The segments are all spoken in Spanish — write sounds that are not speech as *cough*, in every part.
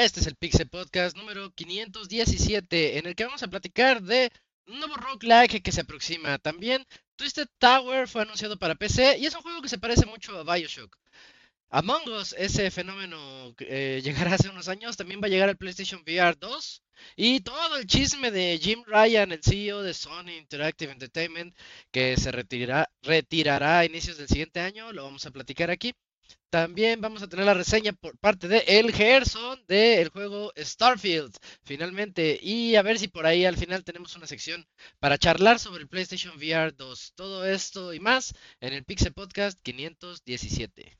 Este es el Pixel Podcast número 517, en el que vamos a platicar de un nuevo roguelike que se aproxima. También Twisted Tower fue anunciado para PC y es un juego que se parece mucho a Bioshock. Among Us, ese fenómeno eh, *laughs* llegará hace unos años, también va a llegar al PlayStation VR 2. Y todo el chisme de Jim Ryan, el CEO de Sony Interactive Entertainment, que se retirará, retirará a inicios del siguiente año, lo vamos a platicar aquí. También vamos a tener la reseña por parte de El Gerson del juego Starfield, finalmente. Y a ver si por ahí al final tenemos una sección para charlar sobre el PlayStation VR 2. Todo esto y más en el Pixel Podcast 517.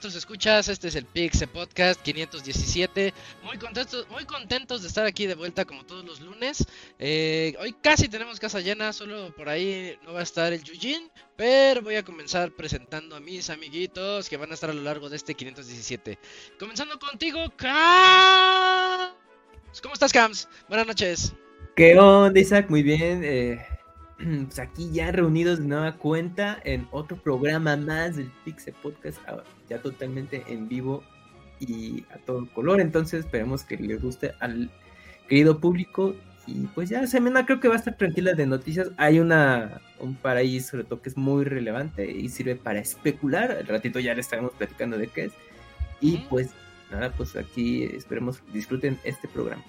nuestros escuchas. Este es el Pixel Podcast 517. Muy contentos, muy contentos de estar aquí de vuelta como todos los lunes. Eh, hoy casi tenemos casa llena, solo por ahí no va a estar el Yujin, pero voy a comenzar presentando a mis amiguitos que van a estar a lo largo de este 517. Comenzando contigo, Cams. ¿Cómo estás, Cams? Buenas noches. ¿Qué onda, Isaac? Muy bien. Eh, *clears throat* pues aquí ya reunidos de nueva cuenta en otro programa más del Pixel Podcast, ah, ya totalmente en vivo y a todo color. Entonces esperemos que les guste al querido público. Y pues ya semana creo que va a estar tranquila de noticias. Hay una un paraíso sobre todo que es muy relevante y sirve para especular. Al ratito ya le estaremos platicando de qué es. Y pues nada, pues aquí esperemos disfruten este programa.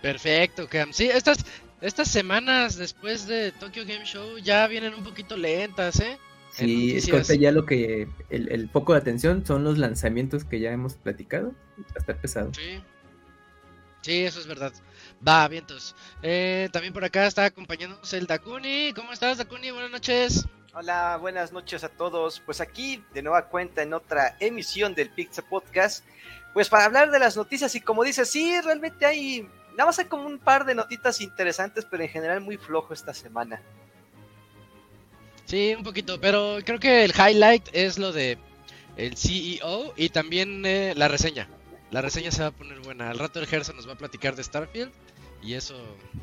Perfecto, Cam. Sí, estas, estas semanas después de Tokyo Game Show ya vienen un poquito lentas, ¿eh? Sí, es que noticias. ahorita ya lo que el, el foco de atención son los lanzamientos que ya hemos platicado. Va a estar pesado. Sí. Sí, eso es verdad. Va, vientos. Eh, también por acá está acompañándonos el Dakuni. ¿Cómo estás, Dakuni? Buenas noches. Hola, buenas noches a todos. Pues aquí de nueva cuenta en otra emisión del Pizza Podcast. Pues para hablar de las noticias y como dices, sí, realmente hay, nada más hay como un par de notitas interesantes, pero en general muy flojo esta semana. Sí, un poquito, pero creo que el highlight es lo de el CEO y también eh, la reseña. La reseña se va a poner buena. Al rato el Gerson nos va a platicar de Starfield y eso,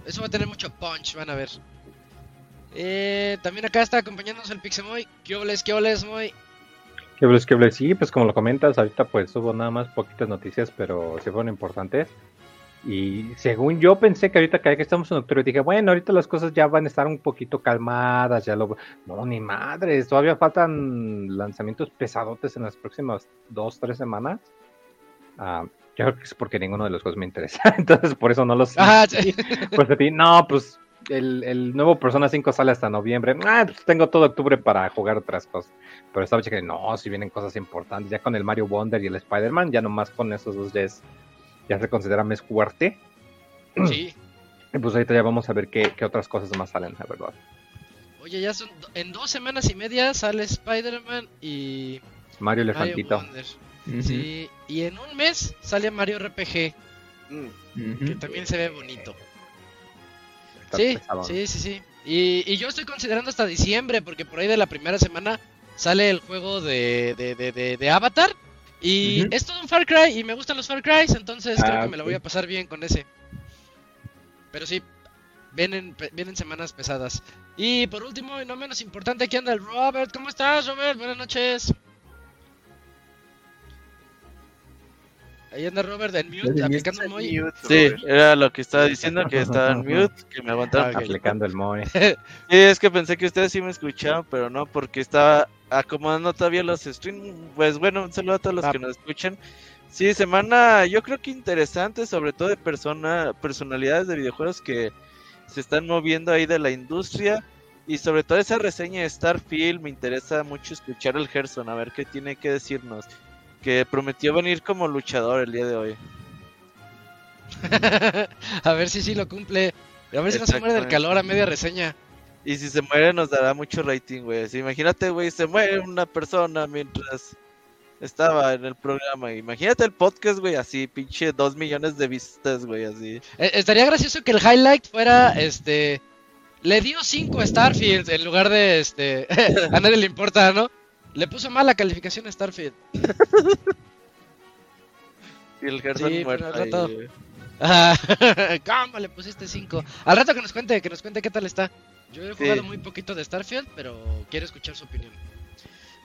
eso va a tener mucho punch, van a ver. Eh, también acá está acompañándonos el Pixemoy. ¿Qué obles, qué Moy? Sí, pues como lo comentas, ahorita pues hubo nada más poquitas noticias, pero sí fueron importantes. Y según yo pensé que ahorita que estamos en octubre, dije, bueno, ahorita las cosas ya van a estar un poquito calmadas, ya lo... No, ni madres, todavía faltan lanzamientos pesadotes en las próximas dos, tres semanas. Ah, yo creo que es porque ninguno de los juegos me interesa, *laughs* entonces por eso no los... Ah, sí. *laughs* Pues no, pues el, el nuevo Persona 5 sale hasta noviembre. Ah, pues tengo todo octubre para jugar otras cosas. Pero estaba checando, no, si vienen cosas importantes. Ya con el Mario Wonder y el Spider-Man, ya nomás con esos dos ya, es- ya se considera mes fuerte. Sí. Y pues ahorita ya vamos a ver qué, qué otras cosas más salen, la verdad. Oye, ya son do- en dos semanas y media sale Spider-Man y Mario Mario Elefantito. Sí, y en un mes sale Mario RPG, que también se ve bonito. Está Sí, pesado. sí, sí, sí. Y, y yo estoy considerando hasta diciembre, porque por ahí de la primera semana sale el juego de, de, de, de- de Avatar. Y Ujú. es todo un Far Cry, y me gustan los Far Cry, entonces creo Ah, que me la voy a pasar bien con ese. Pero sí, vienen, vienen semanas pesadas. Y por último, y no menos importante, aquí anda el Robert. ¿Cómo estás, Robert? Buenas noches. Ahí anda Robert en mute, aplicando muy. Robert. Sí, era lo que estaba diciendo, que estaba en mute, que me aguantaron. *laughs* Aplicando el Moe. *laughs* Sí, es que pensé que ustedes sí me escuchaban, pero no, porque estaba acomodando todavía los streams. Pues bueno, un saludo a todos los Ah. que nos escuchan. Sí, semana yo creo que interesante, sobre todo de persona, personalidades de videojuegos que se están moviendo ahí de la industria. Y sobre todo esa reseña de Starfield, me interesa mucho escuchar al Gerson, a ver qué tiene que decirnos. Que prometió venir como luchador el día de hoy. *laughs* a ver si sí lo cumple. A ver si no se muere del calor a media reseña. Y si se muere nos dará mucho rating, güey. Imagínate, güey, se muere una persona mientras estaba en el programa. Imagínate el podcast, güey, así, pinche dos millones de vistas, güey, así. Eh, estaría gracioso que el highlight fuera este. Le dio 5 a Starfield en lugar de este. *laughs* a nadie le importa, ¿no? Le puso mala calificación a Starfield. *laughs* Y el Gerson Sí, muerto al rato- *laughs* ¿Cómo le pusiste 5? Al rato que nos cuente, que nos cuente qué tal está. Yo he jugado Sí. muy poquito de Starfield, pero quiero escuchar su opinión.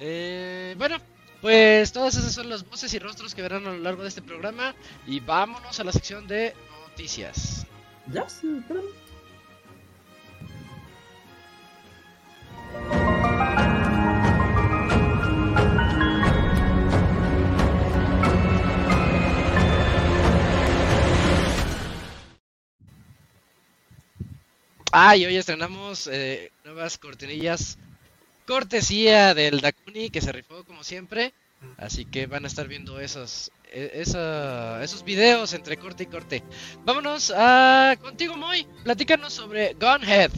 Eh, bueno, pues todas esas son las voces y rostros que verán a lo largo de este programa. Y vámonos a la sección de noticias. Ya, sí, espérame. Ah, y hoy estrenamos eh, nuevas cortinillas cortesía del Dakuni que se rifó como siempre. Así que van a estar viendo esos, e- esa- esos videos entre corte y corte. Vámonos a contigo, Moy. Platícanos sobre Gunhead.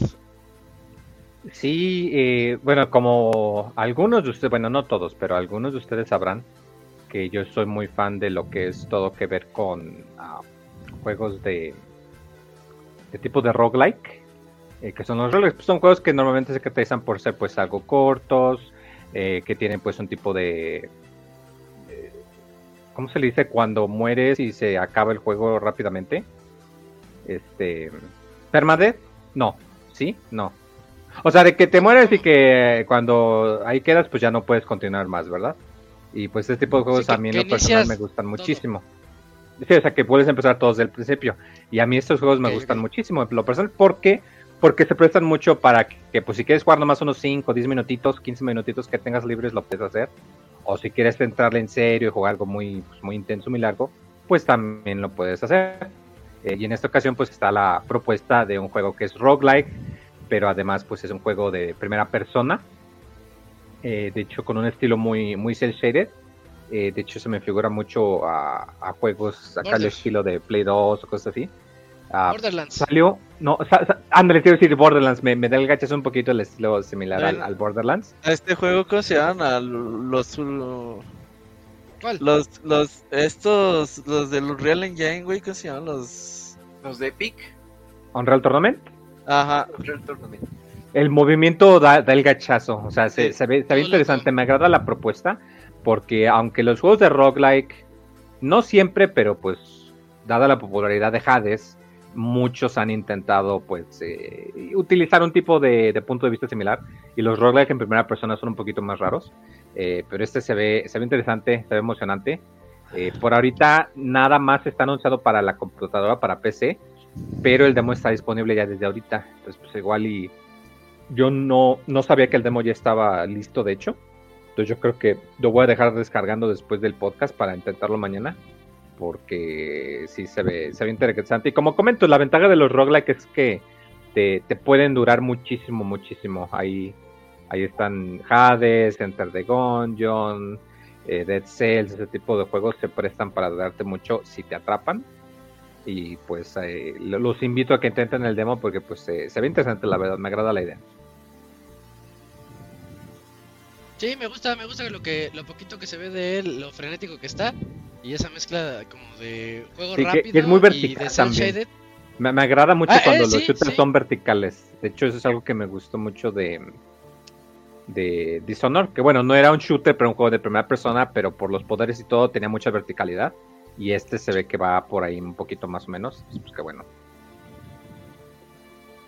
Sí, eh, bueno, como algunos de ustedes, bueno, no todos, pero algunos de ustedes sabrán que yo soy muy fan de lo que es todo que ver con ah, juegos de, de tipo de roguelike, eh, que son los roguelikes, pues son juegos que normalmente se caracterizan por ser pues algo cortos, eh, que tienen pues un tipo de... eh, ¿Cómo se le dice cuando mueres y se acaba el juego rápidamente? Este... ¿Permadeath? No. ¿Sí? No. O sea, de que te mueres y que cuando ahí quedas, pues ya no puedes continuar más, ¿verdad? Y pues este tipo de juegos Sí, que- a mí en lo personal me gustan todo. muchísimo. Sí, o sea, que puedes empezar todos desde el principio. Y a mí estos juegos me gustan muchísimo, en lo personal, ¿por qué? Porque se prestan mucho para que, que, pues si quieres jugar nomás unos 5, 10 minutitos, 15 minutitos que tengas libres, lo puedes hacer. O si quieres entrarle en serio y jugar algo muy, pues, muy intenso, muy largo, pues también lo puedes hacer. Eh, y en esta ocasión pues está la propuesta de un juego que es roguelike, pero además pues es un juego de primera persona. Eh, de hecho con un estilo muy, muy cel shaded. Eh, de hecho se me figura mucho a, a juegos acá Borders. estilo de Play 2 o cosas así. Ah, Borderlands. salió, no, sa- sa- ándale, a decir Borderlands, me, me da el gachazo un poquito el estilo similar al, Bueno. al Borderlands. A este juego, ¿cómo se llaman? A los, uh, ¿Cuál? los, los, estos, los del Real Engine, güey, ¿cómo se llaman? Los... Los de Epic. Unreal Tournament. Ajá, Unreal Tournament. El movimiento da, da el gachazo, o sea, se, Sí. se ve, se ve interesante, me agrada la propuesta, porque aunque los juegos de roguelike, no siempre, pero pues, dada la popularidad de Hades, muchos han intentado pues eh, utilizar un tipo de, punto de vista similar, y los roguelike en primera persona son un poquito más raros, eh, pero este se ve, se ve interesante, se ve emocionante. Eh, por ahorita nada más está anunciado para la computadora, para PC, pero el demo está disponible ya desde ahorita, entonces pues igual y yo no, no sabía que el demo ya estaba listo, de hecho. Entonces yo creo que lo voy a dejar descargando después del podcast para intentarlo mañana. Porque sí se ve, se ve interesante. Y como comento, la ventaja de los roguelike es que te, te pueden durar muchísimo, muchísimo. Ahí, ahí están Hades, Enter the Gungeon, eh, Dead Cells, ese tipo de juegos se prestan para durarte mucho si te atrapan. Y pues eh, lo- los invito a que intenten el demo porque pues eh, se ve interesante la verdad, me agrada la idea. Sí, me gusta, me gusta lo que lo poquito que se ve de él, lo frenético que está y esa mezcla como de juego Sí, rápido que es muy vertical también. Me, me agrada mucho Ah, cuando eh, los sí, shooters sí. son verticales. De hecho, eso es algo que me gustó mucho de, de Dishonored. Que bueno, no era un shooter, pero un juego de primera persona, pero por los poderes y todo tenía mucha verticalidad. Y este se ve que va por ahí un poquito más o menos. Pues que bueno.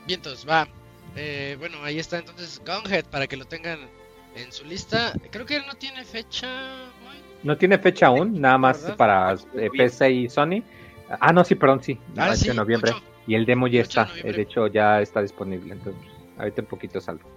Vientos, va. Eh, bueno, ahí está entonces Gunhead para que lo tengan en su lista. Creo que no tiene fecha. No tiene fecha aún, nada más ¿Verdad? para eh, PC y Sony. Ah, no, sí, perdón, sí. Ah, sí, de noviembre. Y el demo ya 8 de está. eh. De hecho, ya está disponible. Entonces, ahorita un poquito salvo.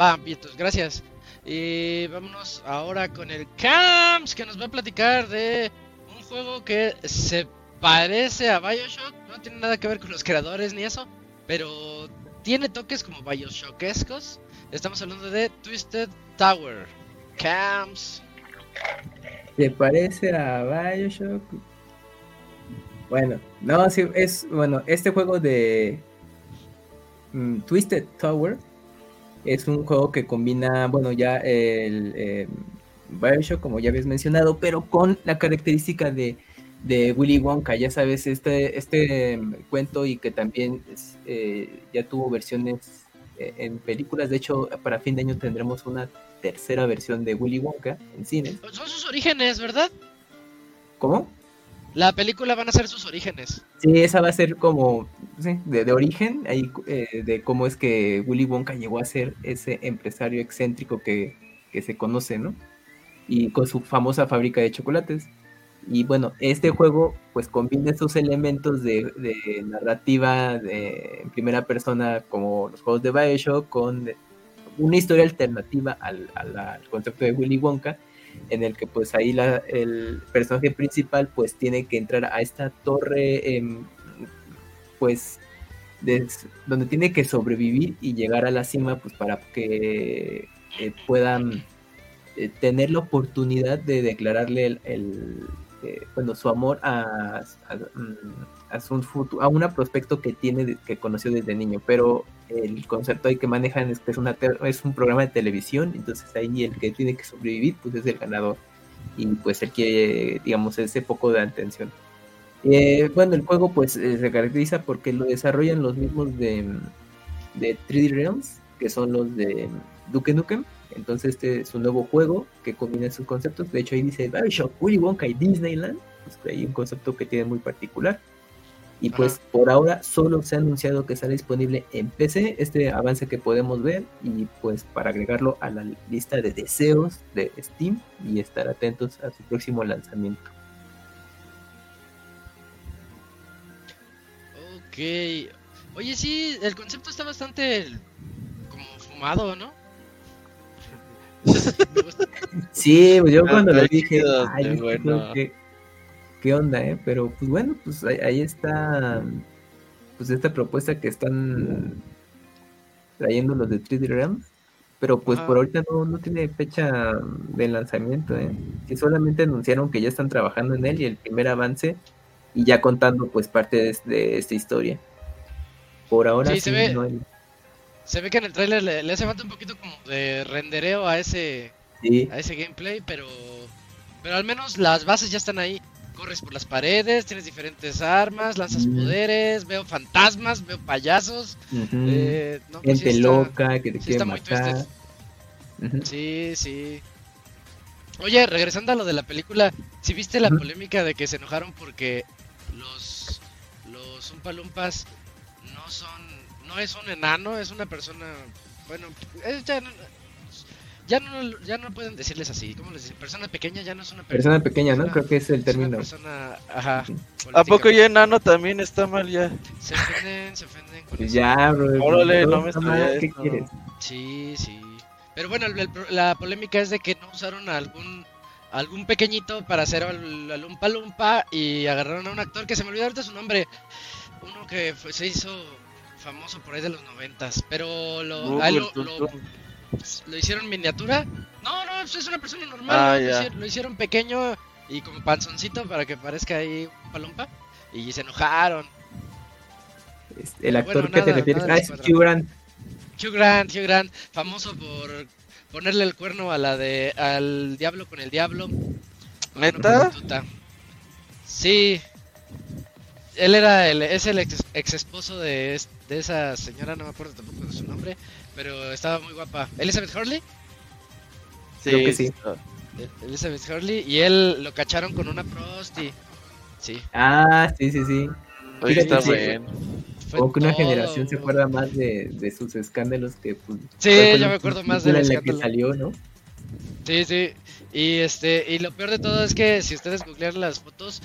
Va, vientos, gracias. Y vámonos ahora con el Camps, que nos va a platicar de un juego que se parece a Bioshock. No tiene nada que ver con los creadores ni eso, pero tiene toques como Bioshockescos. Estamos hablando de Twisted Tower. Camps. ¿Te parece a Bioshock? Bueno, no, sí, es, bueno, este juego de mm, Twisted Tower es un juego que combina, bueno, ya el eh, Bioshock, como ya habías mencionado, pero con la característica de, de Willy Wonka, ya sabes, este, este em, cuento y que también eh, ya tuvo versiones eh, en películas, de hecho, para fin de año tendremos una tercera versión de Willy Wonka en cines. Son sus orígenes, ¿verdad? ¿Cómo? La película van a ser sus orígenes. Sí, esa va a ser como sí, de, de, origen, ahí, eh, de cómo es que Willy Wonka llegó a ser ese empresario excéntrico que, que, se conoce, ¿no? Y con su famosa fábrica de chocolates. Y bueno, este juego pues combina esos elementos de, de narrativa de, en primera persona como los juegos de Bioshock con una historia alternativa al, al, concepto de Willy Wonka en el que pues ahí la, el personaje principal pues tiene que entrar a esta torre eh, pues donde tiene que sobrevivir y llegar a la cima pues para que eh, puedan eh, tener la oportunidad de declararle el, eh, bueno su amor a, a, su futuro, a un prospecto que tiene que conoció desde niño pero el concepto ahí que manejan es que es, una un programa de televisión, entonces ahí el que tiene que sobrevivir pues es el ganador y pues el que digamos ese poco de atención. Eh, bueno, el juego pues eh, se caracteriza porque lo desarrollan los mismos de, de 3D Realms, que son los de Duke Nukem, entonces este es un nuevo juego que combina sus conceptos, de hecho ahí dice Bioshock, Willy Wonka y Disneyland, pues hay un concepto que tiene muy particular. Y pues Ajá. por ahora solo se ha anunciado que estará disponible en PC, este avance que podemos ver, y pues para agregarlo a la lista de deseos de Steam y estar atentos a su próximo lanzamiento. Ok. Oye, sí, el concepto está bastante como fumado, ¿no? *laughs* sí, pues yo cuando lo dije, ay, bueno. que qué onda, ¿eh? Pero pues bueno, pues ahí, ahí, está pues esta propuesta que están trayendo los de 3D Realms, pero pues ah. por ahorita no, no, tiene fecha de lanzamiento, ¿eh? Que solamente anunciaron que ya están trabajando en él y el primer avance y ya contando pues parte de, de esta historia. Por ahora sí, sí se, ve, no hay... se ve que en el tráiler le, le, hace falta un poquito como de rendereo a ese sí. a ese gameplay, pero pero al menos las bases ya están ahí corres por las paredes, tienes diferentes armas, lanzas poderes, veo fantasmas, veo payasos, uh -huh. eh, no, pues gente sí está, loca que te sí quiere matar. Uh -huh. Sí, sí. Oye, regresando a lo de la película, si viste la uh -huh. polémica de que se enojaron porque los los Umpalumpas no son no es un enano, es una persona, bueno, es ya ya no, ya no pueden decirles así, ¿cómo les dicen? Persona pequeña ya no es una persona. Persona pequeña, ¿no? Creo que es el término. Es persona, ajá. ¿A poco ya enano también está mal ya? Se ofenden, se ofenden con eso. Ya, bro. Órale, no, no me está ¿Qué quieres? Sí, sí. Pero bueno, el, el, la polémica es de que no usaron a algún algún pequeñito para hacer al, al Lumpa Lumpa y agarraron a un actor que se me olvidó ahorita su nombre. Uno que fue, se hizo famoso por ahí de los noventas, pero lo, lo, lo, lo hicieron miniatura. No, no, es una persona normal. Ah, lo, hicieron, lo, hicieron, pequeño y como panzoncito para que parezca ahí un palompa. Y se enojaron. Este, el actor bueno, que nada, te refieres ah, es Hugh Grant. Hugh Grant, Hugh Grant, famoso por ponerle el cuerno a la de al diablo con el diablo. ¿Neta? Sí. Él era el, es el ex, ex esposo de, de esa señora, no me acuerdo tampoco de su nombre, pero estaba muy guapa. ¿Elizabeth Hurley? Sí, Creo que sí. Elizabeth Hurley y él lo cacharon con una prosti. Sí. Ah, sí, sí, sí. Oye, está bien. Como que una todo, generación se acuerda más de, de sus escándalos que pues, Sí, yo me acuerdo más de la que salió, ¿no? Sí, sí. Y este, y lo peor de todo es que si ustedes googlean las fotos,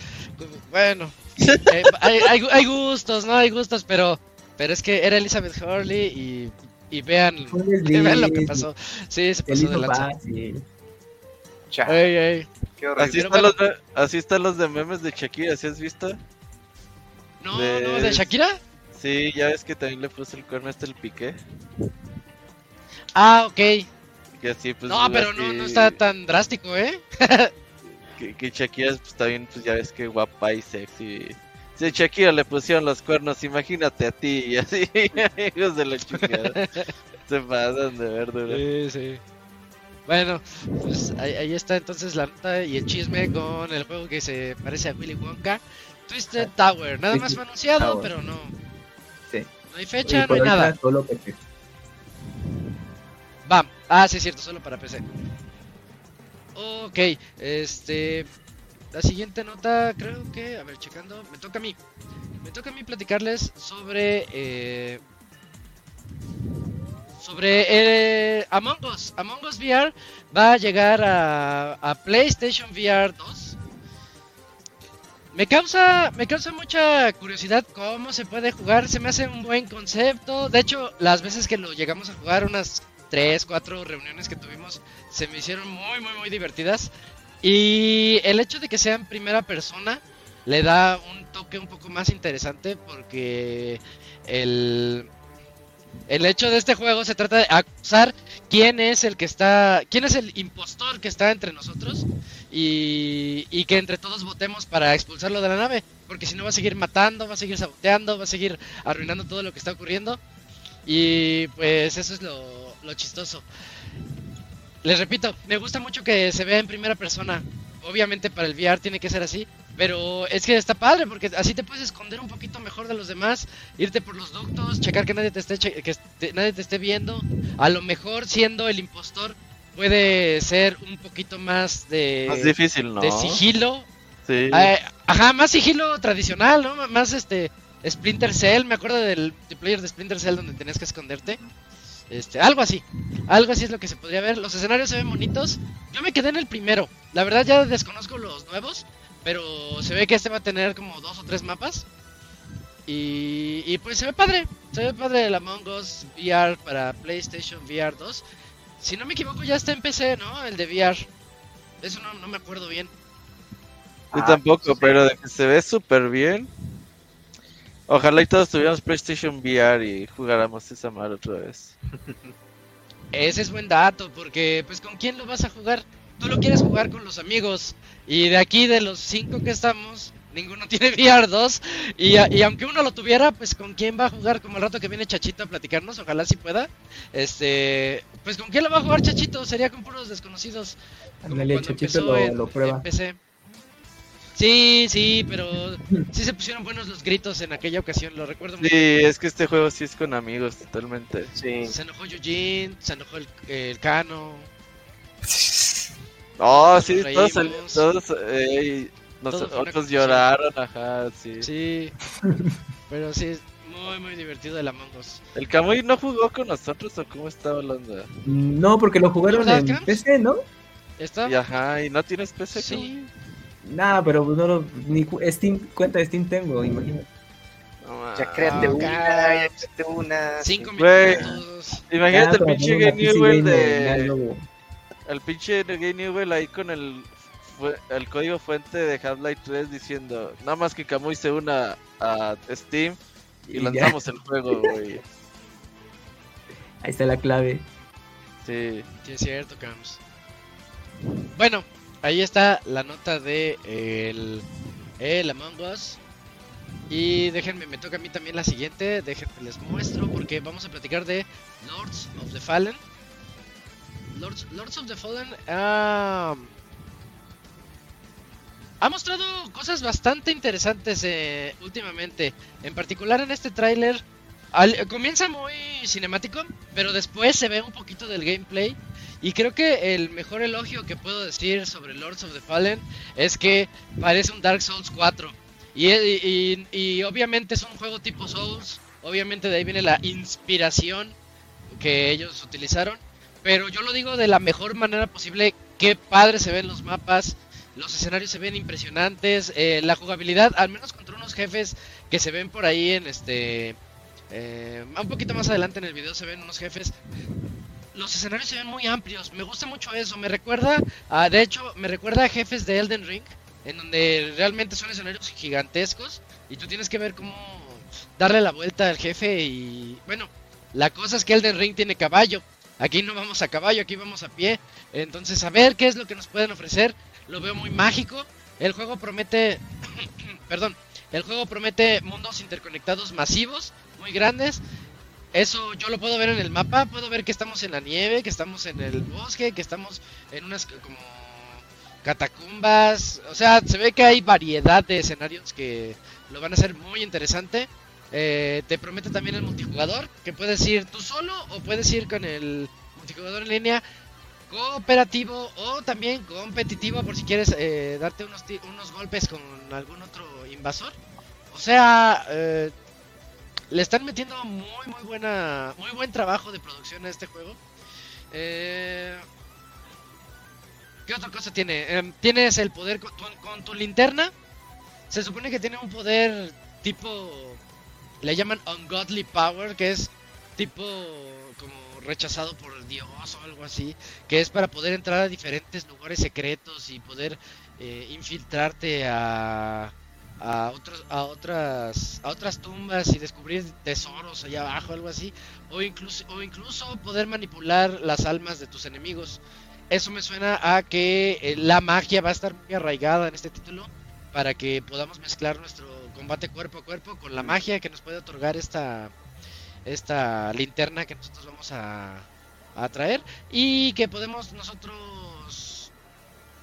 bueno, *laughs* eh, hay, hay, hay, gustos, ¿no? Hay gustos, pero pero es que era Elizabeth Hurley y y vean, un *laughs* vean lo que pasó. Sí, se pasó de lanza. Ey, ey. Así están, los, de- así están los de memes de Shakira, ¿sí has visto? No, De- no, de Shakira. Sí, ya ves que también le puso el cuerno este el piqué. Ah, ok. Que así, pues. No, pero no, así- no está tan drástico, ¿eh? *laughs* Que, que Shakira pues también, pues ya ves que guapa y sexy. Si a Shakira le pusieron los cuernos, imagínate a ti y así, *laughs* hijos de la chingada. *laughs* Se pasan de verdura. Sí, sí. Bueno, pues ahí, ahí está entonces la nota y el chisme con el juego que se parece a Willy Wonka. Twisted Tower. Nada más fue anunciado, Tower. pero no. Sí. No hay fecha, no hay nada. Solo PC. Va. Ah, sí, es cierto, solo para PC. Ok, este. La siguiente nota, creo que. A ver, checando. Me toca a mí. Me toca a mí platicarles sobre. eh, sobre eh, Among Us. Among Us VR va a llegar a, a PlayStation VR 2. Me causa, me causa mucha curiosidad cómo se puede jugar. Se me hace un buen concepto. De hecho, las veces que lo llegamos a jugar, unas 3, 4 reuniones que tuvimos, se me hicieron muy, muy, muy divertidas. Y el hecho de que sea en primera persona le da un toque un poco más interesante porque el, el hecho de este juego se trata de acusar quién es el que está, quién es el impostor que está entre nosotros y, y que entre todos votemos para expulsarlo de la nave, porque si no va a seguir matando, va a seguir saboteando, va a seguir arruinando todo lo que está ocurriendo y pues eso es lo, lo chistoso. Les repito, me gusta mucho que se vea en primera persona. Obviamente para el VR tiene que ser así, pero es que está padre porque así te puedes esconder un poquito mejor de los demás, irte por los ductos, checar que nadie te esté que nadie te esté viendo. A lo mejor siendo el impostor puede ser un poquito más de Más difícil, ¿no? de sigilo. Sí. Eh, ajá, más sigilo tradicional, ¿no? Más este Splinter Cell, me acuerdo del player de Splinter Cell donde tenías que esconderte. Este, algo así. Algo así es lo que se podría ver. Los escenarios se ven bonitos. Yo me quedé en el primero. La verdad ya desconozco los nuevos, pero se ve que este va a tener como dos o tres mapas. Y, y pues se ve padre. Se ve padre el Among Us VR para PlayStation VR 2. Si no me equivoco ya está en PC, ¿no? El de VR. Eso no, no me acuerdo bien. Yo Ah, tampoco, sí. pero de que se ve súper bien. Ojalá y todos tuviéramos PlayStation VR y jugáramos esa madre otra vez. *laughs* Ese es buen dato, porque pues con quién lo vas a jugar. Tú lo quieres jugar con los amigos. Y de aquí, de los cinco que estamos, ninguno *laughs* tiene VR 2. Y, a- y aunque uno lo tuviera, pues con quién va a jugar como el rato que viene Chachito a platicarnos, ojalá si pueda. Este, pues con quién lo va a jugar Chachito, sería con puros desconocidos. como cuando Chachito empezó lo, en- lo prueba. en PC. Sí, sí, pero sí se pusieron buenos los gritos en aquella ocasión, lo recuerdo muy Sí, es que este juego sí es con amigos totalmente. Sí. Se enojó Eugene, se enojó el, el Cano. *laughs* Oh, sí, todos, todos eh, nos- Todo fue una otros confusión. lloraron, ajá, sí. Sí, *laughs* pero sí, es muy, muy divertido el Among Us. ¿El Camuy no jugó con nosotros o cómo estaba hablando? No, porque lo jugaron ¿Verdad, en Camps? PC, ¿no? ¿Está? Y ajá, ¿y no tienes PC? Sí. Nah, pero no lo, ni Steam, cuenta de Steam tengo, imagínate. Camuy? Ya créate Ah, una, ya créate una. Cinco minutos. Imagínate el pinche gamer, ya de... El pinche Gay Newell ahí con el... el código fuente de Half-Life 3 diciendo nada más que Camuy se una a Steam y Y ya. lanzamos el juego, *laughs* güey. Ahí está la clave. Sí. Sí, es cierto, Camps. Bueno, ahí está la nota de el, el Among Us. Y déjenme, me toca a mí también la siguiente. Déjenme les muestro porque vamos a platicar de Lords of the Fallen. Lords, Lords of the Fallen ah, ha mostrado cosas bastante interesantes eh, últimamente. En particular en este tráiler comienza muy cinemático, pero después se ve un poquito del gameplay. Y creo que el mejor elogio que puedo decir sobre Lords of the Fallen es que parece un Dark Souls 4. Y, y- y- obviamente es un juego tipo Souls. Obviamente de ahí viene la inspiración que ellos utilizaron. Pero yo lo digo de la mejor manera posible. Qué padre se ven los mapas. Los escenarios se ven impresionantes. eh, la jugabilidad, al menos contra unos jefes que se ven por ahí en este Eh, un poquito más adelante en el video se ven unos jefes. Los escenarios se ven muy amplios. Me gusta mucho eso. Me recuerda, a, de hecho, me recuerda a jefes de Elden Ring, en donde realmente son escenarios gigantescos y tú tienes que ver cómo darle la vuelta al jefe y bueno, la cosa es que Elden Ring tiene caballo. Aquí no vamos a caballo, aquí vamos a pie. Entonces, a ver qué es lo que nos pueden ofrecer. Lo veo muy mágico. El juego promete, *coughs* perdón, el juego promete mundos interconectados masivos, muy grandes. Eso yo lo puedo ver en el mapa, puedo ver que estamos en la nieve, que estamos en el bosque, que estamos en unas como catacumbas. O sea, se ve que hay variedad de escenarios que lo van a hacer muy interesante. Eh, te promete también el multijugador, que puedes ir tú solo o puedes ir con el multijugador en línea cooperativo o también competitivo por si quieres eh, darte unos, unos golpes con algún otro invasor. O sea, eh, le están metiendo muy muy buena, muy buen trabajo de producción a este juego. Eh, ¿Qué otra cosa tiene? Em, tienes el poder con tu linterna. Se supone que tiene un poder tipo le llaman ungodly power, que es tipo como rechazado por Dios o algo así, que es para poder entrar a diferentes lugares secretos y poder eh, infiltrarte a a otros a otras a otras tumbas y descubrir tesoros allá abajo algo así. O incluso o incluso poder manipular las almas de tus enemigos. Eso me suena a que eh, la magia va a estar muy arraigada en este título para que podamos mezclar nuestro combate cuerpo a cuerpo con la magia que nos puede otorgar esta esta linterna que nosotros vamos a, a traer. Y que podemos nosotros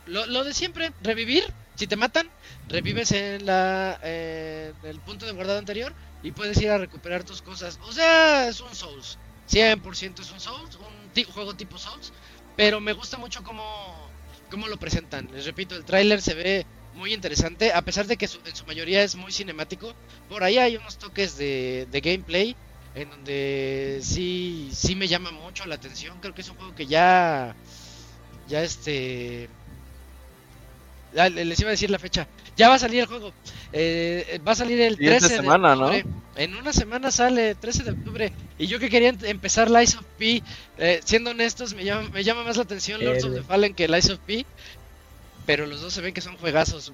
lo, lo, de siempre revivir. Si te matan revives en la el punto de guardado anterior y puedes ir a recuperar tus cosas o sea es un Souls 100% es un Souls un juego tipo Souls pero me gusta mucho cómo cómo lo presentan les repito el tráiler se ve muy interesante, a pesar de que su, en su mayoría es muy cinemático. Por ahí hay unos toques de, de, gameplay en donde sí, sí me llama mucho la atención. Creo que es un juego que ya, ya este, les iba a decir la fecha. Ya va a salir el juego. Eh, va a salir el 13 semana, de octubre. ¿no? En una semana sale 13 de octubre. Y yo que quería empezar Lies of P, eh, siendo honestos, me llama, me llama más la atención Lords of the Fallen que Lies of P pero los dos se ven que son juegazos.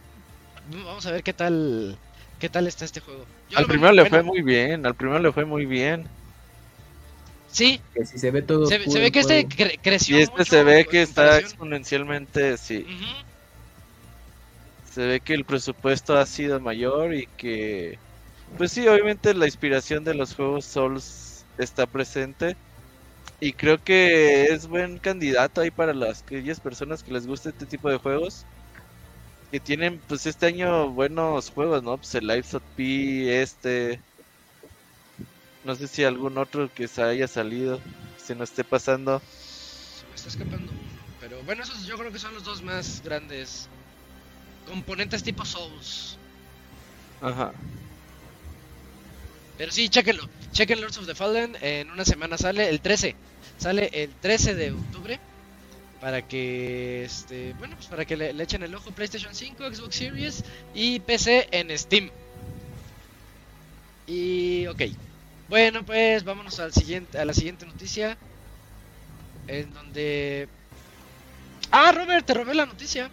Vamos a ver qué tal qué tal está este juego. Yo al primero le bueno. fue muy bien, al primero le fue muy bien. Sí. Que si se ve todo. Se, se ve que este cre creció. Y este mucho se ve que está exponencialmente, sí. Uh -huh. Se ve que el presupuesto ha sido mayor y que, pues sí, obviamente la inspiración de los juegos Souls está presente. Y creo que es buen candidato ahí para las aquellas personas que les gusta este tipo de juegos. Que tienen pues este año buenos juegos, ¿no? Pues el Lives of P, este. No sé si algún otro que se haya salido, se nos esté pasando. Se me está escapando. Pero bueno, esos yo creo que son los dos más grandes componentes tipo Souls. Ajá. Pero sí, chequenlo. Chequen Lords of the Fallen. En una semana sale el 13. Sale el 13 de octubre. Para que este. Bueno, pues para que le, le, echen el ojo PlayStation 5, Xbox Series y PC en Steam. Y ok. Bueno, pues vámonos al siguiente, a la siguiente noticia. En donde. Ah, Robert, te robé la noticia.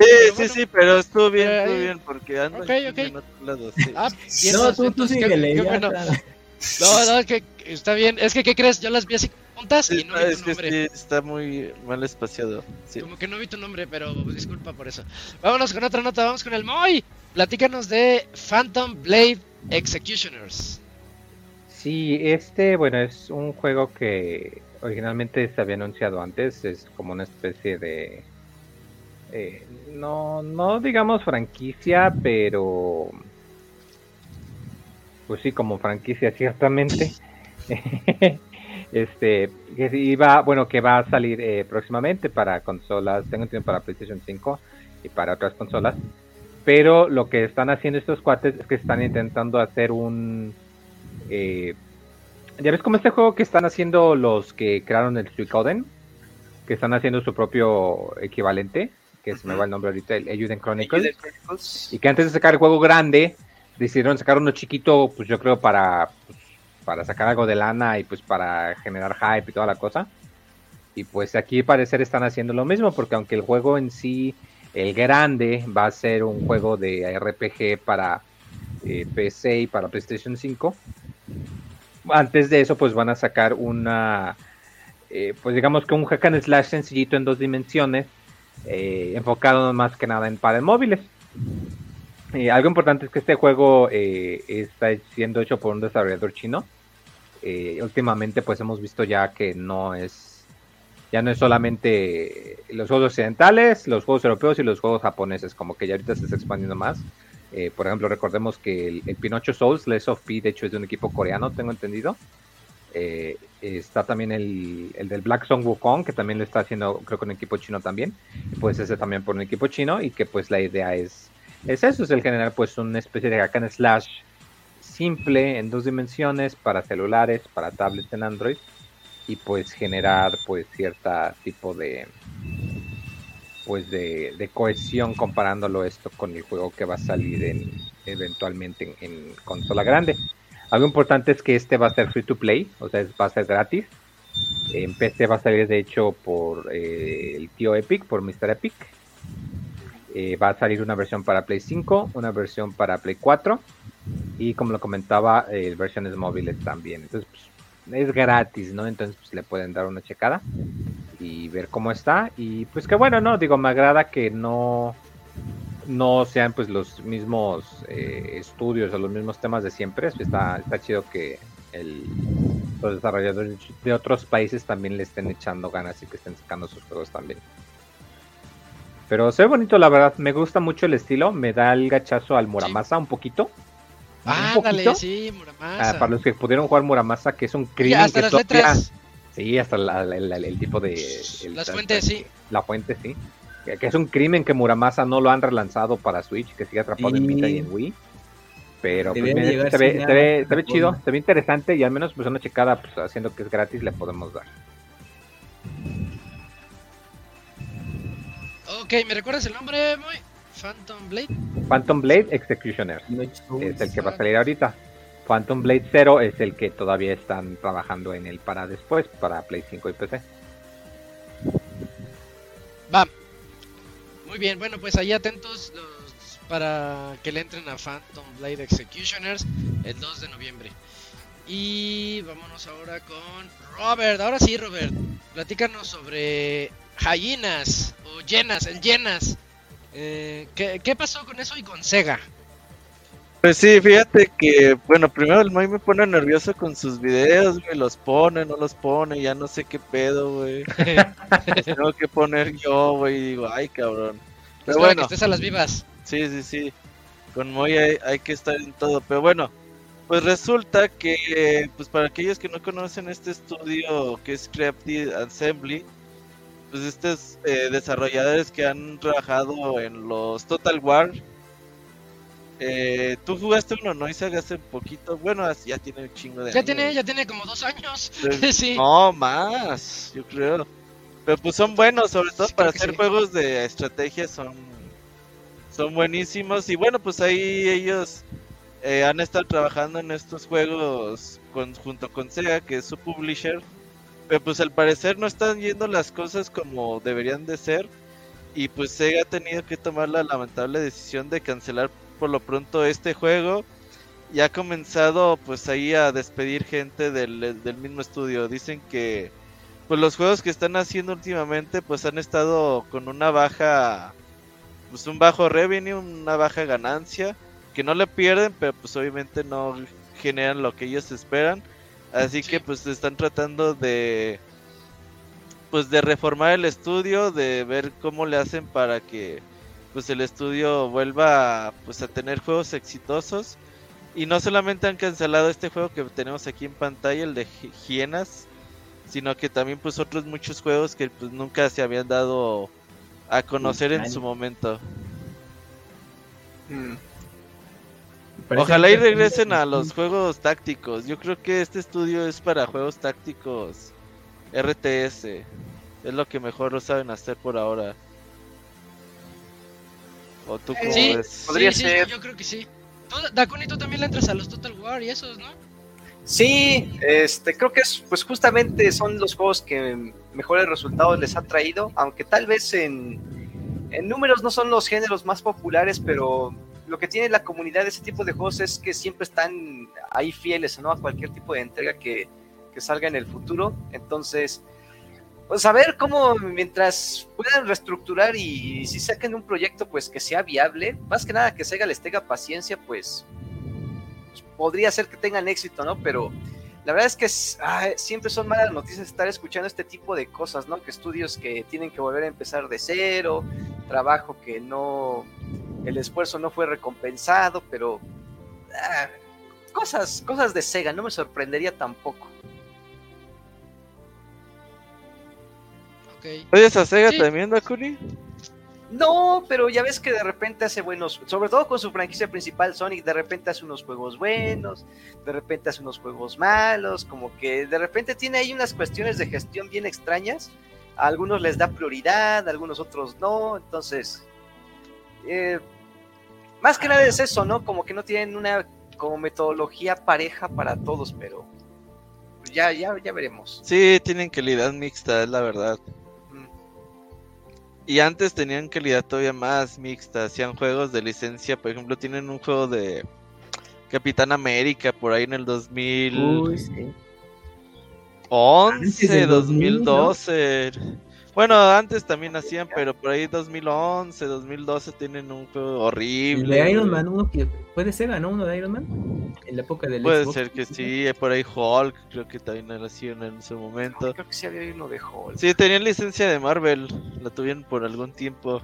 Sí, pero sí, bueno, sí, pero estuvo bien, estuvo bien, porque ando okay, okay. en otro lado. Sí. Ah, *laughs* bien, no, tú, tú síguele. Qué, bueno. No, no, es que está bien. Es que, ¿qué crees? Yo las vi así juntas sí, y no vi es tu que nombre. Sí, está muy mal espaciado. Sí. Como que no vi tu nombre, pero disculpa por eso. Vámonos con otra nota, vamos con el Moy. Platícanos de Phantom Blade Executioners. Sí, este, bueno, es un juego que originalmente se había anunciado antes. Es como una especie de. Eh, no, no digamos franquicia, pero pues sí, como franquicia ciertamente. *laughs* este, que iba, bueno, que va a salir eh, próximamente para consolas, tengo entendido para PlayStation 5 y para otras consolas. Pero lo que están haciendo estos cuates es que están intentando hacer un... Eh, ya ves como este juego que están haciendo los que crearon el Suicoden, que están haciendo su propio equivalente, que se me va el nombre ahorita, el Euden Chronicles, Chronicles, y que antes de sacar el juego grande, decidieron sacar uno chiquito, pues yo creo para, pues, para sacar algo de lana y pues para generar hype y toda la cosa. Y pues aquí parecer están haciendo lo mismo, porque aunque el juego en sí, el grande, va a ser un juego de RPG para eh, PC y para PlayStation 5, antes de eso pues van a sacar una, eh, pues digamos que un hack and slash sencillito en dos dimensiones, eh, enfocado más que nada en para móviles. algo importante es que este juego está siendo hecho por un desarrollador chino. últimamente pues hemos visto ya que no es ya no es solamente los juegos occidentales, los juegos europeos y los juegos japoneses, como que ya ahorita se está expandiendo más. Eh, por ejemplo, recordemos que el, Pinocho Souls, Less of P, de hecho es de un equipo coreano, tengo entendido. Eh, está también el, el, del Black Song Wukong, que también lo está haciendo, creo que un equipo chino también. Pues ese también por un equipo chino y que pues la idea es, es eso, es el generar pues una especie de hack slash simple en dos dimensiones para celulares, para tablets en Android y pues generar pues cierta tipo de pues de, cohesión comparándolo esto con el juego que va a salir en, eventualmente en, consola grande. Algo importante es que este va a ser free to play, o sea, va a ser gratis. En PC va a salir de hecho por eh, el tío Epic, por Mr. Epic. Eh, va a salir una versión para Play 5, una versión para Play 4 y como lo comentaba, eh, versiones móviles también. Entonces, pues, es gratis, ¿no? Entonces pues, le pueden dar una checada y ver cómo está. Y pues que bueno, ¿no? Digo, me agrada que no, no sean pues los mismos eh, estudios o los mismos temas de siempre. Está, está chido que el, los desarrolladores de otros países también le estén echando ganas y que estén sacando sus juegos también. Pero se ve bonito, la verdad. Me gusta mucho el estilo. Me da el gachazo al Muramasa un poquito. Ah, dale, sí, Muramasa. Ah, para los que pudieron jugar Muramasa, que es un crimen hasta las letras. Sí, hasta el tipo de... las fuentes, sí. La fuente, sí. Que, es un crimen que Muramasa no lo han relanzado para Switch, que sigue atrapado en Vita y en Wii. Pero pues, se, ve, se, ve, chido, se ve interesante y al menos pues una checada pues, haciendo que es gratis le podemos dar. Ok, ¿me recuerdas el nombre, muy? Phantom Blade. Phantom Blade Executioner es el que va a salir ahorita. Phantom Blade 0 es el que todavía están trabajando en él para después, para Play 5 y PC. Va. Muy bien, bueno, pues ahí atentos para que le entren a Phantom Blade Executioners el 2 de noviembre. Y vámonos ahora con Robert. Ahora sí, Robert, platícanos sobre Hyenas o Llenas, el Llenas. Eh, ¿qué, pasó con eso y con Sega? Pues sí, fíjate que, bueno, primero el Moy me pone nervioso con sus videos, güey, los pone, no los pone, ya no sé qué pedo, güey. *laughs* Tengo que poner yo, güey, y digo, ay, cabrón. Pero bueno. Que estés a las vivas. Sí, sí, sí. Con Moy hay, que estar en todo, pero bueno, pues resulta que, pues para aquellos que no conocen este estudio que es Creative Assembly, pues estos eh, desarrolladores que han trabajado en los Total War. Eh, Tú jugaste uno, ¿no? Isaac, hace poquito. Bueno, ya tiene un chingo de Ya tiene, ya tiene como dos años. *laughs* sí. No, más, yo creo. Pero pues son buenos, sobre todo para hacer juegos de estrategia son, son buenísimos. Y bueno, pues ahí ellos eh, han estado trabajando en estos juegos con, junto con Sega, que es su publisher. Pero pues al parecer no están yendo las cosas como deberían de ser. Y pues Sega ha tenido que tomar la lamentable decisión de cancelar por lo pronto este juego. Y ha comenzado pues ahí a despedir gente del, del mismo estudio. Dicen que pues los juegos que están haciendo últimamente pues han estado con una baja pues un bajo revenue, una baja ganancia, que no le pierden, pero pues obviamente no generan lo que ellos esperan. Así que pues están tratando de pues de reformar el estudio, de ver cómo le hacen para que pues el estudio vuelva pues a tener juegos exitosos. Y no solamente han cancelado este juego que tenemos aquí en pantalla, el de Hienas, sino que también pues otros muchos juegos que pues nunca se habían dado a conocer en su momento. Mm. Ojalá y regresen a los juegos tácticos. Yo creo que este estudio es para juegos tácticos RTS. Es lo que mejor lo saben hacer por ahora. ¿O tú cómo sí, Podría ser. yo creo que sí. Daconito también le entras a los Total War y esos, ¿no? Sí, este, creo que es, pues justamente son los juegos que mejores resultados les ha traído, aunque tal vez en, en números no son los géneros más populares, pero lo que tiene la comunidad de ese tipo de juegos es que siempre están ahí fieles ¿no? a cualquier tipo de entrega que, que salga en el futuro. Entonces, pues a ver cómo mientras puedan reestructurar y, si saquen un proyecto pues que sea viable, más que nada que Sega les tenga paciencia, pues, pues podría ser que tengan éxito, ¿no? Pero la verdad es que siempre son malas noticias estar escuchando este tipo de cosas, ¿no? Que estudios que tienen que volver a empezar de cero, trabajo que no, el esfuerzo no fue recompensado, pero ah, cosas, cosas de Sega, no me sorprendería tampoco. ¿Oyes a Sega también, Dakuni? No, pero ya ves que de repente hace buenos, sobre todo con su franquicia principal Sonic, de repente hace unos juegos buenos, de repente hace unos juegos malos, como que de repente tiene ahí unas cuestiones de gestión bien extrañas. A algunos les da prioridad, a algunos otros no, entonces eh, más que nada es eso, ¿no? Como que no tienen una como metodología pareja para todos, pero ya, ya, ya veremos. Sí, tienen calidad mixta, es la verdad. Y antes tenían calidad todavía más mixta, hacían juegos de licencia, por ejemplo, tienen un juego de Capitán América por ahí en el 2011, 2012. Bueno, antes también hacían, pero por ahí 2011, 2012 tienen un juego horrible. de Iron Man, uno que puede ser, ¿no? Uno de Iron Man. En la época del Puede ser que sí, por ahí Hulk, creo que también era así en ese momento. creo que sí había uno de Hulk. Sí, tenían licencia de Marvel, la tuvieron por algún tiempo.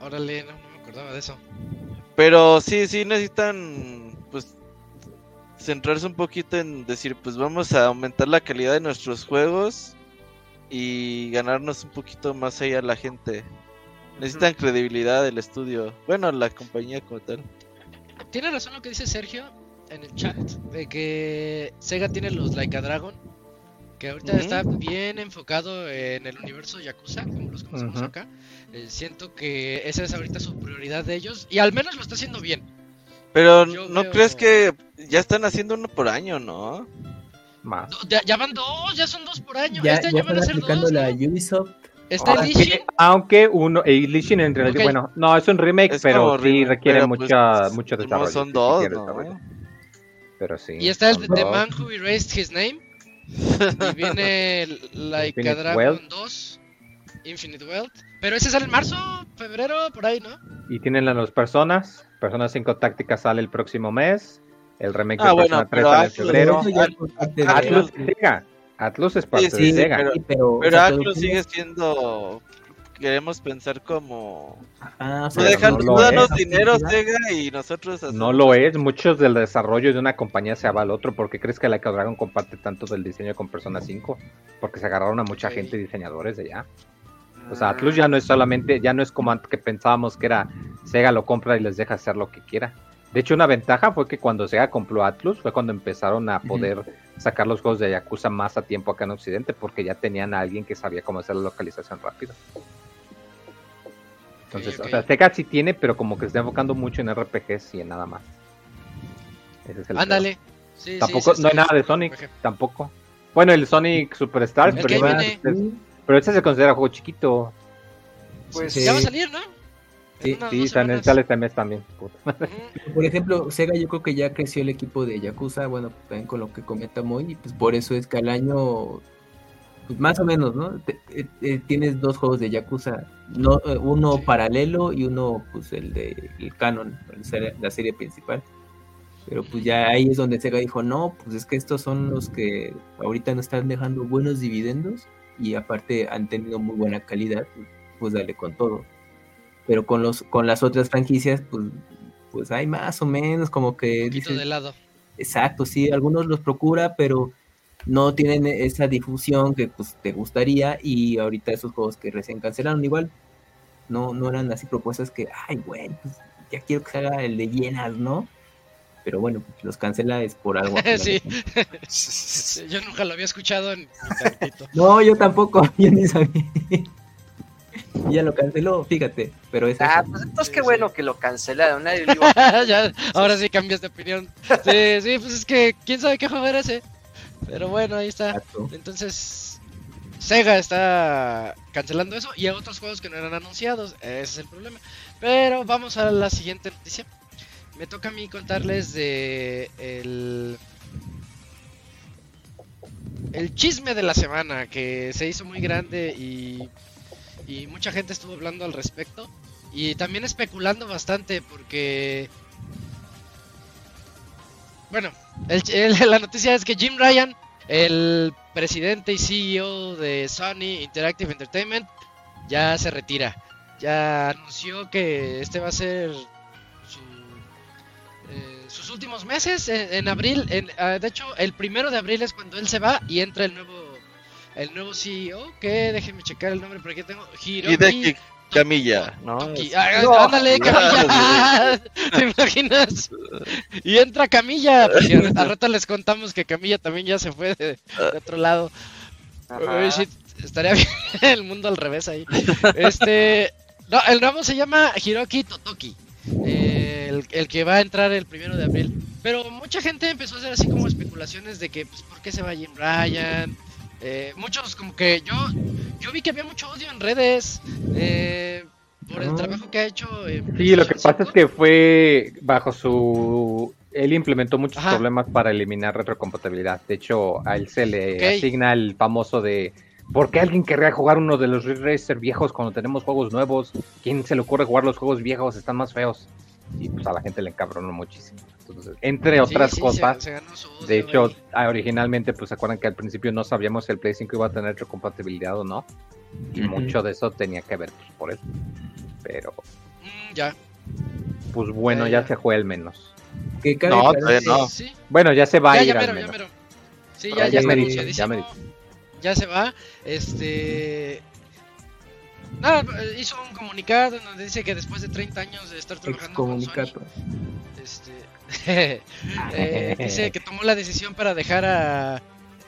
Órale, no, no me acordaba de eso. Pero sí, sí necesitan, pues, centrarse un poquito en decir, pues vamos a aumentar la calidad de nuestros juegos y ganarnos un poquito más allá la gente. Necesitan credibilidad del estudio. Bueno, la compañía como tal. Tiene razón lo que dice Sergio en el chat de que Sega tiene los Like a Dragon, que ahorita está bien enfocado en el universo Yakuza, como los conocemos acá. Eh, siento que esa es ahorita su prioridad de ellos y al menos lo está haciendo bien. Pero ¿no crees que ya están haciendo uno por año, no? Más. Ya, van dos, ya son dos por año. Ya, este año van a ser dos. la Ubisoft. Está aunque, aunque uno, y Lishin en realidad, bueno, no, es un remake, pero sí requiere pues, mucha, mucho desarrollo. son dos, ¿no? Pero sí. Y está el de The Man Who Erased His Name. *laughs* y viene Like a Dragon 2, Infinite Wealth. Pero ese sale en marzo, febrero, por ahí, ¿no? Y tienen las dos personas. Personas 5 tácticas sale el próximo mes. El remake ah, de bueno, Persona 3 en febrero. Atlus, Atlus. es parte de Sega. pero, pero Atlus sigue siendo queremos pensar como ah, no dejan, no danos dinero Sega y nosotros no lo es muchos del desarrollo de una compañía se va al otro porque crees que la Dragon comparte tanto del diseño con Persona 5 porque se agarraron a mucha gente diseñadores de allá. O sea Atlus ya no es solamente ya no es como antes que pensábamos que era Sega lo compra y les deja hacer lo que quiera de hecho, una ventaja fue que cuando Sega compró Atlus fue cuando empezaron a poder sacar los juegos de Yakuza más a tiempo acá en Occidente, porque ya tenían a alguien que sabía cómo hacer la localización rápido. Entonces, o sea, Sega sí tiene, pero como que se está enfocando mucho en RPGs y en nada más. Ese es el Ándale. tampoco, no hay nada de Sonic, tampoco. Bueno, el Sonic Superstars, pero, pero ese se considera juego chiquito. Pues ya va a salir, ¿no? Sí, sí sale este mes también. Por ejemplo, Sega yo creo que ya creció el equipo de Yakuza, bueno, también con lo que comenta Moy, y pues por eso es que al año, pues más o menos, ¿no? Eh, eh, tienes dos juegos de Yakuza, no, eh, uno paralelo y uno, pues el de el canon, la serie principal. Pero pues ya ahí es donde Sega dijo, no, pues es que estos son los que ahorita nos están dejando buenos dividendos y aparte han tenido muy buena calidad, pues dale con todo pero con los con las otras franquicias pues pues hay más o menos como que de lado. Exacto sí algunos los procura pero no tienen esa difusión que pues te gustaría y ahorita esos juegos que recién cancelaron igual no no eran así propuestas que ay güey pues ya quiero que se haga el de llenas no pero bueno pues, los cancela es por algo *laughs* *laughs* sí. yo nunca lo había escuchado en *laughs* no yo tampoco yo ni sabía y ya lo canceló, fíjate. Pero es ah, pues entonces qué bueno que lo cancelaron. *laughs* ya, ahora sí cambias de opinión. Sí, sí, pues es que quién sabe qué juego era ese. Pero bueno, ahí está. Exacto. Entonces, Sega está cancelando eso y hay otros juegos que no eran anunciados. Ese es el problema. Pero vamos a la siguiente noticia. Me toca a mí contarles de el el chisme de la semana que se hizo muy grande y y mucha gente estuvo hablando al respecto y también especulando bastante porque bueno, *laughs* la noticia es que Jim Ryan, el presidente y CEO de Sony Interactive Entertainment, ya se retira. Ya anunció que este va a ser su, eh, sus últimos meses en, en abril. En, ah, de hecho, el primero de abril es cuando él se va y entra el nuevo el nuevo CEO. Que déjenme checar el nombre porque tengo Hiroki Hideki Camilla, ¿no? Ah, No. ándale, *laughs* Camilla. ¿Te imaginas? Y entra Camilla. Pues, y al rato les contamos que Camilla también ya se fue de, de otro lado. Uy, sí, estaría bien *laughs* el mundo al revés ahí. Este. No, el nuevo se llama Hiroki Totoki. eh, el, el que va a entrar el primero de abril. Pero mucha gente empezó a hacer así como especulaciones de que, pues, ¿por qué se va Jim Ryan? Eh, muchos como que yo yo vi que había mucho odio en redes eh, por el Ah. trabajo que ha hecho. Sí, lo que pasa es 5. que fue bajo su... Él implementó muchos Ajá. problemas para eliminar retrocompatibilidad. De hecho, a él se le asigna el famoso de... ¿Por qué alguien querría jugar uno de los Racer viejos cuando tenemos juegos nuevos? ¿Quién se le ocurre jugar los juegos viejos? Están más feos. Y pues a la gente le encabronó muchísimo. Entonces, entre Sí, otras sí, cosas, se de hecho, güey. ah, originalmente, pues se acuerdan que al principio no sabíamos si el Play 5 iba a tener retrocompatibilidad o no. Y mucho de eso tenía que ver pues, por eso. Pero, Mm, ya. pues bueno, ya ya. se fue el menos. Que cabe No, aclarar todavía que- no. Sí, Bueno, ya se va ya, a ir ya al mero, ya. Sí, ya, ya. Ya se va. Este. Nada, hizo un comunicado en donde dice que después de 30 años de estar trabajando con Sony, Excomunicato. este, *laughs* eh, dice que tomó la decisión para dejar a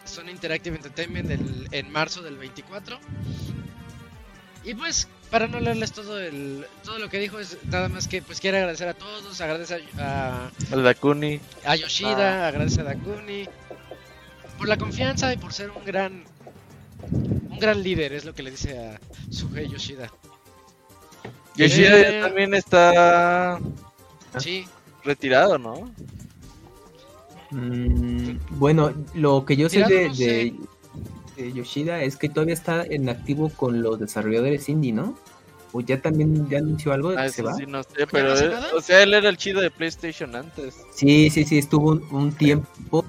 Sony Interactive Entertainment el- en marzo del 24. Y pues, para no leerles todo el todo lo que dijo, es nada más que pues quiere agradecer a todos, agradece a, a- Dakuni. a Yoshida, agradece a Dakuni por la confianza y por ser un gran un gran líder, es lo que le dice a Suhei Yoshida. Yoshida Eh. ya también está Sí, retirado, ¿no? Mm, bueno, lo que yo sé de, no de- de Yoshida es que todavía está en activo con los desarrolladores indie, ¿no? O ya también ya anunció algo de Ah, que se eso va. sí no sé, pero él- nada? o sea, él era el chido de PlayStation antes. Sí, sí, sí, estuvo un, un tiempo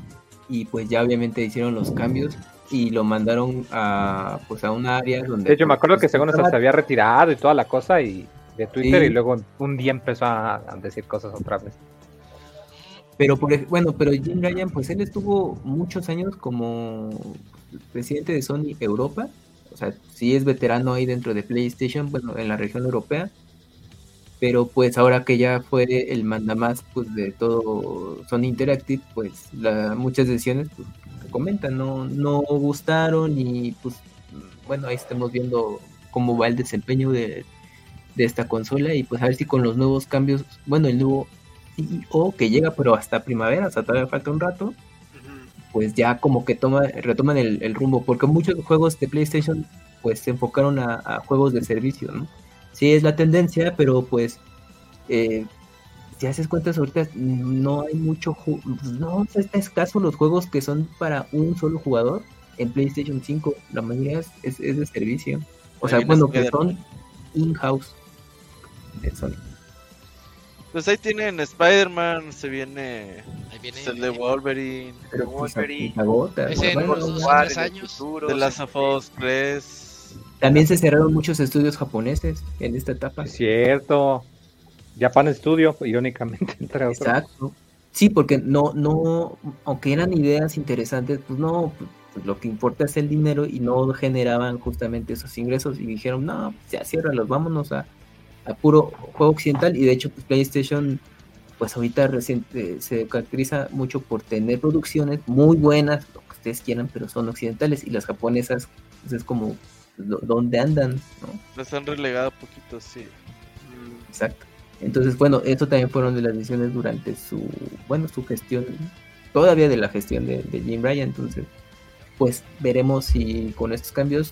y pues ya obviamente hicieron los cambios y lo mandaron a pues a un área donde De hecho, me acuerdo que pues, según estaba- se había retirado y toda la cosa y de Twitter Sí. y luego un día empezó a, a decir cosas otra vez. Pero por bueno, pero Jim Ryan, pues él estuvo muchos años como presidente de Sony Europa. O sea, sí es veterano ahí dentro de PlayStation, bueno, en la región europea. Pero pues ahora que ya fue el mandamás pues de todo Sony Interactive, pues la, muchas decisiones pues, que comentan no, no gustaron y pues bueno, ahí estamos viendo cómo va el desempeño de, de esta consola y pues a ver si con los nuevos cambios, bueno, el nuevo CEO que llega pero hasta primavera, o sea, todavía falta un rato, pues ya como que toma, retoman el, el rumbo, porque muchos juegos de PlayStation pues se enfocaron a, a juegos de servicio, ¿no? Sí es la tendencia, pero pues eh, si haces cuentas ahorita no hay mucho, no, está escaso los juegos que son para un solo jugador. En PlayStation 5, la mayoría es, es- es de servicio, o sea, bueno, que son in-house de Sony. Pues ahí tienen Spider-Man, se viene ahí viene. el de Wolverine, Pero pues Wolverine. Ese en unos dos tres años. futuro, The Last of Us 3. También se cerraron muchos estudios japoneses en esta etapa. Es cierto. Japan Studio, irónicamente, *laughs* entre otros. Exacto. Sí, porque no, no, aunque eran ideas interesantes, pues no, pues lo que importa es el dinero y no generaban justamente esos ingresos y dijeron, no, ya ciérralos, vámonos a, a puro juego occidental y de hecho pues PlayStation pues ahorita reciente, se caracteriza mucho por tener producciones muy buenas, lo que ustedes quieran, pero son occidentales y las japonesas pues es como donde andan, ¿no? Los han relegado poquito, sí. Exacto. Entonces, bueno, eso también fueron de las decisiones durante su, bueno, su gestión todavía de la gestión de, de Jim Ryan. Entonces, pues veremos si con estos cambios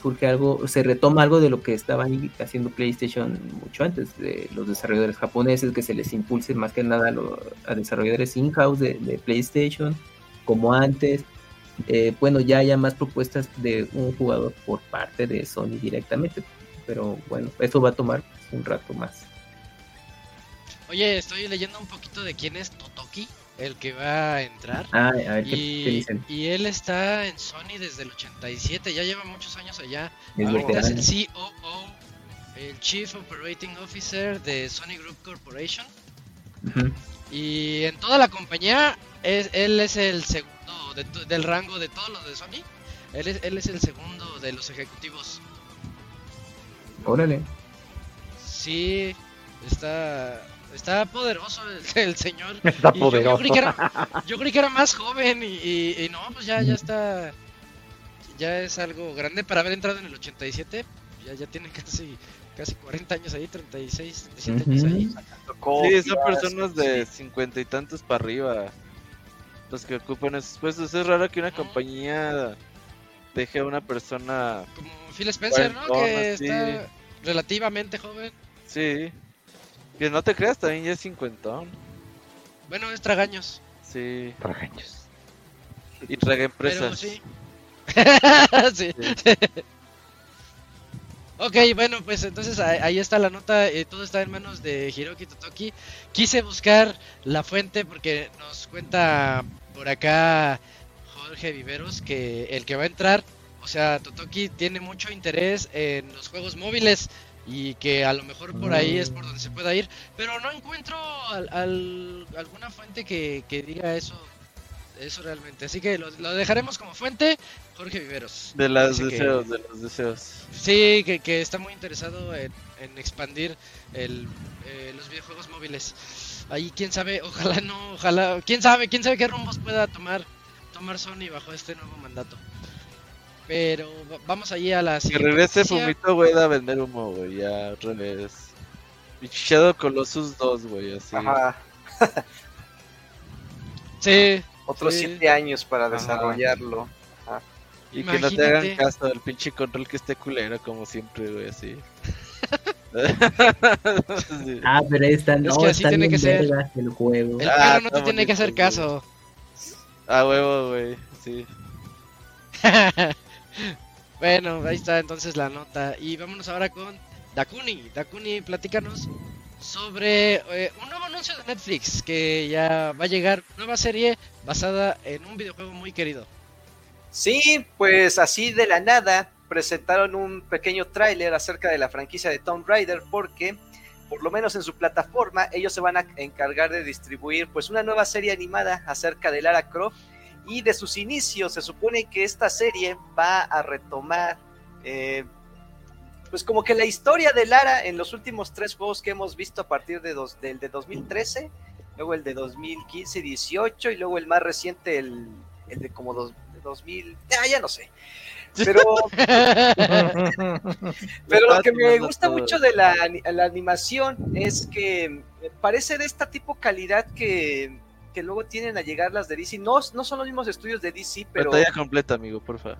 surge algo, se retoma algo de lo que estaban haciendo PlayStation mucho antes, de los desarrolladores japoneses, que se les impulse más que nada a, los, a desarrolladores in-house de, de, PlayStation, como antes. Eh, bueno, ya haya más propuestas de un jugador por parte de Sony directamente, pero bueno, eso va a tomar un rato más. Oye, estoy leyendo un poquito de quién es Totoki el que va a entrar. Ah, a ver, ¿qué, y, qué dicen? y él está en Sony desde el 87, ya lleva muchos años allá. Es Ahorita es el COO, el Chief Operating Officer de Sony Group Corporation. Y en toda la compañía, es, él es el segundo de del rango de todos los de Sony. Él es, él es el segundo de los ejecutivos. Órale. Sí, está, está poderoso el, *laughs* el señor. Está Y yo- Yo, poderoso. creí que era, *laughs* yo creí que era más joven y, y- y no, pues ya, ya está. Ya es algo grande para haber entrado en el 87. Ya, ya tiene casi, casi 40 años ahí, 36, 37 años ahí. Tocó Sí, son personas de sí. cincuenta y tantos para arriba los que ocupan esos puestos. Es raro que una compañía deje a una persona. Como Phil Spencer, ¿no? Que sí. está relativamente joven. Sí. Que no te creas, también ya es cincuentón. Bueno, es tragaños. Sí. Tragaños. Y traga Pero empresas. *laughs* sí. sí. Ok, bueno, pues entonces ahí ahí está la nota, eh, todo está en manos de Hiroki Totoki. Quise buscar la fuente porque nos cuenta por acá Jorge Viveros que el que va a entrar, o sea, Totoki tiene mucho interés en los juegos móviles y que a lo mejor por ahí es por donde se pueda ir, pero no encuentro al- al- alguna fuente que, que diga eso, eso realmente. Así que lo, lo dejaremos como fuente, Jorge Viveros. De los que- deseos, de los deseos. Sí, que, que está muy interesado en, en expandir el, eh, los videojuegos móviles. Ahí quién sabe, ojalá no, ojalá, quién sabe, quién sabe qué rumbos pueda tomar tomar Sony bajo este nuevo mandato. Pero va- vamos allí a la Que siguiente regrese noticia. Fumito, güey, a vender humo, güey. Ya, revés. Y Shadow Colossus 2, güey, así. Ajá. *laughs* Sí, Otros Sí. siete años para Ajá. desarrollarlo. Y que no te hagan imagínate. caso del pinche control que esté culero, como siempre, güey, así. Sí. *laughs* Ah, pero ahí está, no, que así tiene que ser. el juego. el Ah, perro no te tiene que hacer caso. A huevo, güey, sí. *laughs* bueno, ahí está entonces la nota. Y vámonos ahora con Dakuni. Dakuni, platícanos sobre eh, un nuevo anuncio de Netflix que ya va a llegar, nueva serie basada en un videojuego muy querido. Sí, pues así de la nada presentaron un pequeño tráiler acerca de la franquicia de Tomb Raider porque por lo menos en su plataforma ellos se van a encargar de distribuir pues una nueva serie animada acerca de Lara Croft y de sus inicios se supone que esta serie va a retomar eh, pues como que la historia de Lara en los últimos tres juegos que hemos visto a partir de dos, del de 2013 luego el de 2015 18 y luego el más reciente el, el de como dos, de 2000 ah, ya no sé. Pero *laughs* pero lo que me gusta mucho de la, ani- la animación es que parece de esta tipo calidad que, que luego tienen a llegar las de DC. No, no son los mismos estudios de DC, pero Pantalla completa, amigo, porfa.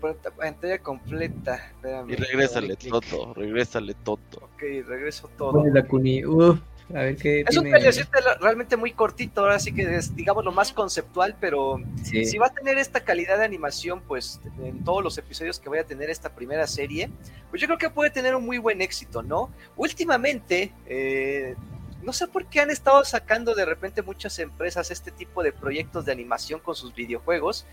pero pantalla completa. Espérame. Y regrésale. Toto, regrésale, Toto. Ok, regreso todo. Pone la Kuni. Uf, a ver qué Es un tiene. trailercito realmente muy cortito, ahora sí que es, digamos, lo más conceptual, pero Sí. si va a tener esta calidad de animación, pues en todos los episodios que vaya a tener esta primera serie, pues yo creo que puede tener un muy buen éxito, ¿no? Últimamente, eh, no sé por qué han estado sacando de repente muchas empresas este tipo de proyectos de animación con sus videojuegos.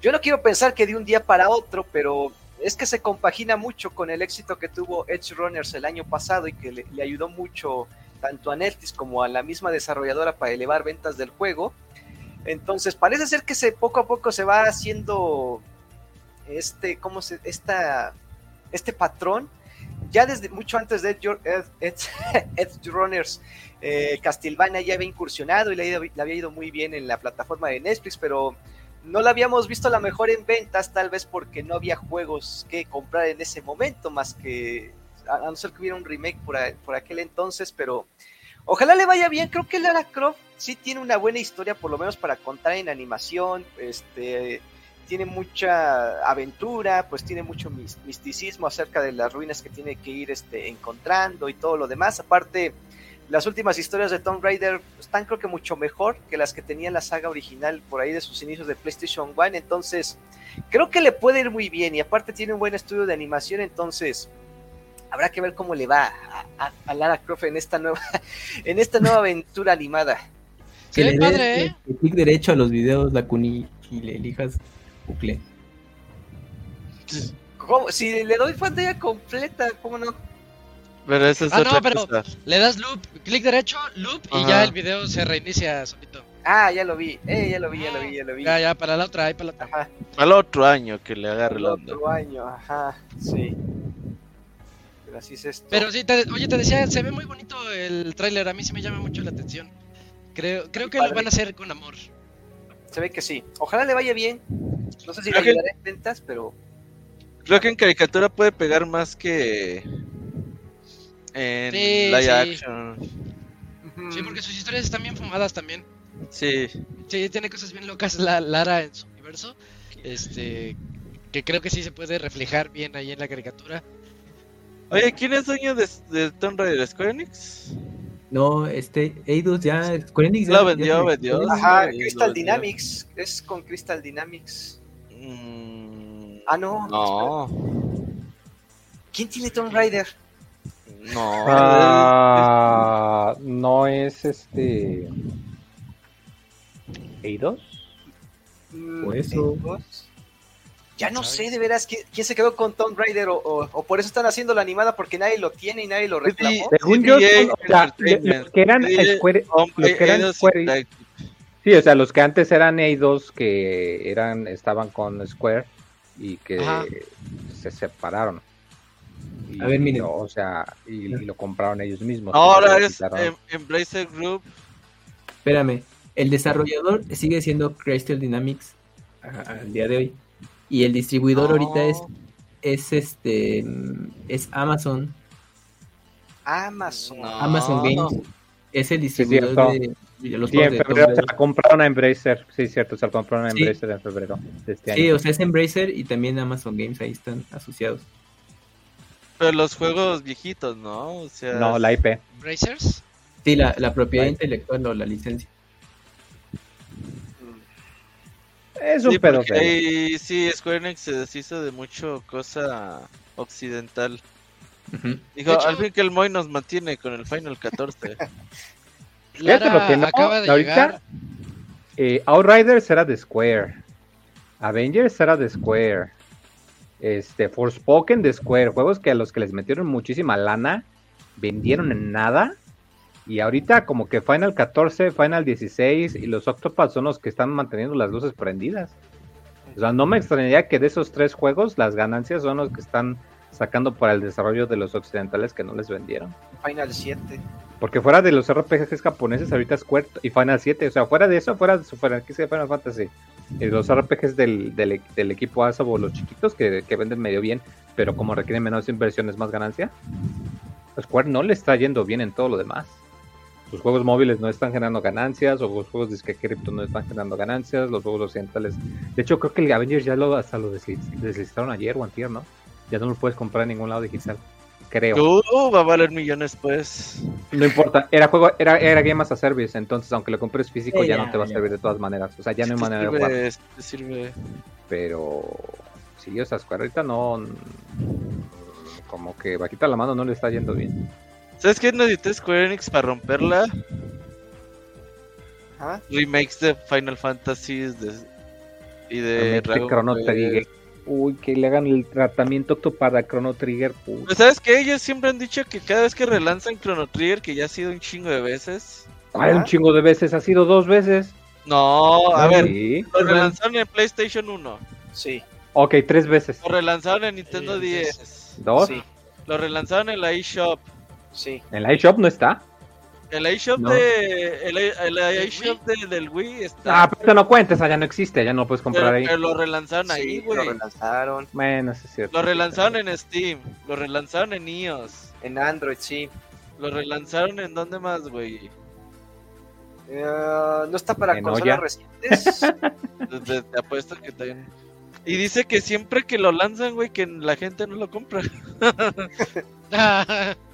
Yo no quiero pensar que de un día para otro, pero es que se compagina mucho con el éxito que tuvo Edge Runners el año pasado y que le, ayudó mucho tanto a Netflix como a la misma desarrolladora para elevar ventas del juego. Entonces parece ser que se poco a poco se va haciendo este, ¿cómo se, esta, este patrón. Ya desde mucho antes de Edge, Edge- Edge *laughs* Runners, eh, ya había incursionado y le, había- ido muy bien en la plataforma de Netflix, pero no la habíamos visto a la mejor en ventas, tal vez porque no había juegos que comprar en ese momento, más que a, no ser que hubiera un remake por, por aquel entonces, pero ojalá le vaya bien. Creo que Lara Croft sí tiene una buena historia, por lo menos para contar en animación, este tiene mucha aventura, pues tiene mucho misticismo acerca de las ruinas que tiene que ir este, encontrando y todo lo demás. Aparte, las últimas historias de Tomb Raider están creo que mucho mejor que las que tenía la saga original por ahí de sus inicios de PlayStation 1, entonces creo que le puede ir muy bien y aparte tiene un buen estudio de animación, entonces habrá que ver cómo le va a, Lara Croft en esta nueva *laughs* en esta nueva aventura animada. Que le padre, ¿eh? clic derecho a los videos, la cuni y le elijas bucle. Si le doy pantalla completa, ¿cómo no? Pero eso es ah, no, pero le das loop, clic derecho, loop y ya el video se reinicia solito. Ah, ya lo vi, eh, ya lo vi, ya lo vi, ya lo vi. Ya, ya, para la otra, ahí para la otra. Ajá. Para el otro año que le agarre el otro año, ajá, sí. Pero así es esto. Pero sí, oye, te decía, se ve muy bonito el tráiler, a mí sí me llama mucho la atención. Creo, creo que lo van a hacer con amor. Se ve que sí. Ojalá le vaya bien. No sé si le ayudaré en ventas, pero. Creo que en caricatura puede pegar más que en live action. Sí, porque sus historias están bien fumadas también. Sí. Sí, tiene cosas bien locas la Lara en su universo. Este. Que creo que sí se puede reflejar bien ahí en la caricatura. Oye, ¿quién es dueño de, de Tomb Raider? ¿Square Enix? No, este, Eidos ya, Square Enix ya, vendió, vendió. Ajá, Crystal Dynamics, es con Crystal Dynamics. Mm, ah, no. No. ¿Quién tiene Tomb Raider? No. Ah, no es este. ¿Eidos? Mm, ¿O eso? Ya no sé de veras quién, se quedó con Tomb Raider o, por eso están haciendo la animada porque nadie lo tiene y nadie lo reclamó. Según yo, los que eran Square, los que eran Square, sí, o sea, los que antes eran Eidos que eran estaban con Square y que se separaron. a ver, miren. O sea, y, lo compraron ellos mismos. Ahora es Embracer Group. Espérame, el desarrollador sigue siendo Crystal Dynamics al día de hoy. Y el distribuidor ahorita es, es este es Amazon. Amazon. Amazon Games. Es el distribuidor de, los sí, en febrero se la compraron a Embracer. Sí, cierto, se la compraron a Embracer en febrero de este año. Sí, o sea, es Embracer y también Amazon Games ahí están asociados. Pero los juegos viejitos, ¿no? O sea, no, la IP. ¿Embracers? Sí, la, la propiedad intelectual o la licencia. Es un pedo Y sí, Square Enix se deshizo de mucho cosa occidental. Dijo, al fin que el Moy nos mantiene con el Final 14. *laughs* Fíjate lo que no, acaba de ahorita, llegar. Eh, Outriders era de Square. Avengers era de Square. Este, Forspoken de Square. Juegos que a los que les metieron muchísima lana, vendieron en nada y ahorita como que Final 14, Final 16 y los Octopath son los que están manteniendo las luces prendidas. O sea, no me extrañaría que de esos tres juegos las ganancias son los que están sacando para el desarrollo de los occidentales que no les vendieron. Final 7. Porque fuera de los RPGs japoneses, ahorita Square y Final 7, o sea, fuera de eso, fuera de su franquicia de Final Fantasy, y los RPGs del, del, equipo Asobo, los chiquitos que, que, venden medio bien, pero como requieren menos inversiones, más ganancia, Square no le está yendo bien en todo lo demás los juegos móviles no están generando ganancias, o los juegos de cripto no están generando ganancias, los juegos occidentales. De hecho, creo que el Avengers ya lo hasta lo deslistaron ayer o antier, ¿no? Ya no lo puedes comprar en ningún lado digital. Creo. Uh, va a valer millones, pues. No importa, era juego, era, era Game as a Service, entonces aunque lo compres físico ya, no te va a servir de todas maneras. O sea, ya no hay manera de jugar. sirve. Pero sí, o sea, ahorita no como que bajita la mano no le está yendo bien. ¿Sabes qué necesita Square Enix para romperla? ¿Ah? Remakes de Final Fantasy y de Chrono Trigger. Uy, que le hagan el tratamiento para Chrono Trigger. Pues sabes que ellos siempre han dicho que cada vez que relanzan Chrono Trigger, que ya ha sido un chingo de veces. ¿Cuál un chingo de veces? Ha sido dos veces. No, a ver, lo relanzaron en PlayStation 1. Sí. Ok, tres veces. Lo relanzaron en Nintendo 10. ¿Dos? Sí. Lo relanzaron en la eShop. Sí. ¿En la iShop no está? El iShop de el, el iShop de, del Wii está. Ah, pero no cuentes, allá no existe, ya no lo puedes comprar ahí. Pero lo relanzaron ahí, güey. Lo relanzaron. Bueno, eso es cierto. Lo relanzaron en Steam, lo relanzaron en iOS. En Android, sí. Lo relanzaron en dónde más, güey. Eh, no está para En consolas olla. recientes. *laughs* Te, te apuesto que también. Y dice que siempre que lo lanzan, güey, que la gente no lo compra. *laughs* *laughs*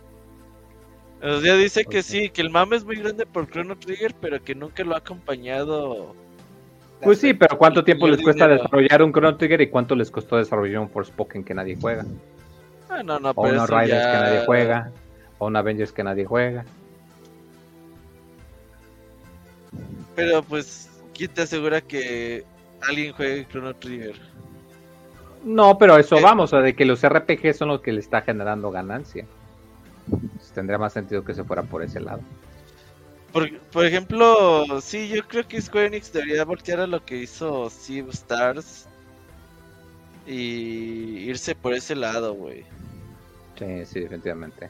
O sea, dice que sí, que el mame es muy grande por Chrono Trigger, pero que nunca lo ha acompañado. Pues sí, pero ¿cuánto tiempo les cuesta dinero. desarrollar un Chrono Trigger y cuánto les costó desarrollar un Forspoken que nadie juega? Ah, no, no, O pero unos eso Riders ya- que nadie juega, o un Avengers que nadie juega. Pero pues, ¿quién te asegura que alguien juegue Chrono Trigger? No, pero eso Eh. vamos, o sea, de que los RPG son los que le está generando ganancia. Pues tendría más sentido que se fuera por ese lado. Por, por ejemplo, sí, yo creo que Square Enix debería voltear a lo que hizo Sea Stars y irse por ese lado, güey. Sí, sí, definitivamente.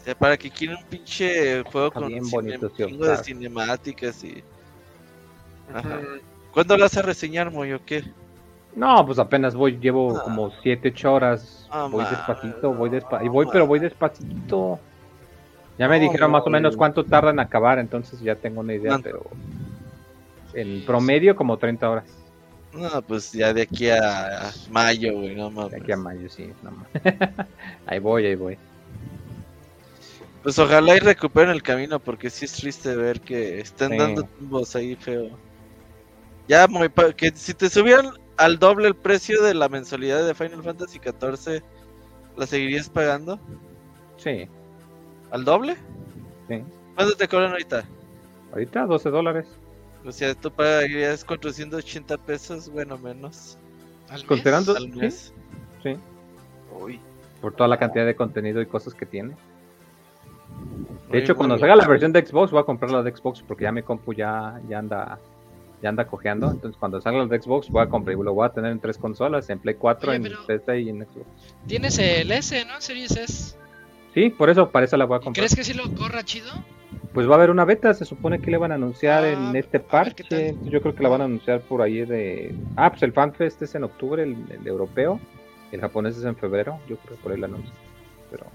O sea, para que quiera un pinche juego Está con bien cine- de cinemáticas y... Ajá. ¿Cuándo lo vas a reseñar, Moy, o qué? No, pues apenas voy, llevo Ah. como 7, 8 horas. Ah, voy despacito, voy despacito. Y voy, pero voy despacito. Ya me No, dijeron más o no, menos no. cuánto tarda en acabar, entonces ya tengo una idea, pero en promedio como 30 horas. No, pues ya de aquí a, mayo, güey, no mames. De aquí a mayo, sí. no más. *laughs* ahí voy, ahí voy. Pues ojalá y recuperen el camino, porque sí es triste ver que están Sí. dando tumbos ahí feo. Ya, muy que si te subieran al doble el precio de la mensualidad de Final Fantasy XIV, ¿la seguirías pagando? Sí, ¿Al doble? sí. ¿Cuánto te cobran ahorita? Ahorita 12 dólares. O sea, tú pagarías 480 pesos, bueno, menos ¿Al mes? Considerando- al ¿Sí? mes. Sí. Uy. Por toda la cantidad de contenido y cosas que tiene. De Muy hecho, cuando salga la versión de Xbox, voy a comprar la de Xbox porque ya mi compu ya, ya anda ya anda cojeando. Entonces, cuando salga la de Xbox, voy a comprar y lo voy a tener en tres consolas: en Play 4, Oye, en pero- PC y en Xbox. Tienes el S, ¿no? Series S. Sí, por eso, para eso la voy a ¿Y comprar. ¿Crees que sí lo corra chido? Pues va a haber una beta, se supone que le van a anunciar Ah, en este a ver qué parche. tal. Entonces, Yo creo que la van a anunciar por ahí de. Ah, pues el FanFest es en octubre, el, el europeo. El japonés es en febrero. Yo creo que por ahí la anuncian. Pero.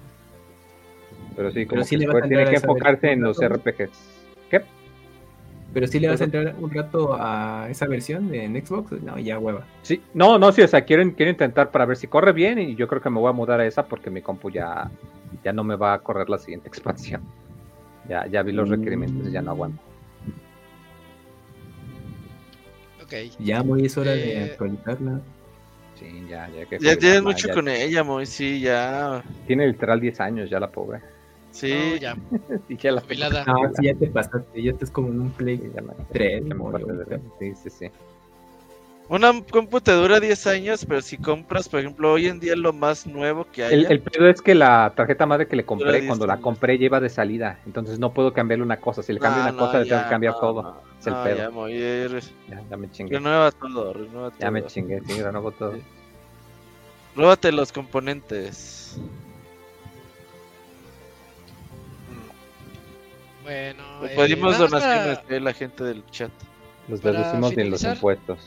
Pero sí, como sí que tiene que enfocarse en los. RPGs. Pero si le vas a entrar un rato a esa versión de en Xbox, no, ya hueva. Sí, no, no, sí, o sea, quiero, quiero intentar para ver si corre bien y yo creo que me voy a mudar a esa porque mi compu ya, ya no me va a correr la siguiente *laughs* expansión. Ya, ya vi los requerimientos y ya no aguanto. Ok. Ya muy es hora de Eh, actualizarla. Sí, ya, ya que Ya tienes mucho ya- con ella, Moy, sí, ya. Tiene literal 10 años ya la pobre. Sí, No, ya, *laughs* Y ya la jubilada. No, sí, ya te pasaste, ya estás como en un Play. Sí, ya me- Tres, ya me ¿no? pasé de- Sí, sí, sí. Una compu te dura 10 años, pero si compras, por ejemplo, hoy en día lo más nuevo que hay. El, el pedo es que la tarjeta madre que le compré, Dura 10 cuando la compré lleva de salida, entonces no puedo cambiarle una cosa. Si le cambio una cosa, le tengo que cambiar todo. Es el pedo. Ya, Ya, ya me chingué. renueva todo, renueva todo. Ya me chingué, sí, renuevo todo. Róbate los componentes. Bueno, eh, pedimos donaciones para de la gente del chat. Los deducimos en los impuestos.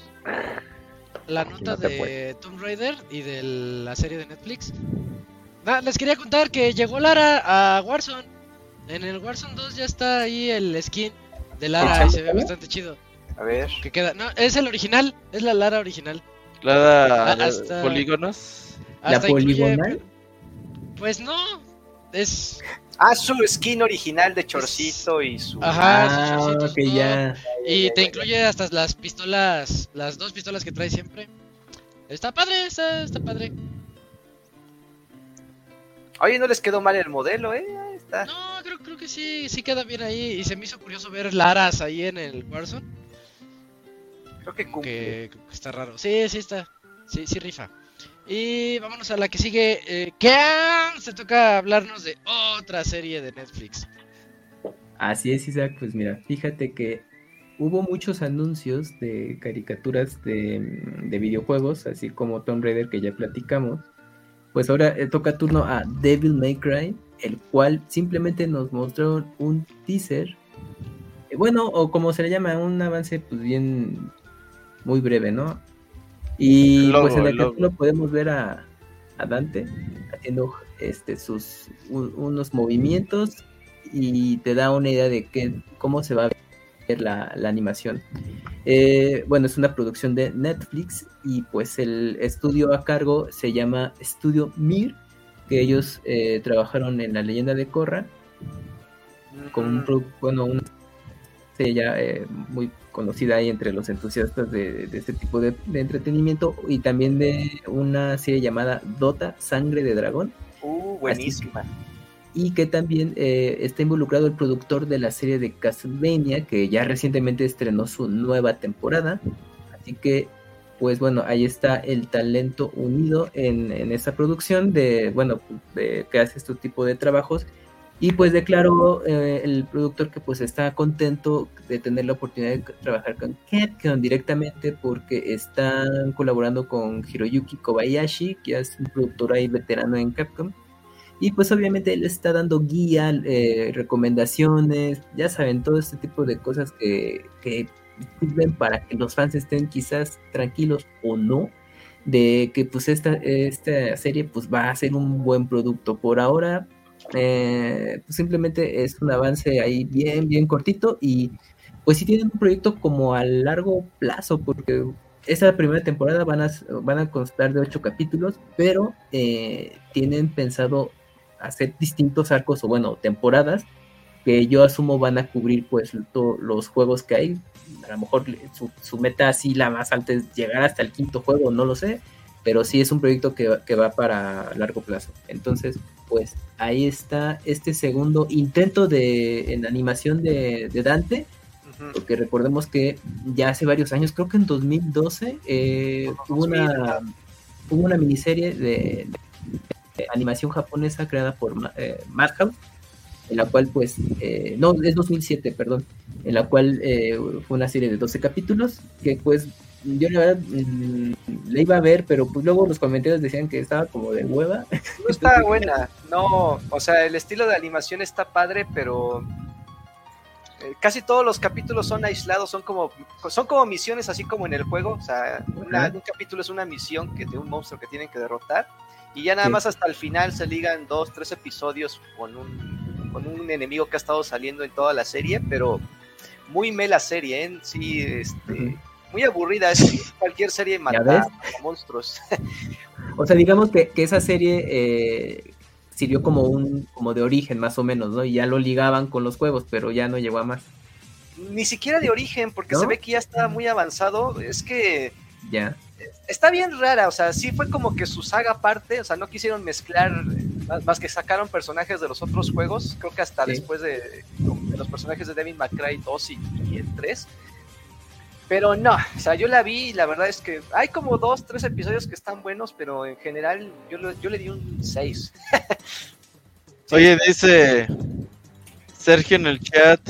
La nota no de Tomb Raider y de la serie de Netflix. Nada, les quería contar que llegó Lara a Warzone. En el Warzone 2 ya está ahí el skin de Lara y se ve bastante chido. A ver. Que queda, no, es el original, es la Lara original. Clara Ah, hasta- polígonos. ¿La Hasta incluye- poligonal? Pues no, es Ah, su skin original de Chorcito y su. Ajá, Ah, ya. Y te incluye hasta las pistolas, las dos pistolas que trae siempre. Está padre, está, está padre. Oye, no les quedó mal el modelo, ¿eh? Ahí está. No, creo, creo que sí, sí queda bien ahí. Y se me hizo curioso ver Laras ahí en el Warzone. Creo que cumple. Que, que está raro. Sí, sí está. Sí, sí rifa. Y vámonos a la que sigue. Eh, se toca hablarnos de otra serie de Netflix. Así es, Isaac. Pues mira, fíjate que hubo muchos anuncios de caricaturas de, de videojuegos, así como Tomb Raider que ya platicamos. Pues ahora eh, toca turno a Devil May Cry, el cual simplemente nos mostró un teaser. eh, Bueno, o como se le llama, un avance pues bien muy breve, ¿no? Y logo, pues en el logo. capítulo podemos ver a, a Dante haciendo este sus un- unos movimientos y te da una idea de qué, cómo se va a ver la, la animación. Eh, bueno, es una producción de Netflix y pues el estudio a cargo se llama Estudio Mir, que ellos eh, trabajaron en La leyenda de Korra, con un, pro- bueno, serie ya eh, muy conocida ahí entre los entusiastas de, de este tipo de, de entretenimiento y también de una serie llamada Dota, Sangre de Dragón Uh, buenísima. y que también eh, está involucrado el productor de la serie de Castlevania, que ya recientemente estrenó su nueva temporada. Así que, pues bueno, ahí está el talento unido en, en esta producción de, bueno, de, que hace este tipo de trabajos. Y pues declaró eh, el productor que pues está contento de tener la oportunidad de trabajar con Capcom directamente porque están colaborando con Hiroyuki Kobayashi, que es un productor ahí veterano en Capcom. Y pues obviamente él está dando guía, eh, recomendaciones, ya saben, todo este tipo de cosas que, que sirven para que los fans estén quizás tranquilos o no, de que pues esta, esta serie pues va a ser un buen producto. Por ahora, eh, pues simplemente es un avance ahí bien, bien cortito y pues si tienen un proyecto como a largo plazo, porque esta primera temporada van a, van a constar de ocho capítulos, pero eh, tienen pensado hacer distintos arcos o bueno, temporadas que yo asumo van a cubrir pues los juegos que hay. A lo mejor su, su meta así la más alta es llegar hasta el quinto juego, no lo sé, pero sí es un proyecto que, que va para largo plazo. Entonces, pues ahí está este segundo intento de en animación de, de Dante, porque recordemos que ya hace varios años, creo que en 2012, eh, hubo, una, hubo una miniserie de, de animación japonesa creada por eh, Madhouse, en la cual pues, eh, no, es 2007, perdón, en la cual eh, fue una serie de 12 capítulos, que pues yo la verdad mm, la iba a ver, pero pues luego los comentarios decían que estaba como de hueva. No está buena, no, o sea, el estilo de animación está padre, pero eh, casi todos los capítulos son aislados, son como son como misiones así como en el juego, o sea, una- un capítulo es una misión que de un monstruo que tienen que derrotar y ya nada Sí. más hasta el final se ligan dos, tres episodios con un con un enemigo que ha estado saliendo en toda la serie, pero muy mela serie, ¿eh? sí, este. Muy aburrida, es cualquier serie de ¿Ya matar a monstruos. O sea, digamos que, que esa serie eh, sirvió como un como de origen más o menos, ¿no? Y ya lo ligaban con los juegos, pero ya no llegó a más. Ni siquiera de origen, porque ¿No? se ve que ya está muy avanzado. Es que Ya. está bien rara, o sea, sí fue como que su saga aparte, o sea, no quisieron mezclar, más, más que sacaron personajes de los otros juegos, creo que hasta Sí. después de, de los personajes de Devin McCray 2 y, y el 3. Pero no, o sea, yo la vi y la verdad es que hay como dos, tres episodios que están buenos, pero en general yo, le- yo le di un 6. *laughs* Oye, dice Sergio en el chat.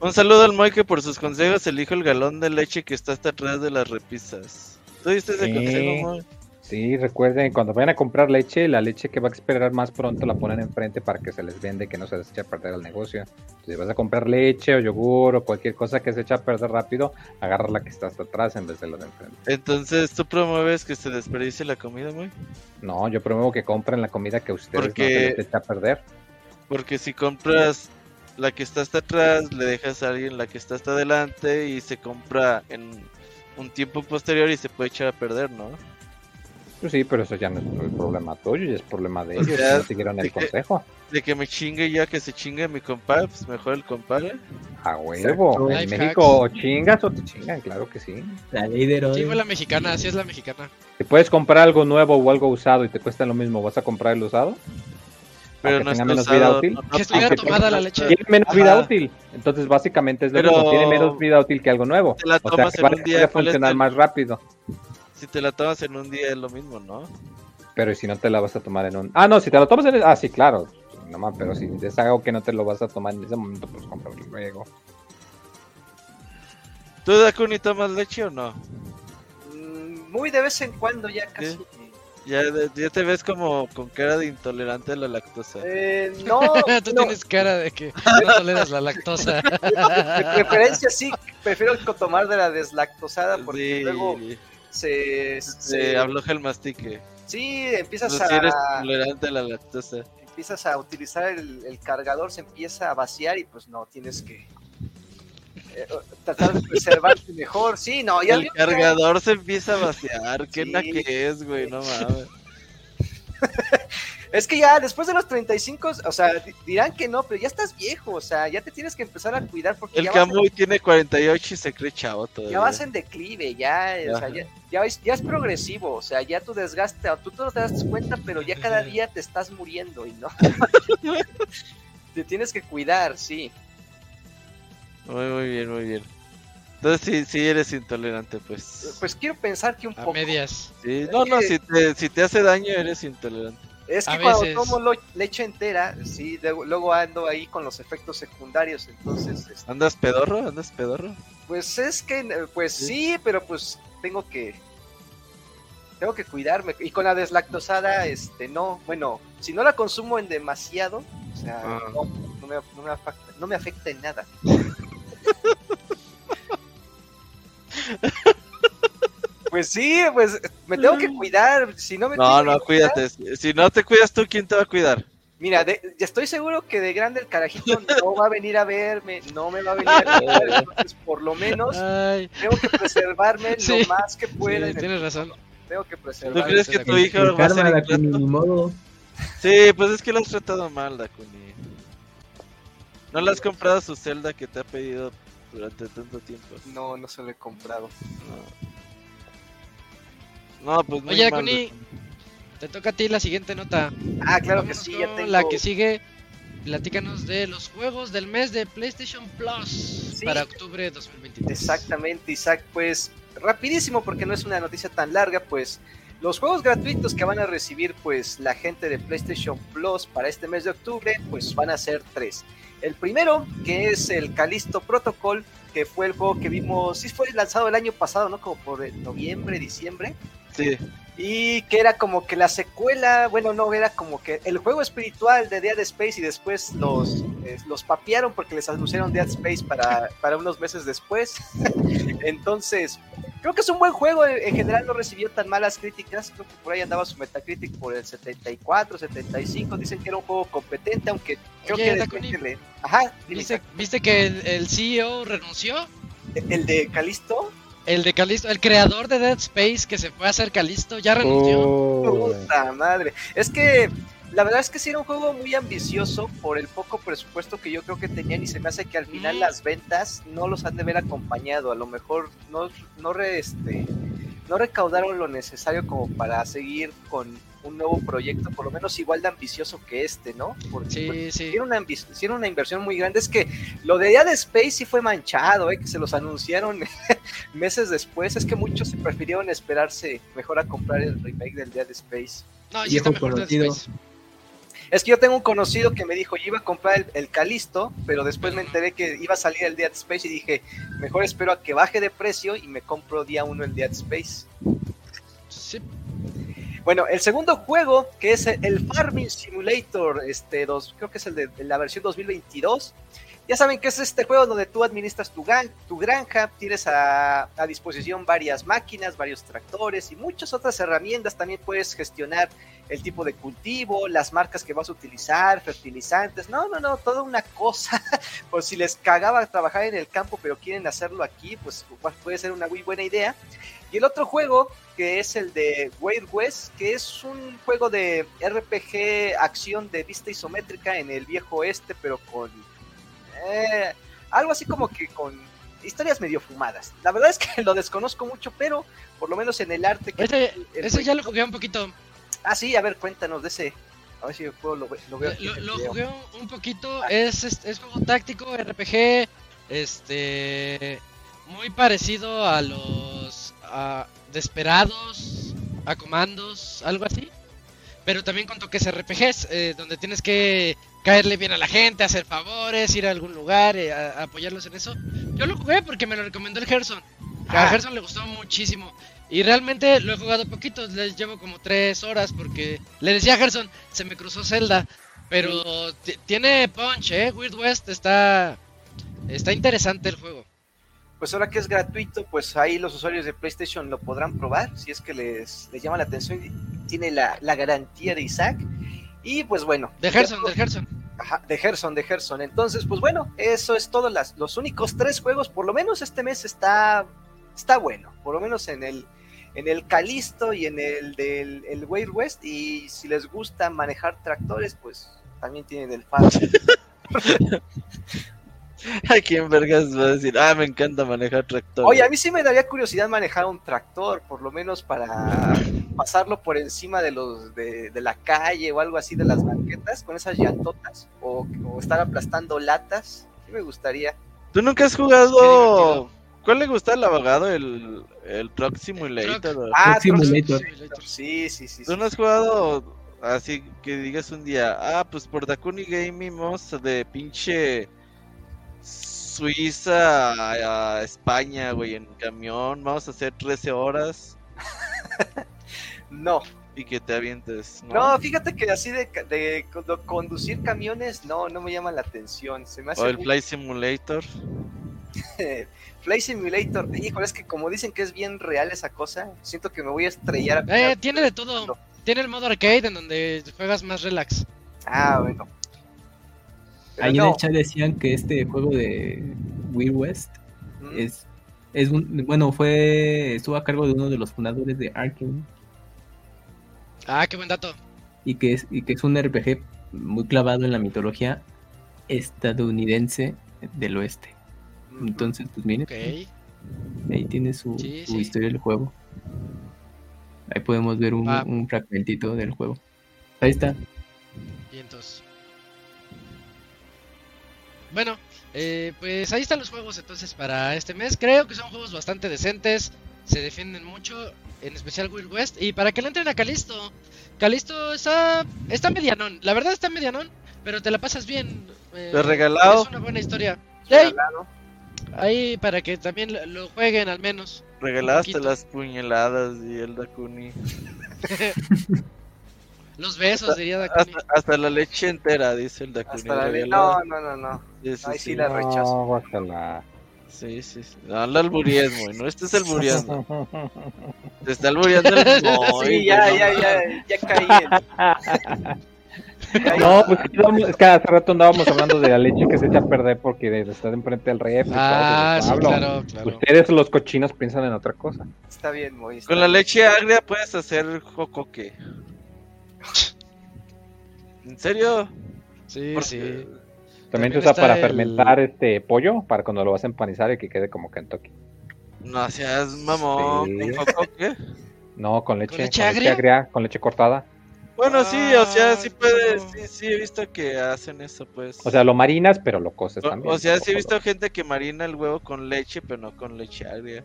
Un saludo al Moy que por sus consejos elijo el galón de leche que está hasta atrás de las repisas. ¿Tú diste ese Sí. consejo, Moy? Sí, recuerden, cuando vayan a comprar leche, la leche que va a esperar más pronto la ponen enfrente para que se les vende, que no se les eche a perder el negocio. Entonces, si vas a comprar leche o yogur o cualquier cosa que se echa a perder rápido, agarra la que está hasta atrás en vez de la de enfrente. Entonces, ¿tú promueves que se desperdicie la comida? No, yo promuevo que compren la comida que ustedes Porque- no se les echa a perder. Porque si compras la que está hasta atrás, le dejas a alguien la que está hasta adelante y se compra en un tiempo posterior y se puede echar a perder, ¿no? Pues sí, pero eso ya no es el problema tuyo, ya es problema de O ellos, sea, no siguieron de el que- consejo. De que me chingue ya, que se chingue mi compadre, pues mejor el compadre. A huevo. Exacto. En Life México o chingas o te chingan, claro que sí. La ley de Sí, la mexicana, así es la mexicana. Si puedes comprar algo nuevo o algo usado y te cuesta lo mismo, ¿vas a comprar el usado? Pero no tenga está menos usado, vida útil. no- no Que estuviera tomada la leche. Tiene menos Ajá. vida útil. Entonces, básicamente es lo Pero- mismo. Tiene menos vida útil que algo nuevo. Te la O sea, tomas que en puede un día, puede ¿cuál es funcionar más rápido. Si te la tomas en un día es lo mismo, ¿no? Pero si no te la vas a tomar en un... Ah, no, si te lo tomas en... Ah, sí, claro. No más, pero si es algo que no te lo vas a tomar en ese momento, pues cómpralo luego. ¿Tú, Dakuni, tomas leche o no? Mm, Muy de vez en cuando ya casi. Ya, de- ya te ves como con cara de intolerante a la lactosa. Eh, *laughs* no, Tú no, tienes cara de que no toleras la lactosa. *laughs* de preferencia sí, prefiero tomar de la deslactosada porque Sí, luego se, se se- afloja el mastique. sí empiezas si eres a intolerante a la lactosa. empiezas a utilizar el, el cargador, se empieza a vaciar y pues no, tienes que eh, tratar de preservarte *laughs* mejor. Sí, no, ya El que- cargador se empieza a vaciar. Qué Sí. que es, güey, no mames. Es que ya después de los 35, o sea, di- dirán que no, pero ya estás viejo, o sea, ya te tienes que empezar a cuidar porque El en, Camuy tiene 48 y se cree chavo todavía. ya vas en declive, ya, o sea, Ajá. ya, ya es, ya es progresivo, o sea, ya tu desgaste, tú, tú no te das cuenta, pero ya cada día te estás muriendo y no. *laughs* te tienes que cuidar, sí. Muy, muy bien, muy bien. Entonces sí, sí eres intolerante, pues. Pues quiero pensar que un A poco. medias. Sí, no, no, si te, si te hace daño eres intolerante. Es que A cuando veces. tomo lo- leche entera, sí, de- luego ando ahí con los efectos secundarios, entonces, este, ¿Andas pedorro? ¿Andas pedorro? pues es que, eh, pues sí, pero pues tengo que, tengo que cuidarme. Y con la deslactosada, este, no, bueno, si no la consumo en demasiado, o sea, Ah. no, no me, no me afecta, no me afecta en nada. *laughs* Pues sí, pues me tengo que cuidar, si no me No, no, cuidar- cuídate. Si- no te cuidas tú, ¿quién te va a cuidar? Mira, de- ya estoy seguro que de grande el carajito no va a venir a verme, no me va a venir a ver, entonces por lo menos Ay, tengo que preservarme Sí. lo más que sí, pueda. el- tienes razón. Tengo que ¿Tú preservarme. crees que tu hija va a ser Dakuni, ni modo. Sí, pues es que lo has tratado mal, Dakuni. No le has comprado su celda que te ha pedido durante tanto tiempo. No, no se lo he comprado. No, pues muy Oye, Dakuni, te toca a ti la siguiente nota. Ah, claro que Vámonos sí, ya con tengo. La que sigue, platícanos de los juegos del mes de PlayStation Plus Sí. para octubre de 2023. Exactamente, Isaac. Pues rapidísimo, porque no es una noticia tan larga, pues los juegos gratuitos que van a recibir pues la gente de PlayStation Plus para este mes de octubre, pues van a ser tres. El primero, que es el Callisto Protocol, que fue el juego que vimos, sí fue lanzado el año pasado, ¿no? Como por noviembre, diciembre. Sí, Y que era como que la secuela, bueno, no, era como que el juego espiritual de Dead Space y después los, eh, los papearon porque les anunciaron Dead Space para, para unos meses después. *laughs* Entonces, creo que es un buen juego, en en general no recibió tan malas críticas, creo que por ahí andaba su Metacritic por el 74, 75, dicen que era un juego competente, aunque creo Oye, que que le... Ajá, ¿Viste, viste que el, el CEO renunció? el de Calisto, El de Calisto, el creador de Dead Space que se fue a hacer Calisto, ya renunció. Oh. Puta madre. Es que la verdad es que sí era un juego muy ambicioso por el poco presupuesto que yo creo que tenían y se me hace que al final Mm. las ventas no los han de ver acompañado. A lo mejor no, no, re- este, no recaudaron lo necesario como para seguir con un nuevo proyecto, por lo menos igual de ambicioso que este, ¿no? Porque Sí, sí. sí era, una, era una inversión muy grande. Es que lo de Dead Space sí fue manchado, ¿eh? que se los anunciaron *laughs* meses después. Es que muchos se prefirieron esperarse mejor a comprar el remake del Dead Space. No, Viejo está mejor Dead conocido. Space. Es que yo tengo un conocido que me dijo, yo iba a comprar el, el Calisto, pero después me enteré que iba a salir el Dead Space y dije, mejor espero a que baje de precio y me compro día uno el Dead Space. Sí. Bueno, el segundo juego, que es el Farming Simulator, este, dos, creo que es el de, la versión 2022. Ya saben que es este juego donde tú administras tu, gan- tu granja, tienes a, a disposición varias máquinas, varios tractores y muchas otras herramientas. También puedes gestionar el tipo de cultivo, las marcas que vas a utilizar, fertilizantes. No, no, no, toda una cosa. *laughs* Por si les cagaba trabajar en el campo, pero quieren hacerlo aquí, pues puede ser una muy buena idea. Y el otro juego, que es el de Wild West, que es un juego de RPG acción de vista isométrica en el viejo oeste, pero con eh, algo así como que con historias medio fumadas. La verdad es que *laughs* lo desconozco mucho, pero por lo menos en el arte que Ese, el ese ya lo jugué un poquito. Ah, sí, a ver, cuéntanos de ese. A ver si puedo, lo, lo veo. Lo, jugué un, poquito. Es, es, es juego táctico, RPG. Este. Muy parecido a los. A Desperados. A Comandos. Algo así. Pero también con toques RPGs. eh, donde tienes que caerle bien a la gente, hacer favores, ir a algún lugar, eh, a, a apoyarlos en eso. Yo lo jugué porque me lo recomendó el Gerson. A Ah. Gerson le gustó muchísimo. Y realmente lo he jugado poquito, les llevo como tres horas porque le decía a Gerson, se me cruzó Zelda, pero ti- tiene punch, eh, Weird West está está interesante el juego. Pues ahora que es gratuito, pues ahí los usuarios de PlayStation lo podrán probar, si es que les, les llama la atención. y Tiene la, la garantía de Isaac. Y pues bueno. De Gerson, de Gerson. Ajá, de Gerson, de Gerson. Entonces, pues bueno, eso es todo. Las, los únicos tres juegos, por lo menos este mes está, está bueno. Por lo menos en el, en el Calisto y en el del el Wild West. Y si les gusta manejar tractores, pues también tienen el FAD. *laughs* *laughs* ¿A quién vergas va a decir? Ah, me encanta manejar tractor. Oye, a mí sí me daría curiosidad manejar un tractor, por lo menos para pasarlo por encima de los de, de la calle o algo así de las banquetas con esas llantotas o, o estar aplastando latas. Sí me gustaría. ¿Tú nunca has jugado? ¿Cuál le gusta al abogado? El, el Truck Simulator. Ah, Truck Truck Simulator. Sí, sí, sí. ¿Tú sí. no has jugado así que digas un día, ah, pues por Dakuni Gaming vamos de pinche Suiza a, a España, güey, en camión, vamos a hacer 13 horas *laughs* No, y que te avientes, ¿no? no, fíjate que así de, de co- conducir camiones, no, no me llama la atención. Se me hace o el muy- Flight Simulator. *laughs* Flight Simulator. Híjole, es que como dicen que es bien real esa cosa, siento que me voy a estrellar. a- Eh, tiene de todo. Tiene el modo arcade en donde juegas más relax. Ah, bueno. Pero Ahí en el chat decían que este juego de Weird West mm, es, es un, bueno, fue, estuvo a cargo de uno de los fundadores de Arkane Ah, qué buen dato. y que es, y que es un RPG muy clavado en la mitología estadounidense del oeste. Entonces, pues miren, Ok. ahí tiene su, Sí, su sí. historia del juego. Ahí podemos ver un, Ah. un fragmentito del juego. Ahí está. Y entonces. Bueno, eh, pues ahí están los juegos entonces para este mes. Creo que son juegos bastante decentes. Se defienden mucho, en especial Wild West. Y para que le entren a Calisto. Calisto está, está medianón. La verdad está medianón, pero te la pasas bien. eh, ¿De regalado? Es una buena historia. Regalado. ahí para que también lo- jueguen al menos. Regalaste las puñaladas y el Dakuni. Los besos, diría Dakuni. Hasta, hasta la leche entera, dice el Dakuni. Hasta la regalado. No, no, no, no. Sí, sí, Ahí sí. sí la rechazo. No, guácala. Sí, sí, sí. No, la alburías, güey. No, este albureando. Te está albureando el Moy, *laughs* Sí, ya, ya, ya, ya caí en... *laughs* No, pues que íbamos- es que hace rato andábamos hablando de la leche que se echa a perder porque de estar enfrente del refri. Ah, todo sí, claro, claro. Ustedes los cochinos piensan en otra cosa. Está bien, Moy. está Con la leche agria puedes hacer jocoque. ¿En serio? Sí, Porque- sí. También, También se usa para el- fermentar este pollo para cuando lo vas a empanizar y que quede como Kentucky. No seas mamón. Sí. ¿Con jocoque? No, con leche, ¿Con leche agria? agria, con leche cortada. Bueno, sí, o sea, sí Ah, puedes. no. Sí, sí, he visto que hacen eso, pues. O sea, lo marinas, pero lo coces O- también. o sea, sí he visto gente que marina el huevo con leche, pero no con leche agria.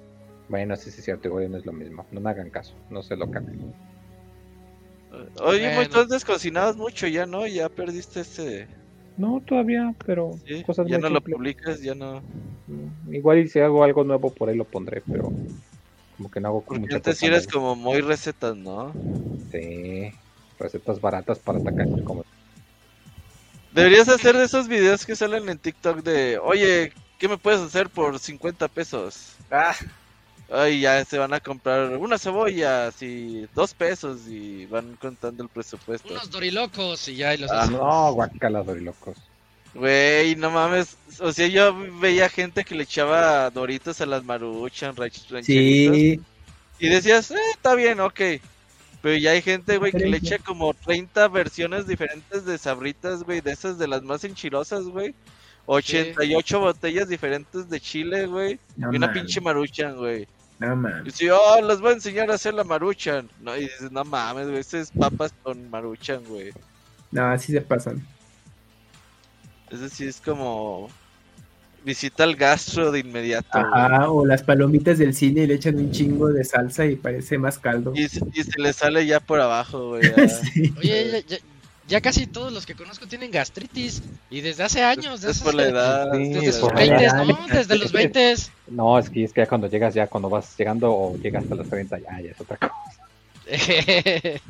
Bueno, sí, sí, es cierto, igual no es lo mismo. No me hagan caso, no se lo cambien. Oye, Bueno. pues tú descocinabas mucho ya, ¿no? Ya perdiste ese. No, todavía, pero Sí, cosas ya no lo publicas, ya no. Mm, Igual y si hago algo nuevo por ahí lo pondré, pero como que no hago con Porque mucha antes sí eres como muy recetas, ¿no? Sí, recetas baratas para atacar como Deberías hacer de esos videos que salen en TikTok de, oye, ¿qué me puedes hacer por 50 pesos? Ah, Ay, ya se van a comprar una cebolla, y dos pesos y van contando el presupuesto. Unos dorilocos y ya, y los Ah. No, guacala, locos. Güey, no mames. O sea, yo veía gente que le echaba doritos a las maruchan, ranch- rancheritos. Sí, Y decías, eh, está bien, ok. Pero ya hay gente, güey, que le echa como 30 versiones diferentes de sabritas, güey, de esas de las más enchilosas, güey. 88 botellas diferentes de chile, güey. no y una pinche maruchan, güey. No Y mames. dice, oh, les voy a enseñar a hacer la maruchan. No, y dices, no mames, güey, ese es papas con maruchan, güey. No, así se pasan. Ese sí es como visita al gastro de inmediato. güey. Ajá, o las palomitas del cine y le echan un chingo de salsa y parece más caldo. Y, se- y se le sale ya por abajo, güey. *laughs* Sí. Oye, ya, ya- ya casi todos los que conozco tienen gastritis. Y desde hace años. Es Desde, por la edad. Sí, desde por sus la 20, edad. ¿no? Desde los 20. *laughs* No, es que, es que ya cuando llegas, ya cuando vas llegando o llegas hasta los 30, ya, ya es otra cosa. *laughs*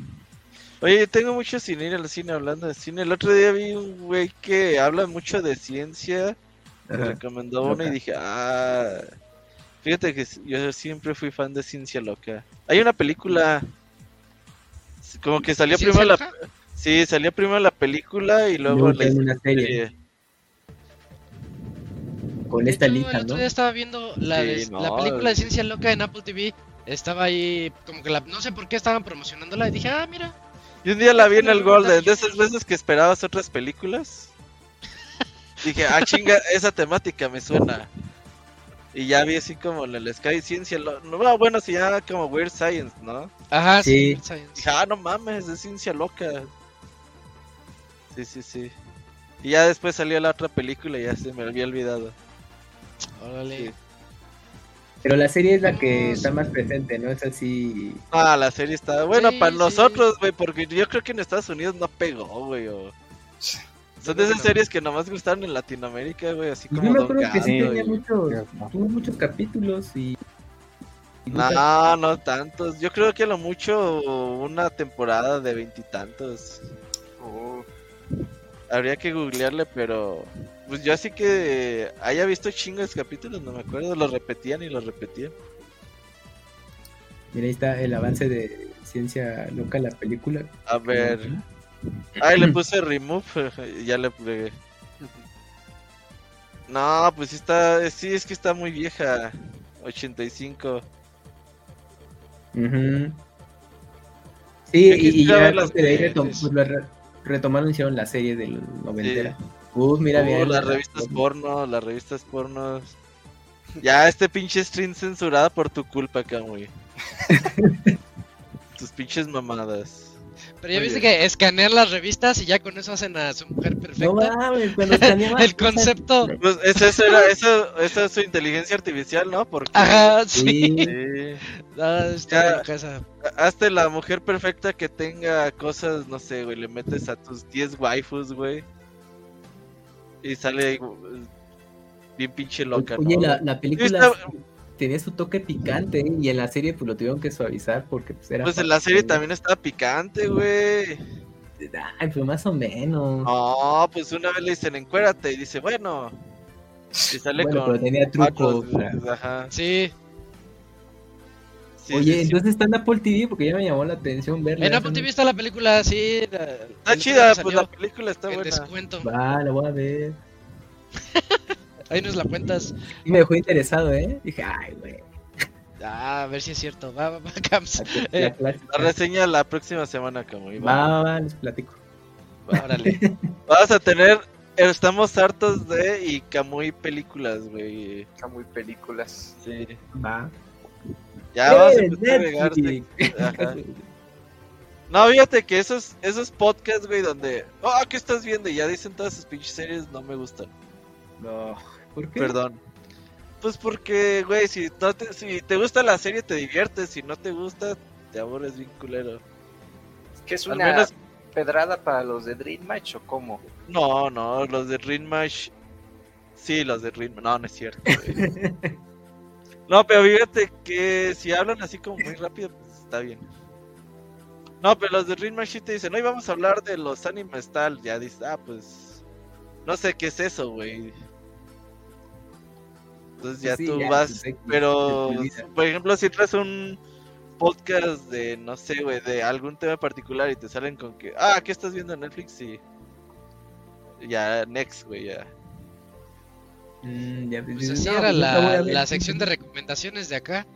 Oye, tengo mucho sin ir al cine hablando de cine. El otro día vi un güey que habla mucho de ciencia. Me recomendó una y dije, ah. Fíjate que yo siempre fui fan de ciencia loca. Hay una película. Como que salió ¿Ciencia primero la. Loca? Sí, salió primero la película y luego Luego la una serie. serie. Con esta hecho, lista, el otro ¿no? día estaba viendo la, Sí, de- no, la película de Ciencia Loca en Apple TV. Estaba ahí, como que la, no sé por qué estaban promocionándola. Y dije, ah, mira. Y un día la vi en el Golden, de esas veces que esperabas otras películas. *laughs* Dije, ah, chinga, esa temática me suena. Y ya vi así como en el Sky Ciencia. Lo... No, bueno, se llama como Weird Science, ¿no? Ajá, sí. Sí. Weird Science. Dije, ah, no mames, es ciencia loca. Sí, sí, sí. Y ya después salió la otra película y ya se me había olvidado. Órale. Sí. Pero la serie es la que está más presente, ¿no? Es así. Ah, la serie está bueno Sí, para sí. nosotros, güey, porque yo creo que en Estados Unidos no pegó, güey. o- Son de esas series que nomás gustaron en Latinoamérica, güey, así Pues como yo me Don que sí tenía muchos, tuvo muchos capítulos y. y nunca- No, no tantos. Yo creo que a lo mucho una temporada de veintitantos. Uh, Habría que googlearle, pero pues yo así que haya visto chingos capítulos, no me acuerdo, lo repetían y lo repetían. Mira, ahí está el avance de Ciencia Loca, la película. A ver, ay, le *clears throat* puse remove *laughs* ya le pegué. No, pues sí está, sí es que está muy vieja, 85. Ujú. Sí, Yo y, y ya ver las de ahí retom- pues, la retomaron, hicieron la serie del noventera. Sí. Mira, Uh, mira. las revistas porno, las revistas porno. Ya este pinche stream censurada por tu culpa, Kamui. *laughs* Tus pinches mamadas. Pero ya Muy viste bien. que escanean las revistas y ya con eso hacen a su mujer No perfecta. mames, cuando *laughs* escaneaba- El concepto. Pues eso, eso era, eso, eso es su inteligencia artificial, ¿no? Porque Ajá, sí. Sí. sí. Está Ya. loca esa. hazte la mujer perfecta que tenga cosas, no sé, güey, le metes a tus 10 waifus, güey. Y sale bien pinche loca, Oye, ¿no? la, la película está- tenía su toque picante ¿eh? y en la serie pues lo tuvieron que suavizar porque pues era... Pues en la serie también estaba picante, güey. Ay, pues más o menos. No, pues una vez le dicen encuérate y dice, bueno. Y sale bueno, con pero tenía trucos. macros, güey, Ajá. Sí. Sí, Oye, sí, sí. entonces está en Apple TV porque ya me llamó la atención verla. En Apple TV está la película, sí. la- Está chida, pues la película está en buena. descuento. Va, la voy a ver. *laughs* Ahí nos la cuentas. Y me dejó interesado, ¿eh? Dije, ay, güey. Ah, a ver si es cierto. Va, va, va, Cams. la Eh, la clásica. La reseña la próxima semana, como iba. Va, va, va, les platico. Órale. *laughs* Vamos a tener. Estamos hartos de y Kamui películas, güey. Está muy películas. Sí. Va. Ya vamos a ¡Eh, empezar a! Ajá. No, fíjate que esos, esos podcasts, güey, donde. Oh, ¿qué estás viendo? Y ya dicen todas sus pinches series, no me gustan. No. ¿Por qué? Perdón. Pues porque, güey, si, no te, si te gusta la serie te diviertes, si no te gusta, te aburres bien culero. ¿Qué es Al una menos- pedrada para los de Dream Match o cómo? No, no, los de Rinmash. Sí, los de Rinmash. No, no es cierto. *laughs* No, pero fíjate que si hablan así como muy rápido, pues está bien. No, pero los de Rinmash sí te dicen, hoy vamos a hablar de los animes tal. Ya dices, ah, pues. No sé qué es eso, güey. Entonces ya Sí, tú ya, vas. Pero, por ejemplo, si traes un podcast de, no sé, güey, de algún tema particular y te salen con que, ah, ¿qué estás viendo en Netflix? Y ya, next, güey, ya. Mm, ya, Pues así no, era pues, la, la sección de recomendaciones de acá.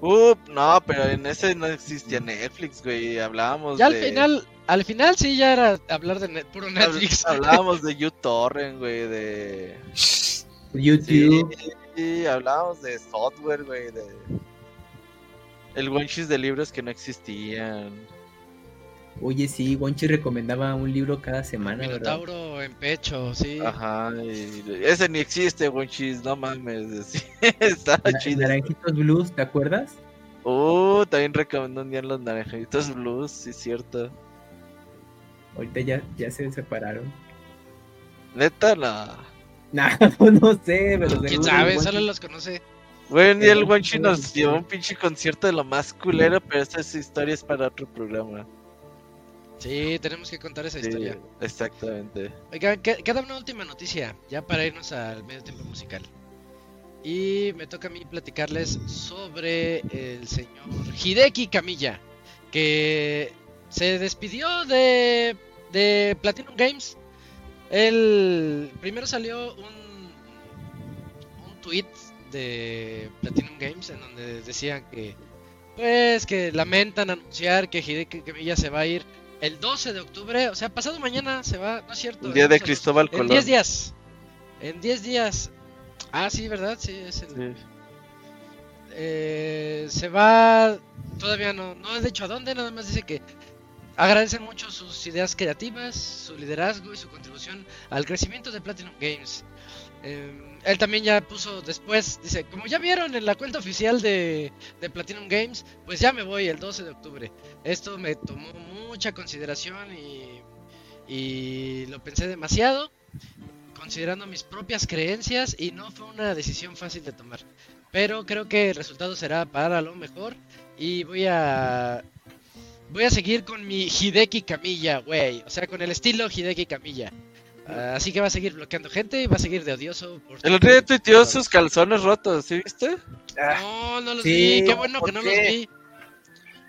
Uh, no, pero en ese no existía Netflix, güey. Hablábamos Ya al final, al final sí ya era hablar de net- puro Netflix. Hablábamos *laughs* de uTorrent, güey, de. YouTube. Sí, hablábamos de software, güey, de. El Wenchis de libros que no existían. Oye, sí, Wonchi recomendaba un libro cada semana, ¿verdad? Minotauro en pecho, sí. Ajá, y ese ni existe, Wenchis, no mames. *laughs* sí, Está Na- chido. Naranjitos Blues, ¿te acuerdas? Uh, también recomendó un día los naranjitos blues, sí, cierto. Ahorita ya, ya se separaron. Neta, no. Nah, *laughs* no sé, pero ¿Quién sabe? Solo los conoce. Güey, un día el Eh, Wanchi nos sí. llevó un pinche concierto de lo más culero, pero esa es historia es para otro programa. Sí, tenemos que contar esa Sí, historia. exactamente. Oigan, que- queda una última noticia, ya para irnos al medio tiempo musical. Y me toca a mí platicarles sobre el señor Hideki Kamiya, que se despidió de, de Platinum Games. El primero salió un, un tweet de Platinum Games en donde decían que pues que lamentan anunciar que Hideki Kamiya se va a ir el 12 de octubre, o sea, pasado mañana se va, no es cierto. El día de Cristóbal En Colón. 10 días. En 10 días. Ah, sí, ¿verdad? Sí, es el... Sí. Eh, se va. Todavía no, no ha dicho a dónde, nada más dice que agradecen mucho sus ideas creativas, su liderazgo y su contribución al crecimiento de Platinum Games. Eh, él también ya puso después, dice, como ya vieron en la cuenta oficial de, de Platinum Games, pues ya me voy el 12 de octubre. Esto me tomó mucha consideración y, y lo pensé demasiado, considerando mis propias creencias y no fue una decisión fácil de tomar. Pero creo que el resultado será para lo mejor. Y voy a. Voy a seguir con mi Hideki Camilla, güey. O sea, con el estilo Hideki Camilla. Ah, así que va a seguir bloqueando gente y va a seguir de odioso. Por El otro día tuiteó sus calzones rotos, ¿sí viste? Ah, No, no los Sí, vi. Qué bueno que ¿por no los vi.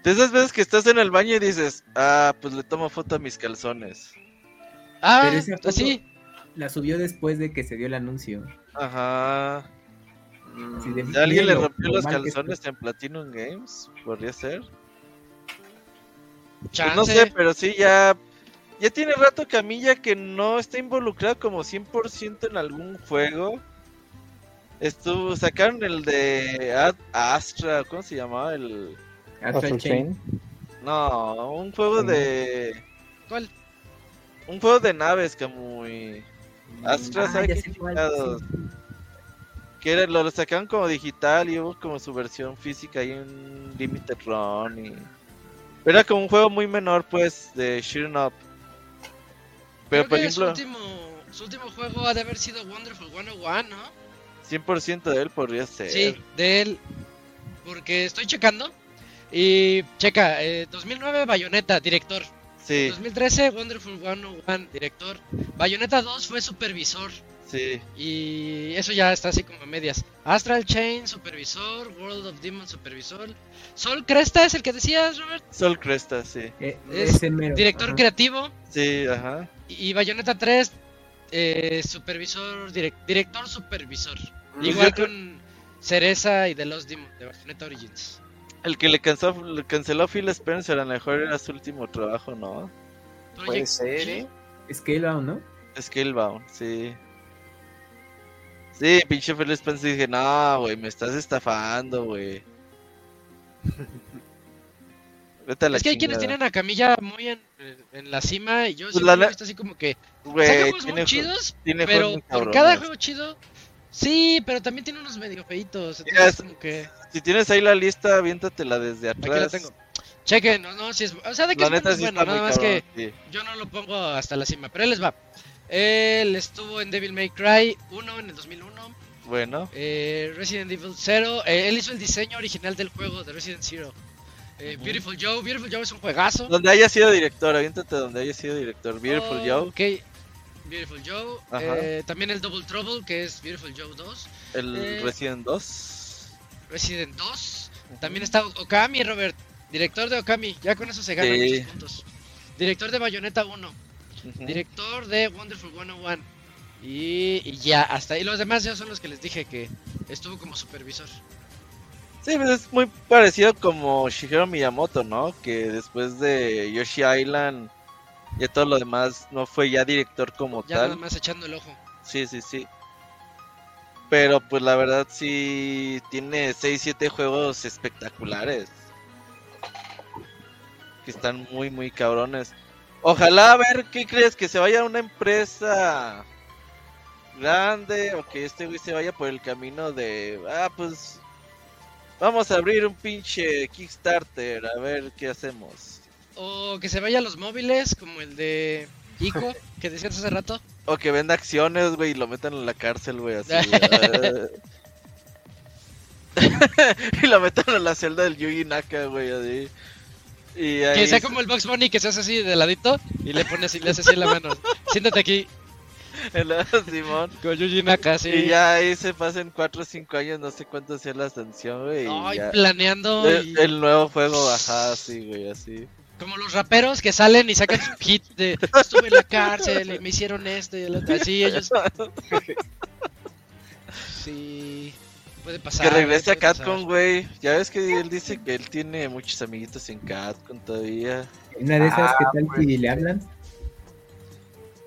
De esas veces que estás en el baño y dices, ah, pues le tomo foto a mis calzones. Ah, Pero esa foto- sí. La subió después de que se dio el anuncio. Ajá. Si alguien le rompió lo los calzones en Platinum Games, podría ser. Pues Chance. no sé, pero sí, ya. Ya tiene rato Camilla que no está involucrada como 100% en algún juego. Estuvo, sacaron el de Ad- Astra, ¿cómo se llamaba? El. Astral Chain. Chain. No, un juego de. ¿Cuál? Un juego de naves, Camuy. Astra, Ah, ¿sabe ya qué. Que era, lo sacaron como digital y hubo como su versión física y un Limited Run y... Era como un juego muy menor pues de Sheer Up. Pero Creo por ejemplo, su, último, su último juego ha de haber sido Wonderful 101, ¿no? 100% de él podría ser. Sí, de él. Porque estoy checando. Y checa, eh, 2009 Bayonetta, director. Sí, 2013 Wonderful 101, director. Bayonetta 2 fue supervisor. Sí. Y eso ya está así como a medias. Astral Chain, supervisor. World of Demons, supervisor. Sol Cresta es el que decías, Robert. Sol Cresta, sí. Eh, Es ese mero, Director ajá. creativo. Sí, ajá. Y Bayonetta 3, eh, supervisor, direc- director supervisor. Pues Igual creo- con Cereza y The Lost Demon de Bayonetta Origins. El que le, cansó, le canceló a Phil Spencer a lo mejor era su último trabajo, ¿no? Puede ser. ¿eh? Scalebound, ¿no? Scalebound, sí. Sí, pinche Phil Spencer dije, no, güey, me estás estafando, güey. *laughs* Vete a la Es que hay quienes tienen a Camilla muy en, en la cima y yo Pues siempre la he visto así como que Güey, saca juegos tiene muy chidos, tiene pero por cabrones. cada juego chido, sí, pero también tiene unos medio feitos, Mira, como que Si tienes ahí la lista, aviéntatela desde aquí atrás. la tengo. Chequen, no, no, si es, o sea, de que La es neta sí bueno, está nada más que sí. yo no lo pongo hasta la cima, pero él les va. Él estuvo en Devil May Cry 1 en el 2001, Bueno, eh, Resident Evil 0, eh, él hizo el diseño original del juego de Resident Zero. Eh. Beautiful Joe, Beautiful Joe es un juegazo. donde haya sido director, aviéntate donde haya sido director. Beautiful Oh, Joe, Ok, Beautiful Joe. Eh, también el Double Trouble, que es Beautiful Joe 2. el eh, Resident 2. Resident 2. También está Okami, Robert. Director de Okami. Ya con eso se ganan Sí. muchos puntos. Director de Bayonetta 1. Director de Wonderful 101. Y, y ya, hasta ahí. Los demás ya son los que les dije que estuvo como supervisor. Sí, pues es muy parecido como Shigeru Miyamoto, ¿no? Que después de Yoshi Island y todo lo demás no fue ya director como Ya tal. nada más echando el ojo. Sí, sí, sí. Pero pues la verdad sí tiene 6, 7 juegos espectaculares. Que están muy, muy cabrones. Ojalá a ver qué crees, que se vaya a una empresa grande o que este güey se vaya por el camino de, ah, pues vamos a abrir un pinche Kickstarter, a ver qué hacemos. O que se vaya a los móviles, como el de Ico, que decías hace rato. O que venda acciones, güey, y lo metan en la cárcel, güey, así. ah. *laughs* *laughs* y lo metan en la celda del Yuji Naka, güey, así. Y ahí Que sea como el Box Bunny que se hace así de ladito y le pones y le hace así en la mano. Siéntate aquí *laughs* en la Simón. con Yuji Naka, sí. Y ya ahí se pasen 4 o 5 años, no sé cuánto sea la sanción, güey. Ay, ya. planeando. El, y- el nuevo juego, ajá, sí, güey, así. Como los raperos que salen y sacan su hit de estuve en la cárcel y me hicieron esto y el otro. Así ellos. *laughs* Sí. Puede pasar. Que regrese a. Catcon, güey. Ya ves que él dice que él tiene muchos amiguitos en Catcon todavía. Una de esas, ¿qué Ah, tal si le hablan?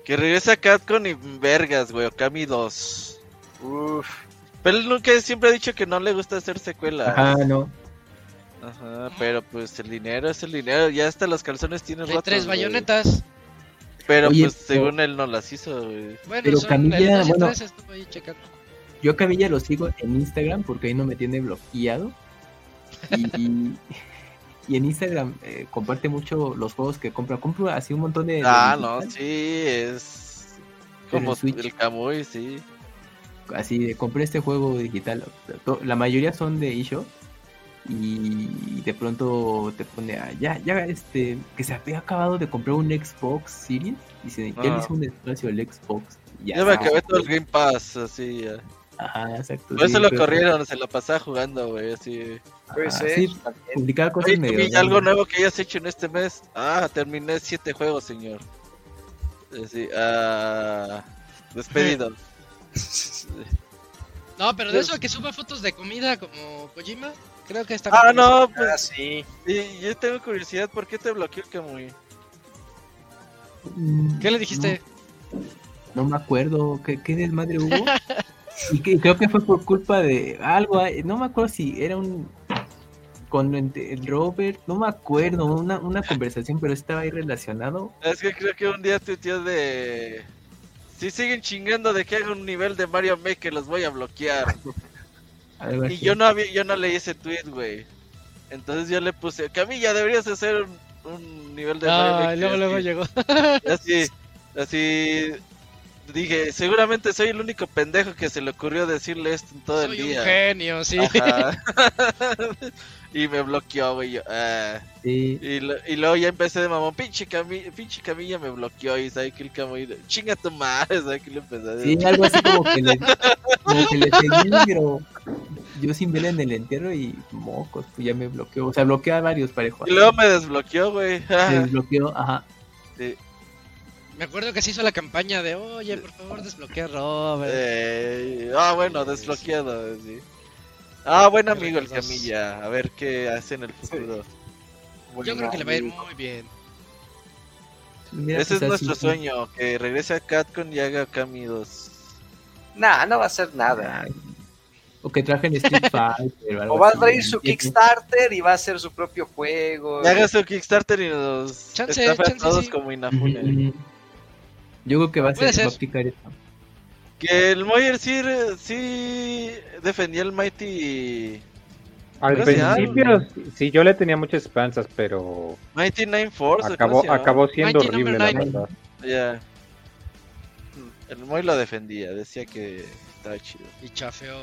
Que regrese a Catcon y vergas, güey. Okami 2. Uf. Pero él nunca siempre ha dicho que no le gusta hacer secuelas. Ajá, no. Ajá, pero pues el dinero es el dinero. Ya hasta los calzones tienen Hay rotos. tres bayonetas. Pero Oye, pues pero- según él no las hizo, güey. Bueno, Pero son Camilla, bueno. tres estuvo ahí checando. Yo Camilla lo sigo en Instagram porque ahí no me tiene bloqueado. Y, y, *laughs* y en Instagram eh, comparte mucho los juegos que compra. Compra así un montón de. de Ah, no, sí, es como Switch. el Kamui, sí. Así de compré este juego digital. La mayoría son de eShop. Y de pronto te pone a, ya, ya, este, que se había acabado de comprar un Xbox Series. Ya le Ah. hizo un espacio el Xbox. Ya, Ya me acabé todo el Game Pass, así. ya. Ajá, exacto. Por eso sí, lo pero- corrieron, se la pasaba jugando, güey, así. Ajá, ser. sí, publicaba cosas Oye, medio. Camilla, algo nuevo que hayas hecho en este mes. Ah, terminé siete juegos, señor. Así, ah, despedido. *laughs* No, pero de eso que suba fotos de comida como Kojima, creo que está ah, bien. no, Ah, pues sí. y- yo tengo curiosidad, ¿por qué te bloqueó el Kamui? Mm, ¿Qué le dijiste? No, no me acuerdo. ¿Qué, qué desmadre hubo? *laughs* y que, creo que fue por culpa de algo. No me acuerdo si era un. Con el Robert, no me acuerdo, una, una conversación, pero estaba ahí relacionado. Es que creo que un día tuiteó de... Si siguen chingando de que haga un nivel de Mario Maker, los voy a bloquear. *laughs* algo Y así. yo no había, yo no leí ese tweet, güey. Entonces yo le puse, Camilla, deberías hacer un, un nivel de Mario Ah, Maker. y luego, luego así". llegó. *laughs* Así, así dije, seguramente soy el único pendejo que se le ocurrió decirle esto en todo Soy el un día. genio, sí. Ajá. *laughs* y me bloqueó, güey. yo, ah. Sí, Y, lo- y luego ya empecé de mamón, pinche, Cami- pinche Camilla me bloqueó y sabe que el Camilla, chinga tu madre, sabe que le empecé a sí, decir. algo así como que le, *laughs* como que le seguí, pero yo sin ver en el entierro y mocos, pues ya me bloqueó. O sea, bloqueó a varios parejos. Y luego me desbloqueó, güey. Se desbloqueó, ajá. Sí. Me acuerdo que se hizo la campaña de, oye, por favor, desbloquea a Robert. Eh, ah, bueno, desbloqueado, sí. Ah, buen amigo el. Camilla. A ver qué hace en el futuro. Yo creo que le va a ir muy bien. Mira, Ese es nuestro así- sueño, que regrese a Catcon y haga Kami 2. Nah, no va a hacer nada. O que trajen Street *laughs* Fighter. algo O va a traer su. Kickstarter y va a hacer su propio juego. Y haga su Kickstarter y nos Chance, a chance, todos sí. como Inafune. Ujú. Yo creo que va a Puede ser, va a ser. Que el Moyer sí, sí defendía el Mighty Al principio sí, yo le tenía muchas esperanzas, pero Mighty Nine Force. ¿cómo acabó, acabó siendo Mighty horrible, la verdad. El Moy lo defendía, decía que estaba chido. Y chafeó.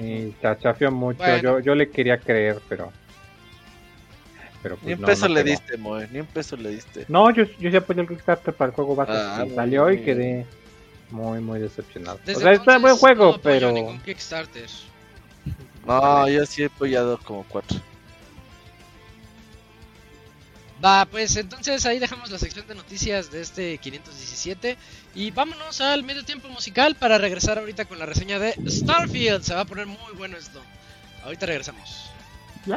Y cha- chafió mucho. Bueno. Yo, yo le quería creer, pero. Pero pues Ni un no, peso no le pegó. diste, Moy, ni un peso le diste. No, yo, yo sí apoyé el Kickstarter para el juego base. Ah, salió y quedé muy, muy decepcionado. Desde o sea, está buen juego, no pero. ningún Kickstarter. No, yo sí he apoyado como cuatro. Va, pues entonces ahí dejamos la sección de noticias de este 517 y vámonos al medio tiempo musical para regresar ahorita con la reseña de Starfield. Se va a poner muy bueno esto. Ahorita regresamos. Y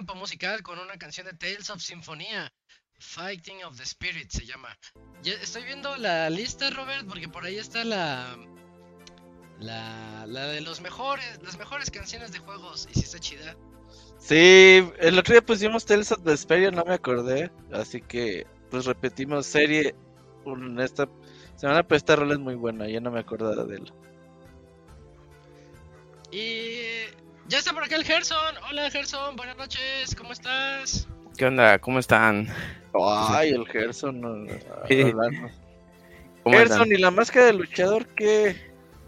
tiempo musical con una canción de Tales of Sinfonía. Fighting of the Spirit se llama. Ya estoy viendo la lista, Robert, porque por ahí está la, la, la de los mejores, las mejores canciones de juegos. Y si está chida. Sí, el otro día pusimos Tales of the Spirit, no me acordé. Así que, pues repetimos serie. En esta semana, pero esta rola es muy buena, ya no me acordaba de él. Y ya está por acá el Gerson. Hola Gerson, buenas noches, ¿cómo estás? ¿Qué onda? ¿Cómo están? Ay, el Gerson. Sí. hablando. *laughs* ¿Cómo Gerson? ¿y la máscara de luchador qué?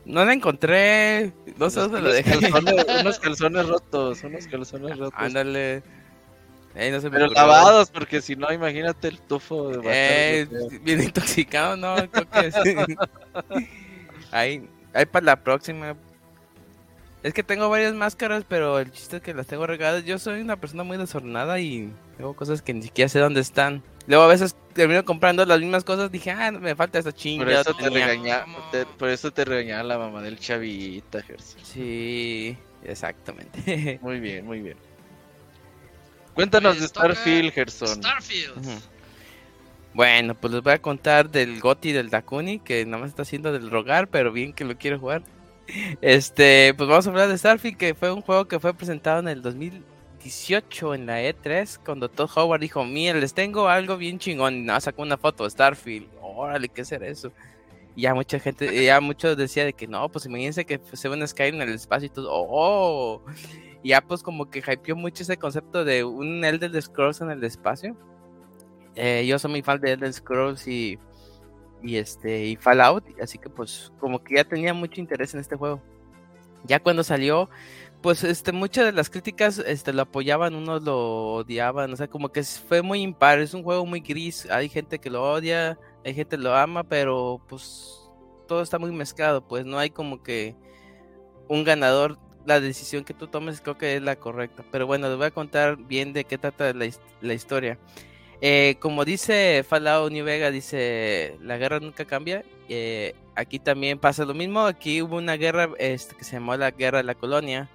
No la encontré. No sé dónde la Unos dejé. calzones, *laughs* unos calzones rotos, unos calzones rotos. Ándale. Ey, no se me Pero ocurrió. lavados, porque si no, imagínate el tufo de feo. bien intoxicado, no, creo que sí. *laughs* ahí, ahí para la próxima. Es que tengo varias máscaras, pero el chiste es que las tengo regadas. Yo soy una persona muy desordenada y tengo cosas que ni siquiera sé dónde están. Luego a veces termino comprando las mismas cosas. Dije, ah, me falta esta chinga. Por eso te tenía". regaña, te- por eso te regañaba la mamá del chavita, Gerson. Sí, exactamente. *laughs* Muy bien, muy bien. Cuéntanos Pues de toca Starfield, Gerson. Starfield. Bueno, pues les voy a contar del Goti del Dakuni, que nada más está haciendo del rogar, pero bien que lo quiero jugar. Este, pues vamos a hablar de Starfield, que fue un juego que fue presentado en el 2018 en la E3, cuando Todd Howard dijo, mira, les tengo algo bien chingón, más sacó una foto de Starfield, órale, ¿qué será eso? Y ya mucha gente, ya muchos decía de que no, pues imagínense que se ve un Skyrim en el espacio y todo, oh, y ya pues como que hypeó mucho ese concepto de un Elder Scrolls en el espacio. Eh, yo soy muy fan de Elder Scrolls y, y este y Fallout, así que pues como que ya tenía mucho interés en este juego. Ya cuando salió, pues este muchas de las críticas este lo apoyaban, unos lo odiaban, o sea, como que fue muy impar, es un juego muy gris, hay gente que lo odia, hay gente que lo ama, pero pues todo está muy mezclado, pues no hay como que un ganador, la decisión que tú tomes creo que es la correcta. Pero bueno, les voy a contar bien de qué trata la, la historia. Eh, como dice Fallout New Vega, dice, la guerra nunca cambia. Eh, aquí también pasa lo mismo. Aquí hubo una guerra este, que se llamó la Guerra de la Colonia.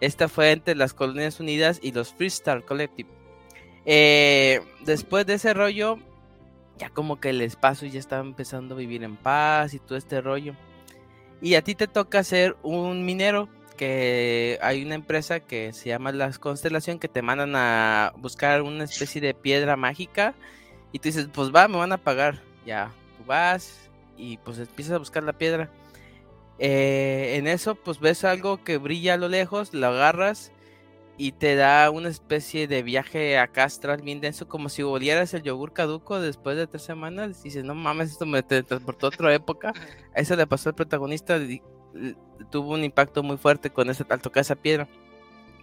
Esta fue entre las Colonias Unidas y los Freestar Collective. Eh, después de ese rollo, ya como que el espacio ya estaba empezando a vivir en paz y todo este rollo. Y a ti te toca ser un minero, que hay una empresa que se llama Las Constelación que te mandan a buscar una especie de piedra mágica y tú dices, pues va, me van a pagar. Ya, tú vas y pues empiezas a buscar la piedra. Eh, en eso pues ves algo que brilla a lo lejos, lo agarras y te da una especie de viaje acá astral bien denso, como si volvieras el yogur caduco después de tres semanas. Y dices, no mames, esto me transportó a otra época. A eso le pasó al protagonista, tuvo un impacto muy fuerte con ese, al tocar esa piedra.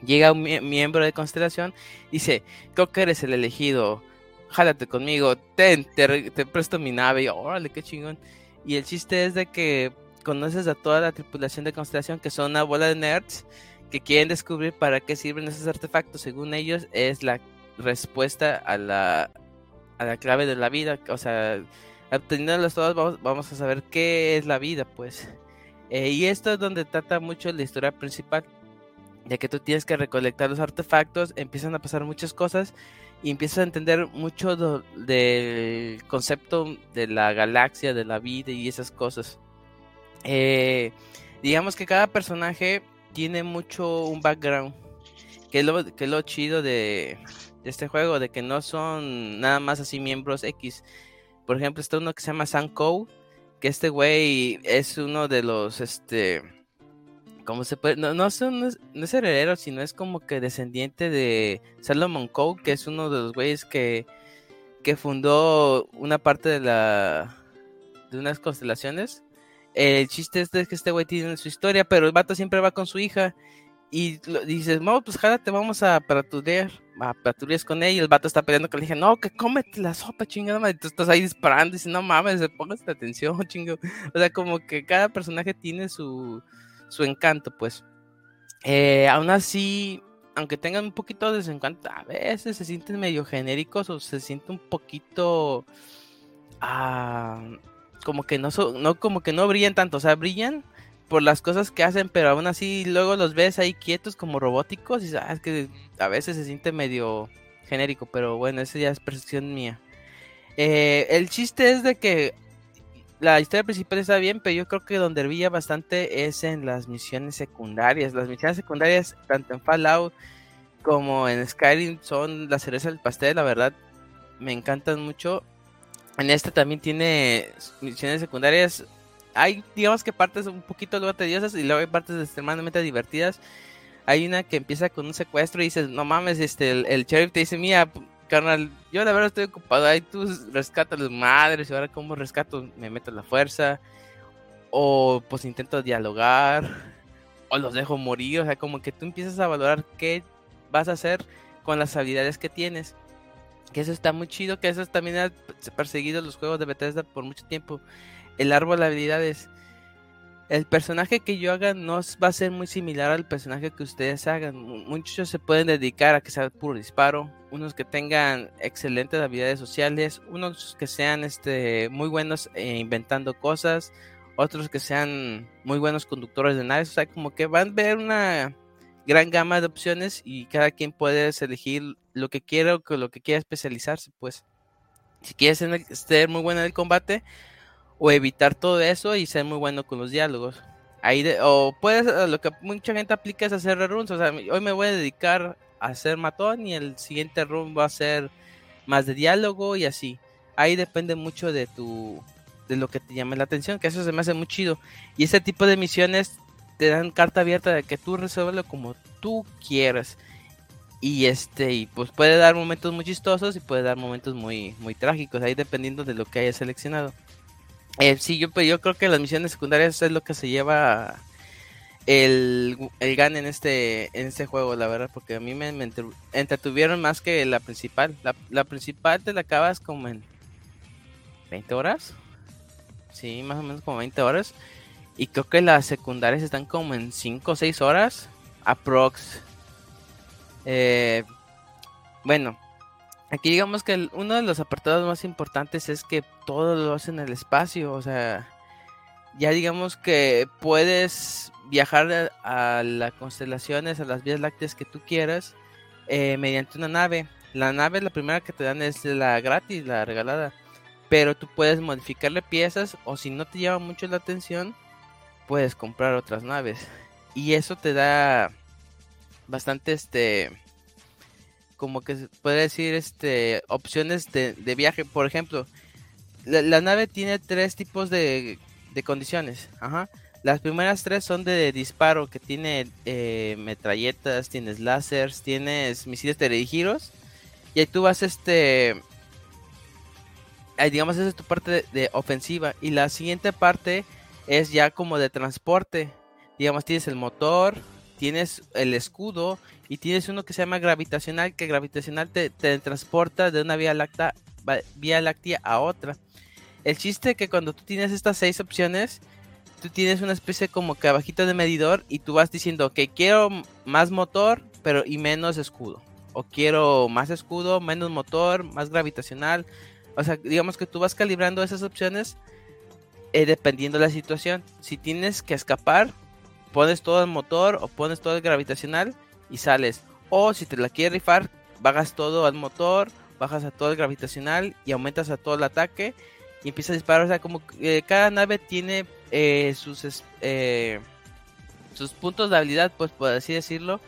Llega un mie- miembro de Constelación, dice, creo que eres el elegido, jálate conmigo, ten, te, te presto mi nave, y órale, qué chingón. Y el chiste es de que conoces a toda la tripulación de Constelación, que son una bola de nerds, que quieren descubrir para qué sirven esos artefactos. Según ellos, es la respuesta a la, a la clave de la vida. O sea, obteniéndolos todos, vamos a saber qué es la vida, pues. Eh, y esto es donde trata mucho la historia principal. Ya que tú tienes que recolectar los artefactos, empiezan a pasar muchas cosas y empiezas a entender mucho del concepto de la galaxia, de la vida y esas cosas. Eh, digamos que cada personaje tiene mucho un background, que es lo, que es lo chido de, de este juego, de que no son nada más así miembros X. Por ejemplo, está uno que se llama Sanko, que este güey es uno de los, este, ¿cómo se puede? No, no, es, no es heredero, sino es como que descendiente de Salomon Coe, que es uno de los güeyes que, que fundó una parte de la, de unas constelaciones. El chiste es que este güey tiene su historia, pero el vato siempre va con su hija. Y dices, no, pues jálate, vamos a patrullar. A patrullas con ella. Y el vato está peleando con la hija. No, que cómete la sopa, chingada madre. Y tú estás ahí disparando. Y dices, no mames, póngase atención, *laughs* chingo. O sea, como que cada personaje tiene su, su encanto, pues. Eh, aún así, aunque tengan un poquito de desencanto, a veces se sienten medio genéricos o se siente un poquito. ah, como que no, so- no como que no brillan tanto, o sea, brillan, por las cosas que hacen, pero aún así luego los ves ahí quietos como robóticos y sabes que a veces se siente medio genérico, pero bueno, esa ya es percepción mía. Eh, el chiste es de que la historia principal está bien, pero yo creo que donde brilla bastante es en las misiones secundarias. Las misiones secundarias, tanto en Fallout como en Skyrim, son la cereza del pastel, la verdad, me encantan mucho. En este también tiene misiones secundarias. Hay, digamos que partes un poquito luego tediosas y luego hay partes extremadamente divertidas. Hay una que empieza con un secuestro y dices, no mames, este, el, el sheriff te dice, mira, carnal, yo la verdad estoy ocupado, ahí tú rescatas las madres y ahora como rescato, me meto la fuerza. O pues intento dialogar. O los dejo morir. O sea, como que tú empiezas a valorar qué vas a hacer con las habilidades que tienes. Que eso está muy chido, que eso también ha perseguido los juegos de Bethesda por mucho tiempo. El árbol de habilidades. El personaje que yo haga no va a ser muy similar al personaje que ustedes hagan. Muchos se pueden dedicar a que sea puro disparo, unos que tengan excelentes habilidades sociales, unos que sean este, muy buenos eh, inventando cosas, otros que sean muy buenos conductores de naves. O sea, como que van a ver una gran gama de opciones y cada quien puede elegir lo que quiera o lo que quiera especializarse, pues. Si quieres ser muy bueno en el combate o evitar todo eso y ser muy bueno con los diálogos. Ahí o puedes, lo que mucha gente aplica es hacer reruns, o sea, hoy me voy a dedicar a hacer matón y el siguiente run va a ser más de diálogo y así. Ahí depende mucho de tu de lo que te llame la atención, que eso se me hace muy chido. Y ese tipo de misiones te dan carta abierta de que tú resuelves como tú quieras. Y este, y pues puede dar momentos muy chistosos y puede dar momentos muy, muy trágicos, ahí dependiendo de lo que hayas seleccionado. Eh, sí, yo, pues, yo creo que las misiones secundarias es lo que se lleva el, GAN en este, en este juego, la verdad, porque a mí me, entretuvieron más que la principal. La, la, principal te la acabas como en 20 horas. Sí, más o menos como 20 horas. Y creo que las secundarias están como en 5 o 6 horas. Aprox. Eh, bueno, aquí digamos que uno de los apartados más importantes es que todo lo hace en el espacio. O sea, ya digamos que puedes viajar a, las constelaciones, a las vías lácteas que tú quieras, eh, mediante una nave. La nave, la primera que te dan es la gratis, la regalada. Pero tú puedes modificarle piezas o si no te llama mucho la atención, puedes comprar otras naves. Y eso te da bastante este como que se puede decir este opciones de, viaje por ejemplo la, nave tiene tres tipos de, de condiciones Ajá. las primeras tres son de disparo que tiene eh, metralletas tienes láseres tienes misiles dirigidos y ahí tú vas este digamos esa es tu parte de ofensiva y la siguiente parte es ya como de transporte. Digamos, tienes el motor, tienes el escudo y tienes uno que se llama gravitacional, que gravitacional te, transporta de una vía láctea, vía láctea a otra. El chiste es que cuando tú tienes estas seis opciones, tú tienes una especie como que abajito de medidor y tú vas diciendo que quiero más motor, pero y menos escudo. O quiero más escudo, menos motor, más gravitacional. O sea, digamos que tú vas calibrando esas opciones eh, dependiendo de la situación. Si tienes que escapar, pones todo el motor o pones todo el gravitacional y sales. O si te la quieres rifar, bajas todo al motor, bajas a todo el gravitacional y aumentas a todo el ataque y empiezas a disparar. O sea, como eh, cada nave tiene eh, sus, sus puntos de habilidad, pues por así decirlo.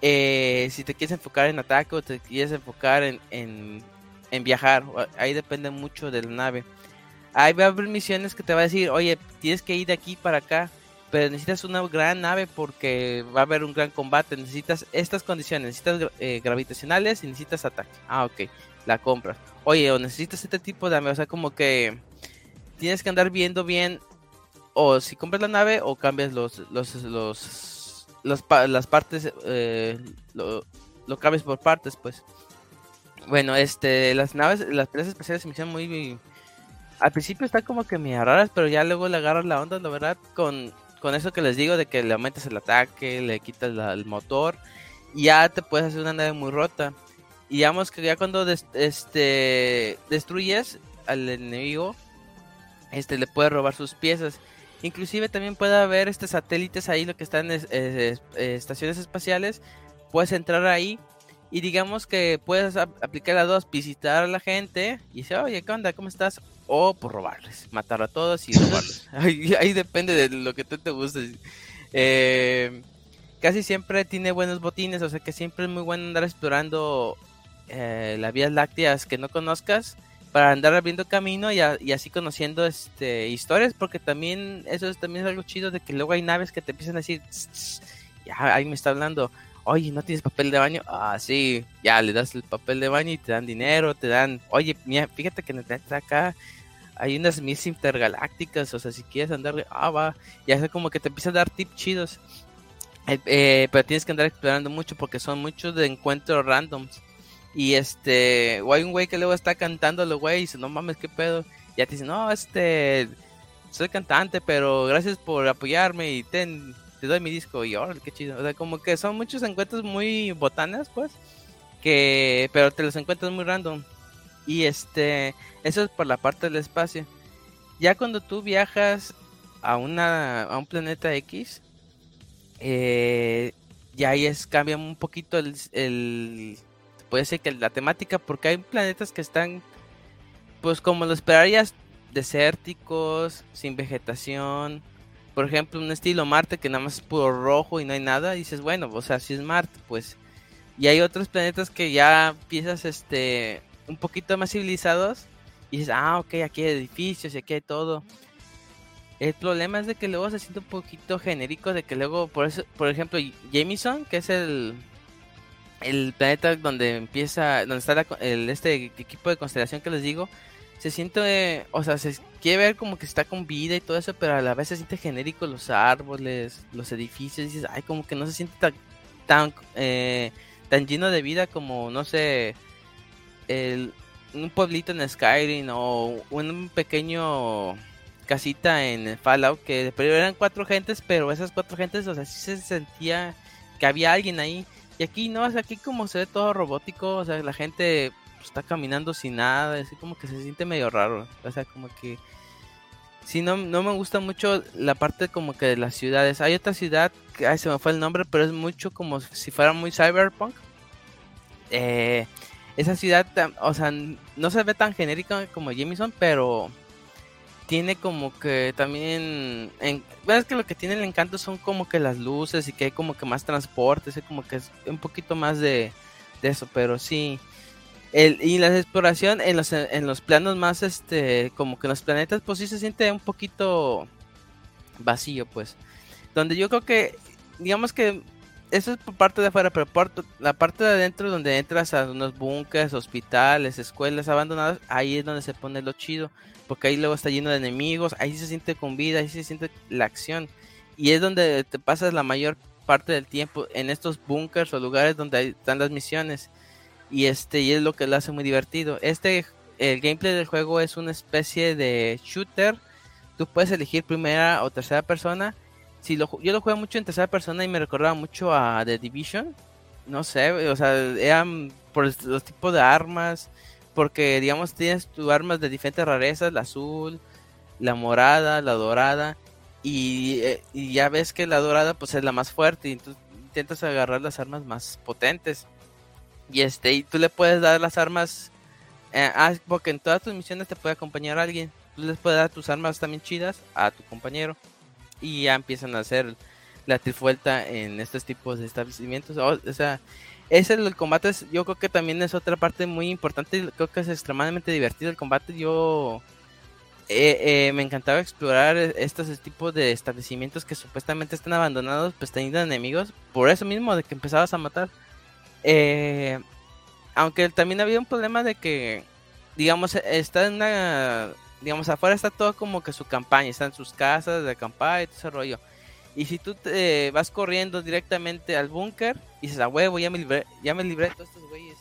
si te quieres enfocar en ataque o te quieres enfocar en, en, en viajar, ahí depende mucho de la nave. Ahí va a haber misiones que te va a decir, oye, tienes que ir de aquí para acá, pero necesitas una gran nave porque va a haber un gran combate, necesitas estas condiciones, necesitas eh, gravitacionales y necesitas ataque. Ah, ok, la compras. Oye, o necesitas este tipo de nave, o sea, como que tienes que andar viendo bien, o si compras la nave o cambias los, los, los, las partes, eh, lo, lo cambias por partes, pues. Bueno, este, las naves, las piezas especiales se me hicieron muy al principio está como que me raras, pero ya luego le agarras la onda, la verdad, con, con eso que les digo de que le aumentas el ataque, le quitas el motor, ya te puedes hacer una nave muy rota. Y digamos que ya cuando este destruyes al enemigo, este le puedes robar sus piezas. Inclusive también puede haber este satélites ahí, lo que están en eh, estaciones espaciales. Puedes entrar ahí y digamos que puedes aplicar a dos, visitar a la gente y decir, oye, ¿qué onda? ¿Cómo estás? O por robarles, matar a todos y *laughs* robarles. ahí, depende de lo que tú te guste. Eh, casi siempre tiene buenos botines, o sea que siempre es muy bueno andar explorando eh, las vías lácteas que no conozcas para andar abriendo camino y, así conociendo este historias, porque también eso es también algo chido de que luego hay naves que te empiezan a decir, ya ahí me está hablando, oye, ¿no tienes papel de baño? Ah, sí, ya le das el papel de baño y te dan dinero, te dan, oye, mira, fíjate que en el acá hay unas mis intergalácticas, o sea, si quieres andar, ah, va, ya es como que te empieza a dar tips chidos. Eh, eh, pero tienes que andar explorando mucho porque son muchos de encuentros randoms. Y este, o hay un güey que luego está cantando, güey, y dice, no mames, qué pedo. ya te dice, no, este, soy cantante, pero gracias por apoyarme y ten, te doy mi disco. Y órale, qué chido. O sea, como que son muchos encuentros muy botanas, pues, que, pero te los encuentras muy random. Y este, eso es por la parte del espacio. Ya cuando tú viajas a una, a un planeta X, eh, ya ahí es, cambia un poquito el puede ser que la temática, porque hay planetas que están, pues como lo esperarías, desérticos, sin vegetación. Por ejemplo, un estilo Marte que nada más es puro rojo y no hay nada. Dices, bueno, o sea, si es Marte, pues. Y hay otros planetas que ya empiezas este, un poquito más civilizados. Y dices, ah, ok, aquí hay edificios y aquí hay todo. El problema es de que luego se siente un poquito genérico, de que luego, por eso, por ejemplo, Jameson, que es el, el planeta donde empieza, donde está el, este equipo de constelación que les digo, se siente, o sea, se quiere ver como que está con vida y todo eso, pero a la vez se siente genérico los árboles, los edificios, y dices, ay, como que no se siente tan, tan, eh, tan lleno de vida como, no sé, el, un pueblito en Skyrim o un pequeño casita en Fallout que primero eran cuatro gentes, pero esas cuatro gentes, o sea, sí se sentía que había alguien ahí y aquí no, es aquí como se ve todo robótico, o sea, la gente pues, está caminando sin nada, así como que se siente medio raro, o sea, como que... Sí, no, no me gusta mucho la parte como que de las ciudades. Hay otra ciudad, que ay, se me fue el nombre, pero es mucho como si fuera muy cyberpunk. Eh, esa ciudad, o sea, no se ve tan genérica como Jameson, pero tiene como que también en, ves que lo que tiene el encanto son como que las luces y que hay como que más transportes y como que es un poquito más de, eso pero sí. El, y la exploración en los en los planos más este como que los planetas pues sí se siente un poquito vacío pues. Donde yo creo que digamos que eso es por parte de afuera, pero por la parte de adentro donde entras a unos búnkers, hospitales, escuelas abandonadas, ahí es donde se pone lo chido porque ahí luego está lleno de enemigos, ahí se siente con vida, ahí se siente la acción. Y es donde te pasas la mayor parte del tiempo en estos bunkers o lugares donde están las misiones. Y este y es lo que lo hace muy divertido. Este el gameplay del juego es una especie de shooter. Tú puedes elegir primera o tercera persona. Si lo, yo lo juego mucho en tercera persona y me recordaba mucho a The Division. No sé, o sea, eran por los tipos de armas, porque, digamos, tienes tus armas de diferentes rarezas, la azul, la morada, la dorada. Eh, y, ya ves que la dorada pues es la más fuerte y tú intentas agarrar las armas más potentes. Y este, y tú le puedes dar las armas. Eh, ah, porque en todas tus misiones te puede acompañar alguien. Tú les puedes dar tus armas también chidas a tu compañero. Y ya empiezan a hacer la trifuelta en estos tipos de establecimientos. o sea, ese el combate yo creo que también es otra parte muy importante creo que es extremadamente divertido el combate yo eh, eh, me encantaba explorar estos tipos de establecimientos que supuestamente están abandonados pues teniendo enemigos por eso mismo de que empezabas a matar eh, aunque también había un problema de que digamos está en una digamos afuera está todo como que su campaña están sus casas de acampar y todo ese rollo y si tú te vas corriendo directamente al búnker y dices, a huevo, ya me libré, ya me libré de todos estos güeyes.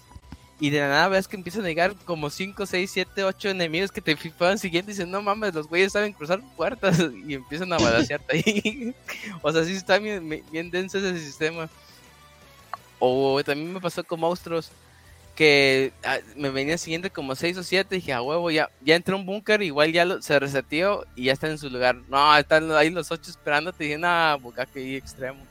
Y de la nada ves que empiezan a llegar como 5, 6, 7, 8 enemigos que te van siguiendo y dicen, no mames, los güeyes saben cruzar puertas *laughs* y empiezan a balancearte ahí. *laughs* o sea, sí está bien, bien denso ese sistema. O también me pasó con monstruos que ah, me venía siguiendo como 6 o 7, dije, a huevo, ya, ya entró un búnker, igual ya lo- se reseteó y ya está en su lugar. No, están ahí los 8 esperando, te dije, no, Bukake extremo.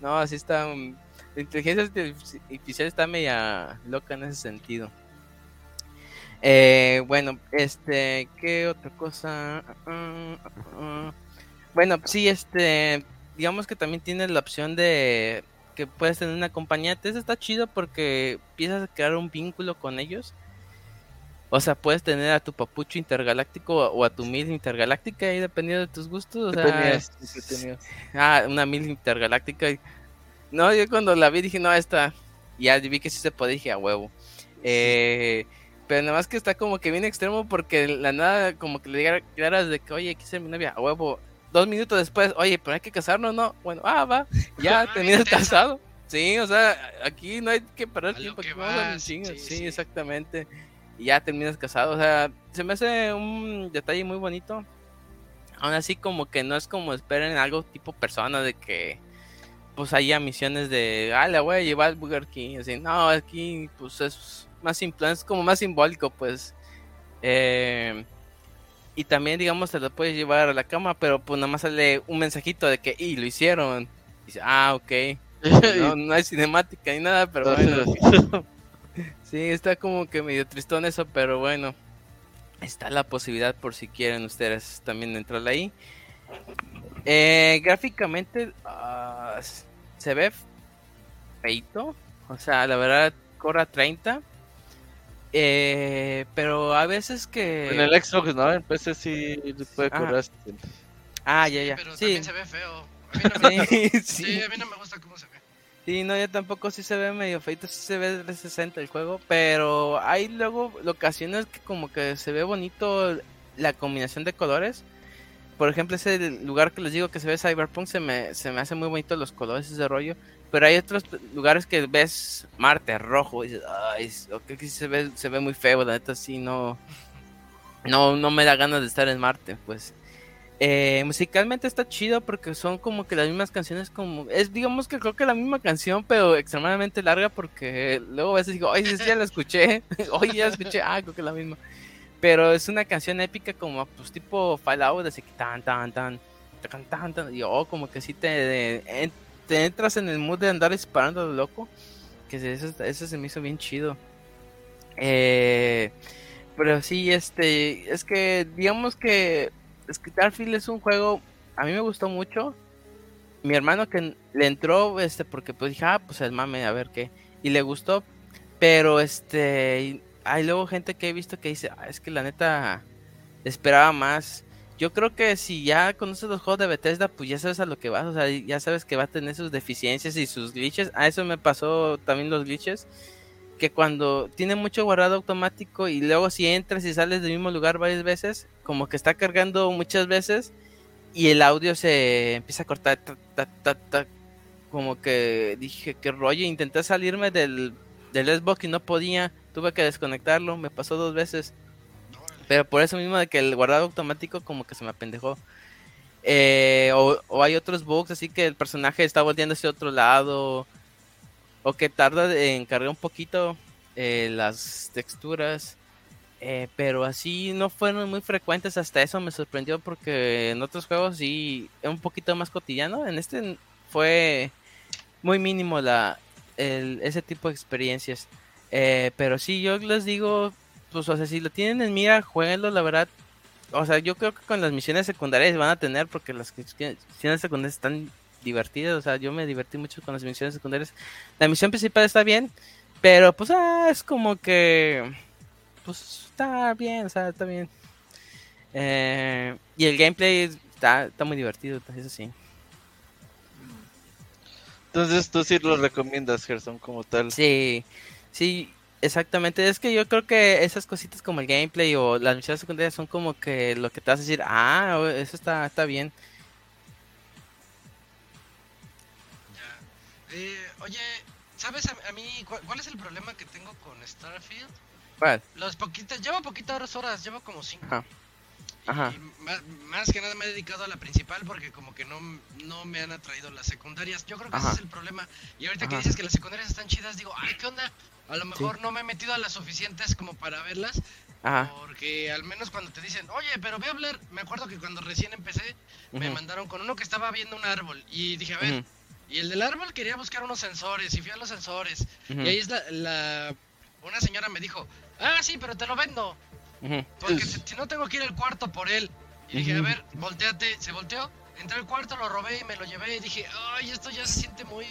No, así está, mm, la inteligencia artificial está media loca en ese sentido. Eh, bueno, este, ¿qué otra cosa? Ah, ah. Bueno, sí, este, digamos que también tiene la opción de que puedes tener una compañía. Eso está chido porque empiezas a crear un vínculo con ellos. O sea, puedes tener a tu papucho intergaláctico o a tu mil intergaláctica ahí dependiendo de tus gustos. O ¿Qué sea, es-. Ah, una mil intergaláctica. No, yo cuando la vi dije, no, esta. Ya vi que sí se podía, dije, a huevo. Eh, pero nada más que está como que bien extremo porque la nada, como que le diga claras de que, oye, quise mi novia, a huevo. Dos minutos después, oye, pero hay que casarnos, ¿no? Bueno, ah, va, *laughs* ya Ah, terminas casado. Sí, o sea, aquí no hay que perder A tiempo, que vas, sí, Sí, sí. exactamente. Y ya terminas casado, o sea, se me hace un detalle muy bonito. Aún así, como que no es como esperen algo tipo persona de que pues haya misiones de, ah, la voy a llevar al Burger King. Así, no, aquí pues es más simple, es como más simbólico, pues. Eh, y también, digamos, te lo puedes llevar a la cama, pero pues nada más sale un mensajito de que, y lo hicieron. Dice, ah, ok. *laughs* No, no hay cinemática ni nada, pero bueno. *laughs* Sí, está como que medio tristón eso, pero bueno. Está la posibilidad por si quieren ustedes también entrarle ahí. Eh, gráficamente ah, se ve feito. O sea, la verdad, corre a 30. Eh, pero a veces que... En el Xbox, ¿no? En PC sí puede correr. a 70. Ah, ya, ya. Pero Sí, también se ve feo. A mí no me, sí, *laughs* sí, sí. a mí no me gusta cómo se ve. Sí, no, yo tampoco sí se ve medio feito, sí se ve de 60 el juego, pero hay luego ocasiones que como que se ve bonito la combinación de colores. Por ejemplo, ese lugar que les digo que se ve Cyberpunk se me, se me hace muy bonito los colores, ese rollo. Pero hay otros lugares que ves Marte rojo y dices, ay, ok, que se ve, se ve muy feo, la neta sí no, no, no me da ganas de estar en Marte, pues. Eh, musicalmente está chido porque son como que las mismas canciones como es digamos que creo que la misma canción pero extremadamente larga porque luego a veces digo oye sí, ya la escuché *laughs* oye ya la escuché ah creo que es la misma pero es una canción épica como pues tipo Fallout así que tan tan tan tan tan tan y oh como que sí te, en- te entras en el mood de andar disparando a lo loco que eso, eso se me hizo bien chido eh, pero sí este es que digamos que Starfield es un juego, a mí me gustó mucho. Mi hermano que le entró, este, porque pues dije, ah, pues el mame, a ver qué. Y le gustó, pero este, hay luego gente que he visto que dice, ah, es que la neta esperaba más. Yo creo que si ya conoces los juegos de Bethesda, pues ya sabes a lo que vas, o sea, ya sabes que va a tener sus deficiencias y sus glitches. A eso me pasó también los glitches que cuando tiene mucho guardado automático y luego si entras y sales del mismo lugar varias veces, como que está cargando muchas veces y el audio se empieza a cortar, ta, ta, ta, como que dije, qué rollo, intenté salirme del, del Xbox y no podía, tuve que desconectarlo, me pasó dos veces, pero por eso mismo de que el guardado automático como que se me apendejó. Eh, o, o hay otros bugs así que el personaje está volteando hacia otro lado o que tarda en cargar un poquito eh, las texturas. eh, pero así no fueron muy frecuentes hasta eso me sorprendió porque en otros juegos sí es un poquito más cotidiano. En este fue muy mínimo la el- ese tipo de experiencias. Eh, pero sí, yo les digo, pues o sea, si lo tienen en mira, jueguenlo, la verdad. O sea, yo creo que con las misiones secundarias van a tener porque las que- misiones secundarias están divertidas. O sea, yo me divertí mucho con las misiones secundarias. La misión principal está bien, pero pues ah, es como que pues está bien, o sea, está bien. Eh, y el gameplay está, está muy divertido, eso sí. Entonces tú sí lo recomiendas, Gerson, como tal. Sí, sí, exactamente. Es que yo creo que esas cositas como el gameplay o las misiones secundarias son como que lo que te vas a decir, ah, eso está, está bien. Ya. Eh, oye, ¿sabes a, a mí cuál, cuál es el problema que tengo con Starfield? ¿Cuál? Los poquitas, llevo poquitas horas, llevo como 5. Ajá. Ajá. Y más, más que nada me he dedicado a la principal porque como que no, no me han atraído las secundarias. Yo creo que Ajá. ese es el problema. Y ahorita que Ajá. dices que las secundarias están chidas, digo, ay, ¿qué onda? A lo mejor no me he metido a las suficientes como para verlas. Ajá. Porque al menos cuando te dicen, oye, pero voy a hablar. Me acuerdo que cuando recién empecé, me Ujú, mandaron con uno que estaba viendo un árbol. Y dije, a ver, ujú, y el del árbol quería buscar unos sensores. Y fui a los sensores. ujú, Y ahí es la, la- Una señora me dijo, ah, sí, pero te lo vendo. Porque si, si no tengo que ir al cuarto por él. Y dije, a ver, volteate. Se volteó. Entré al cuarto, lo robé y me lo llevé. Y dije, ay, esto ya se siente muy.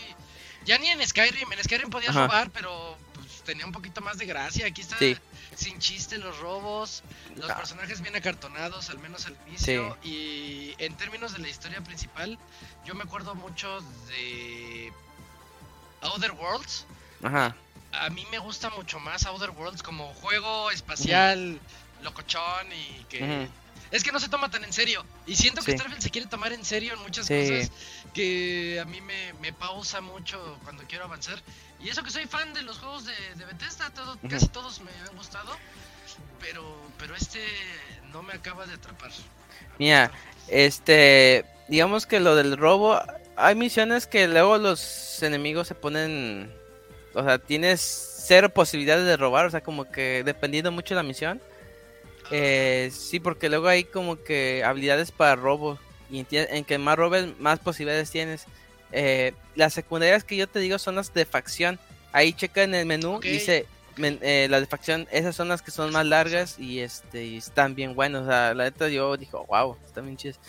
Ya ni en Skyrim. En Skyrim podías Ajá. robar, pero pues, tenía un poquito más de gracia. Aquí está Sí. sin chiste los robos. Los Ah. personajes bien acartonados, al menos al inicio. Y en términos de la historia principal, yo me acuerdo mucho de. Outer Worlds. Ajá. A mí me gusta mucho más Outer Worlds como juego espacial, locochón y que... Es que no se toma tan en serio. Y siento que Sí. Starfield se quiere tomar en serio en muchas Sí. cosas que a mí me, me pausa mucho cuando quiero avanzar. Y eso que soy fan de los juegos de, de Bethesda, todo, casi todos me han gustado. Pero, pero este no me acaba de atrapar. Mira, este, digamos que lo del robo, hay misiones que luego los enemigos se ponen, o sea, tienes cero posibilidades de robar, o sea, como que dependiendo mucho de la misión. Eh, sí, porque luego hay como que habilidades para robo y en, en que más robes, más posibilidades tienes. Eh, las secundarias que yo te digo son las de facción. Ahí checa en el menú Ok. y dice men- eh, las de facción, esas son las que son más largas y este y están bien buenas. O sea, la neta yo dije, wow, están bien chidas.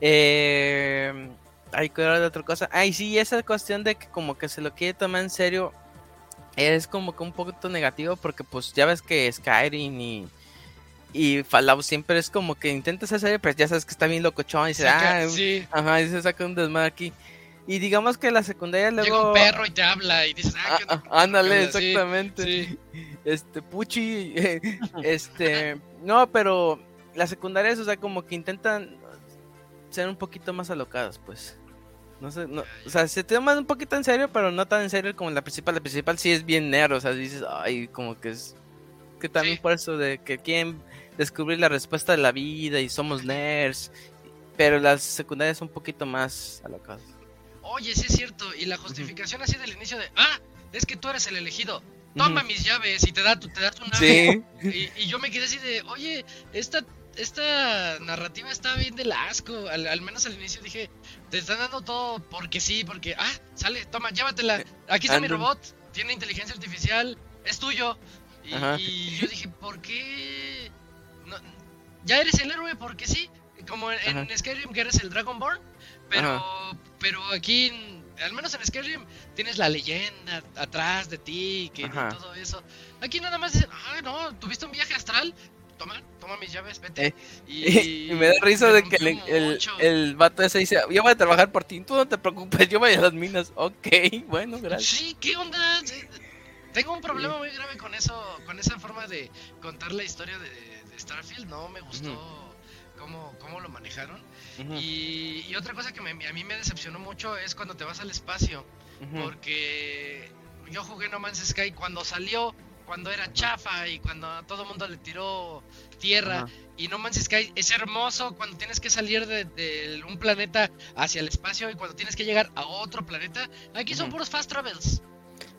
Eh, hay que hablar de otra cosa. Ay, sí, esa cuestión de que como que se lo quiere tomar en serio es como que un poquito negativo porque pues ya ves que Skyrim y, y Fallout siempre es como que intentas hacer serio, pero ya sabes que está bien locochón y dices, ah, sí, ajá, y se saca un desmadre aquí. Y digamos que la secundaria luego... llega un perro y te habla y dices, ah, Ah, ¿qué onda? ah, ándale, exactamente. sí. *laughs* Este, Puchi, *laughs* *laughs* este, no, pero las secundarias, o sea, como que intentan ser un poquito más alocadas, pues. No sé, no, o sea, se toman un poquito en serio, pero no tan en serio como la principal. La principal sí es bien nerd, o sea, dices, ay, como que es. Que también Sí. por eso de que quieren descubrir la respuesta de la vida y somos nerds. Pero las secundarias son un poquito más alocadas. Oye, sí es cierto. Y la justificación así del inicio de, ah, es que tú eres el elegido. Toma mis llaves y te da tu, te da tu nave. Sí, Y, y yo me quedé así de, oye, esta, esta narrativa está bien del asco. Al, al menos al inicio dije, te están dando todo porque sí, porque, ah, sale, toma, llévatela. Aquí está mi robot, tiene inteligencia artificial, es tuyo. Y yo dije, ¿por qué? No, ya eres el héroe porque sí. Como en. Skyrim que eres el Dragonborn. Pero, pero aquí, al menos en Skyrim, tienes la leyenda atrás de ti, que todo eso. Aquí nada más dicen, ay no, tuviste un viaje astral, toma, toma mis llaves, vete. Eh, y, *laughs* Y, me da risa de que el, el, el vato ese dice, yo voy a trabajar por ti, tú no te preocupes, yo voy a las minas. Ok, *laughs* bueno, gracias. Sí, ¿qué onda? Tengo un problema muy grave con eso, con esa forma de contar la historia de Starfield, no me gustó cómo, cómo lo manejaron. Y, y otra cosa que me- a mí me decepcionó mucho es cuando te vas al espacio. Porque yo jugué No Man's Sky cuando salió, cuando era chafa y cuando a todo el mundo le tiró tierra. Y No Man's Sky es hermoso cuando tienes que salir de, de un planeta hacia el espacio y cuando tienes que llegar a otro planeta. Aquí son puros fast travels.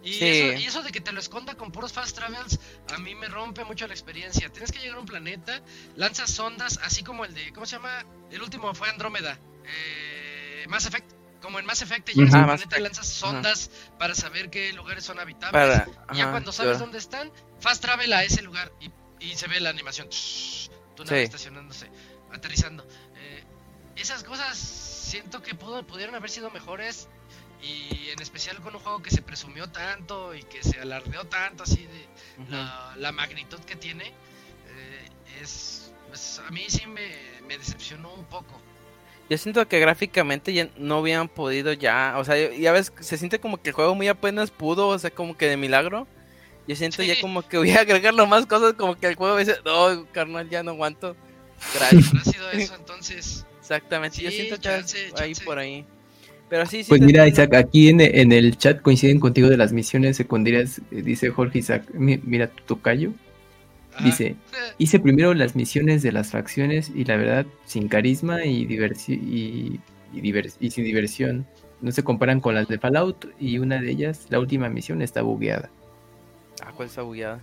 Y, Sí. eso, y eso de que te lo esconda con puros fast travels, a mí me rompe mucho la experiencia. Tienes que llegar a un planeta, lanzas sondas, así como el de, ¿cómo se llama? El último fue Andrómeda. Eh, Mass Effect. Como en Mass Effect llegas Ujú. a Ah, un planeta y lanzas sondas para saber qué lugares son habitables. Para, Y ya ajá, cuando sabes yo- dónde están, fast travel a ese lugar y, y se ve la animación. Tu nave Sí. estacionándose, aterrizando. Eh, esas cosas siento que pudo- pudieron haber sido mejores. Y en especial con un juego que se presumió tanto y que se alardeó tanto así de la, la magnitud que tiene. eh, es, pues, a mí sí me, me decepcionó un poco. Yo siento que gráficamente ya no habían podido ya, o sea, ya ves, se siente como que el juego muy apenas pudo, o sea, como que de milagro. Yo siento ya como que voy a agregarlo más cosas, como que el juego dice, no, carnal, ya no aguanto. *laughs* Gracias. Habrá sido eso entonces. Exactamente, yo siento que chance, es ahí por ahí. Pero sí, sí. Pues mira. Isaac, aquí en, en el chat coinciden contigo de las misiones secundarias. eh, Dice Jorge Isaac, mi- mira tu tocayo. Dice, hice primero las misiones de las facciones y la verdad, sin carisma y, diversi- y, y divers- y sin diversión. No se comparan con las de Fallout y una de ellas, la última misión, está bugueada. ¿A cual está bugueada.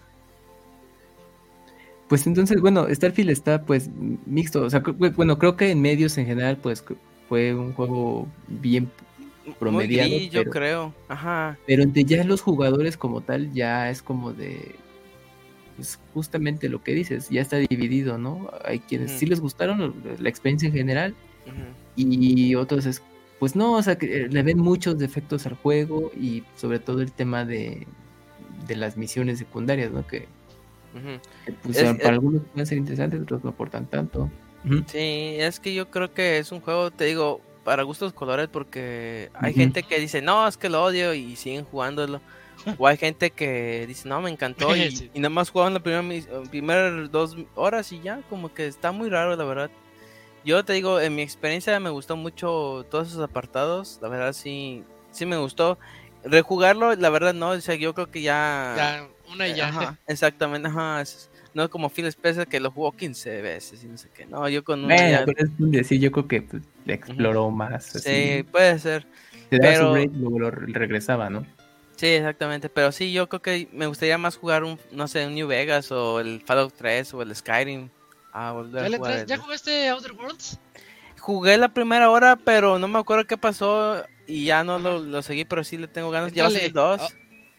Pues entonces, bueno, Starfield está pues mixto, o sea, bueno, creo que en medios en general pues fue un juego bien promediado, Muy gris, yo pero- creo. Ajá. Pero entre ya los jugadores como tal, ya es como de. Pues justamente lo que dices, ya está dividido, ¿no? Hay quienes sí les gustaron la experiencia en general y otros es. Pues no, o sea, que le ven muchos defectos al juego y sobre todo el tema de, de las misiones secundarias, ¿no? Que, pues, Es- para es- algunos pueden ser interesantes, otros no aportan tanto. Sí, es que yo creo que es un juego, te digo, para gustos colores porque hay gente que dice, no, es que lo odio y siguen jugándolo. *laughs* O hay gente que dice, no, me encantó *laughs* y, Sí. y nada más jugaron la primera, mis- eh, primer dos horas y ya, como que está muy raro, la verdad. Yo te digo, en mi experiencia me gustó mucho todos esos apartados, la verdad sí, sí me gustó. Rejugarlo, la verdad no, o sea, yo creo que ya... Ya, una y ya. Ajá, exactamente, ajá. es- no como Phil Spencer que lo jugó 15 veces y no sé qué. No, yo con una Bueno, ya- pero es un decir, yo creo que pues, exploró más. Sí, puede ser. te daba pero- su break, luego lo regresaba, ¿no? Sí, exactamente. Pero sí, yo creo que me gustaría más jugar un, no sé, un New Vegas o el Fallout 3 o el Skyrim. A volver ¿Ya, a jugar entras- el- ¿Ya jugaste Outer Worlds? Jugué la primera hora, pero no me acuerdo qué pasó y ya no lo, lo seguí, pero sí le tengo ganas. Ya va a salir dos.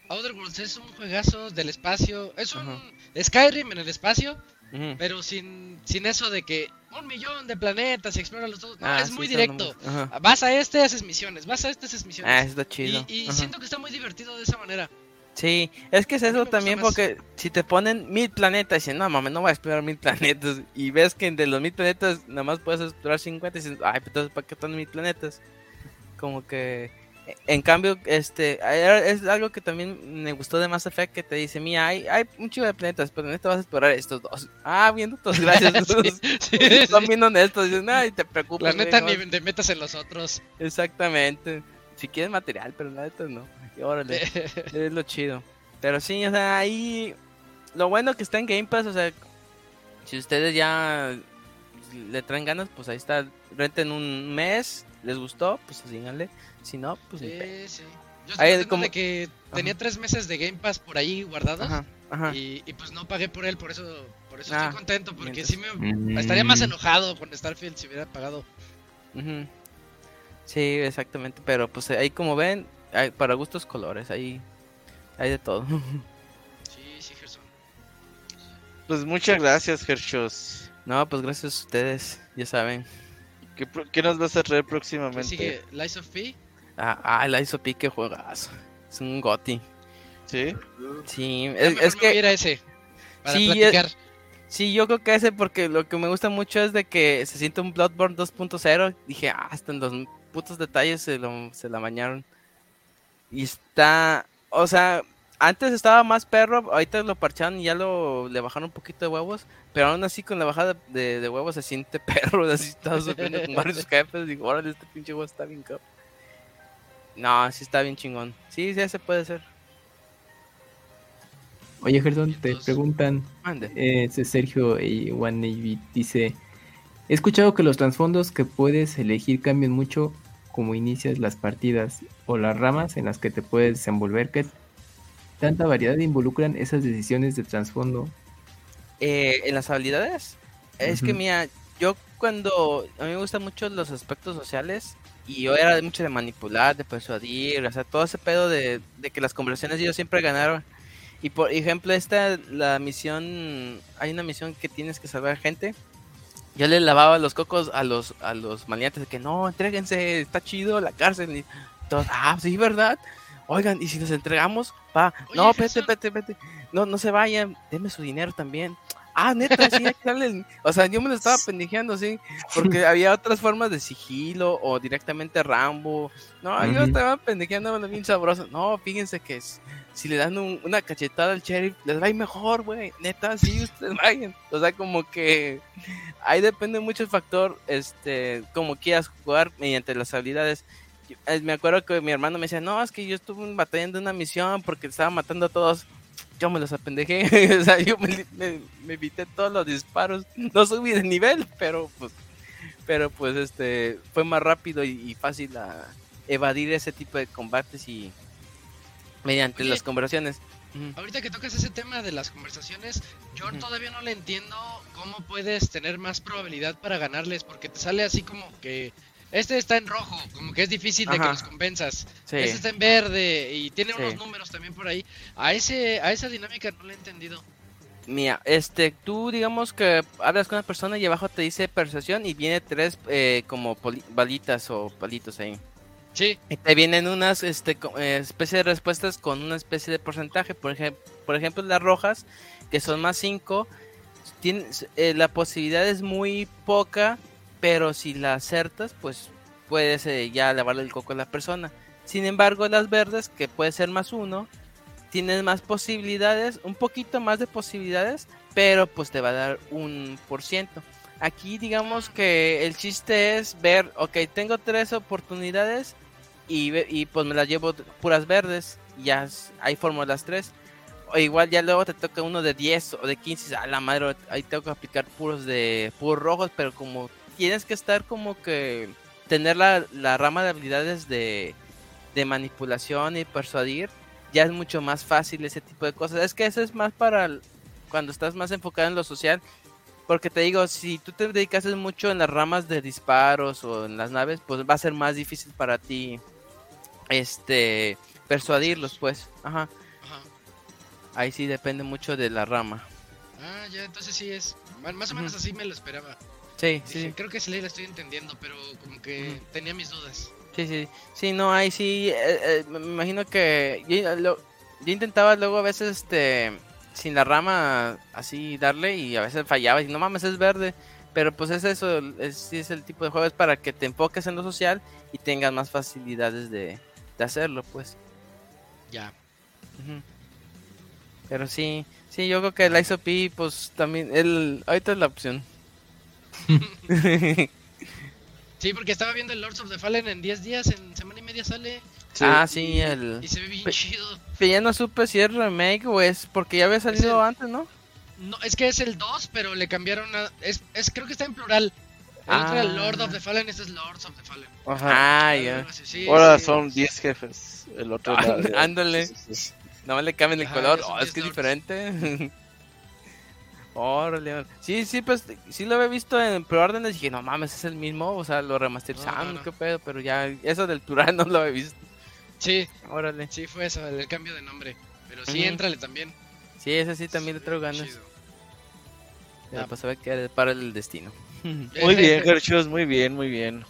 Outer Worlds es un juegazo del espacio. Es un Ajá. Skyrim en el espacio, pero sin, sin eso de que un millón de planetas y explora los todos. No, Ah, es sí, muy directo. Vas a este, haces misiones. Vas a este, haces misiones. Ah, está chido. y siento que está muy divertido de esa manera. Sí, es que es eso también más. porque si te ponen mil planetas y dicen, no mames, no voy a explorar mil planetas y ves que de los mil planetas nada más puedes explorar 50 y dices, ay, pues entonces ¿para qué están mil planetas? Como que en cambio, este es algo que también me gustó de Mass Effect que te dice, mira, hay, hay un chivo de planetas, pero en este vas a explorar estos dos. Ah, viendo todos, *laughs* gracias. Sí. bien honestos, dicen, ay, te preocupes. La neta, ni no". te metas en los otros. Exactamente. Si quieres material, pero la neta no. Y órale. *laughs* Es lo chido. Pero sí, o sea, ahí. Lo bueno que está en Game Pass, o sea, si ustedes ya le traen ganas, pues ahí está. Renten un mes, les gustó, pues síganle. Si no, pues ni. Sí, sí. Yo Ahí estoy como- de que tenía tres meses de Game Pass por ahí guardados. Ajá, ajá. Y, y pues no pagué por él, por eso, por eso Ah, estoy contento, porque mientras- sí me Mm. estaría más enojado con Starfield si hubiera pagado. Sí, exactamente. Pero pues ahí como ven, hay, para gustos colores, ahí hay de todo. *laughs* Sí, sí, Gerson. Pues muchas gracias, Hershos. No, pues gracias a ustedes, ya saben. ¿Qué, qué nos vas a traer ¿Qué próximamente? sigue? Lies of P. Ah, ah el Ice Pique juegas. Es un goti. ¿Sí? Sí, es, que voy a ir a ese. Para Sí, platicar. Sí, yo creo que ese porque lo que me gusta mucho es de que se siente un Bloodborne 2.0. Dije, ah, hasta en los putos detalles se, lo, se la bañaron. Y está, o sea, antes estaba más perro, ahorita lo parcharon y ya lo le bajaron un poquito de huevos, pero aún así con la bajada de, de huevos se siente *laughs* perro, así estaba sufriendo con varios *laughs* jefes. Digo, órale, este pinche huevo está bien cap. No, sí está bien chingón. Sí, sí, ese puede ser. Oye, Gerson, te preguntan, Mande. eh, Sergio y One Navy dice, he escuchado que los trasfondos que puedes elegir cambian mucho como inicias las partidas o las ramas en las que te puedes desenvolver. ¿Qué tanta variedad involucran esas decisiones de trasfondo? Eh, en las habilidades. Es que mira, yo cuando a mí me gustan mucho los aspectos sociales y yo era mucho de manipular, de persuadir, o sea, todo ese pedo de, de que las conversaciones yo siempre ganaron. Y por ejemplo, esta, la misión, hay una misión que tienes que salvar gente. Yo le lavaba los cocos a los a los maleantes de que no, entréguense, está chido la cárcel. Y todos, ah, sí, ¿verdad? Oigan, y si nos entregamos, va, Oye, no, vete, vete, vete, no, no se vayan, denme su dinero también. Ah, neta, sí, el- *laughs* O sea, yo me lo estaba pendejeando, sí, porque había otras formas de sigilo o directamente Rambo. No, yo Ujú. estaba pendejeando bien sabroso. No, fíjense que es- si le dan un- una cachetada al sheriff, les va a ir mejor, güey. Neta, sí, *laughs* ustedes vayan. O sea, como que ahí depende mucho el factor, este, como quieras jugar mediante las habilidades. Eh, me acuerdo que mi hermano me decía, no, es que yo estuve batallando una misión porque estaba matando a todos. Yo me los apendejé, *laughs* o sea, yo me, me, me evité todos los disparos. No subí de nivel, pero pues, pero pues este, fue más rápido y, y fácil a evadir ese tipo de combates y mediante Oye. las conversaciones. Ahorita que tocas ese tema de las conversaciones, yo todavía no le entiendo cómo puedes tener más probabilidad para ganarles, porque te sale así como que este está en rojo, como que es difícil de que los convenzas. Sí. Este está en verde y tiene Sí. unos números también por ahí. A ese a esa dinámica no la he entendido. Mira, este, tú digamos que hablas con una persona y abajo te dice persuasión y viene tres eh, como balitas o palitos ahí. Sí, Y te vienen unas este, eh, especie de respuestas con una especie de porcentaje. Por, ejem- por ejemplo, las rojas, que son más 5, la posibilidad es muy poca, pero si la acertas, pues puedes eh, ya lavarle el coco a la persona. Sin embargo, las verdes, que puede ser más 1, tienen más posibilidades, un poquito más de posibilidades, pero pues te va a dar un por ciento. Aquí digamos que el chiste es ver, ok, tengo tres oportunidades y, y pues me las llevo puras verdes, ya ahí formo las tres. O igual ya luego te toca uno de 10 o de 15, a la madre, ahí tengo que aplicar puros de puros rojos, pero como tienes que estar como que tener la, la rama de habilidades de, de manipulación y persuadir, ya es mucho más fácil ese tipo de cosas. Es que eso es más para cuando estás más enfocado en lo social. Porque te digo, si tú te dedicas mucho en las ramas de disparos o en las naves, pues va a ser más difícil para ti este persuadirlos, pues. Ajá. ajá. Ahí sí depende mucho de la rama. Ah, ya, entonces sí es. Más o menos así me lo esperaba. Sí, Dije, sí. Creo que sí la estoy entendiendo, pero como que tenía mis dudas. Sí, sí, sí, no, ahí sí, eh, eh, me imagino que yo, lo- yo intentaba luego a veces, este, sin la rama así darle y a veces fallaba y no mames, es verde, pero pues es eso, es, sí es el tipo de juego, es para que te enfoques en lo social y tengas más facilidades de, de hacerlo, pues. Ya. Pero sí, sí, yo creo que el ISOP, pues también, el, ahorita es la opción. *laughs* Sí, porque estaba viendo el Lords of the Fallen en 10 días, en semana y media sale. Ah, sí, el... Y se ve bien Pe- chido. Pero ya no supe si es remake o es porque ya había salido el- antes, ¿no? No, es que es el 2, pero le cambiaron a... Es, es, creo que está en plural. El otro era Ah. Lord of the Fallen, este es Lords of the Fallen. Ajá. Ah, ya. así, sí, Ahora sí, son sí. 10 jefes. El otro *laughs* Ah, ándale. Sí, sí, sí. Nada más le cambian el Ajá, color. Oh, es que es 10 diferente. *laughs* Órale. órale. Sí, sí, pues sí lo había visto en preórdenes y dije, no mames, es el mismo. O sea, lo remasterizaron, No, no, no. qué pedo. Pero ya, eso del plural *laughs* no lo había visto. Sí, Órale. sí fue eso, el cambio de nombre. Pero sí, Ujú. éntrale también. Sí, ese sí también le traigo ganas. Ya, Ah. pues a ver qué para el destino. Muy bien, Gershus, muy bien, muy bien.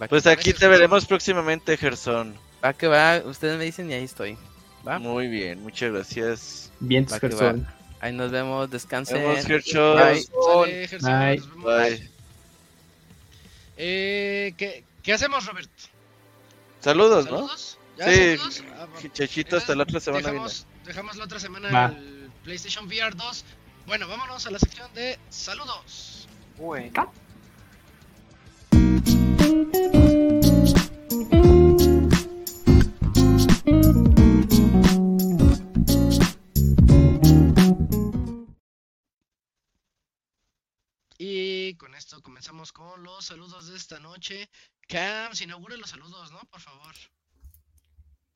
Va, Pues aquí te veremos próximamente, Gerson. va que va, ustedes me dicen y ahí estoy. ¿Va? Muy bien, muchas gracias. Bien, persona. Ahí nos vemos, Nos descansen. vemos, Gershus. Bye. Bye. nos vemos. Bye. Eh, ¿qué, ¿Qué hacemos, Robert? Saludos, ¿no? ¿Saludos? ¿Ya Sí, saludos? Ah. Chachito, hasta la otra semana dejamos, dejamos la otra semana Va. el PlayStation VR 2. Bueno, vámonos a la sección de saludos. Bueno. Y con esto comenzamos con los saludos de esta noche. Cam, si inaugura los saludos, ¿no? Por favor.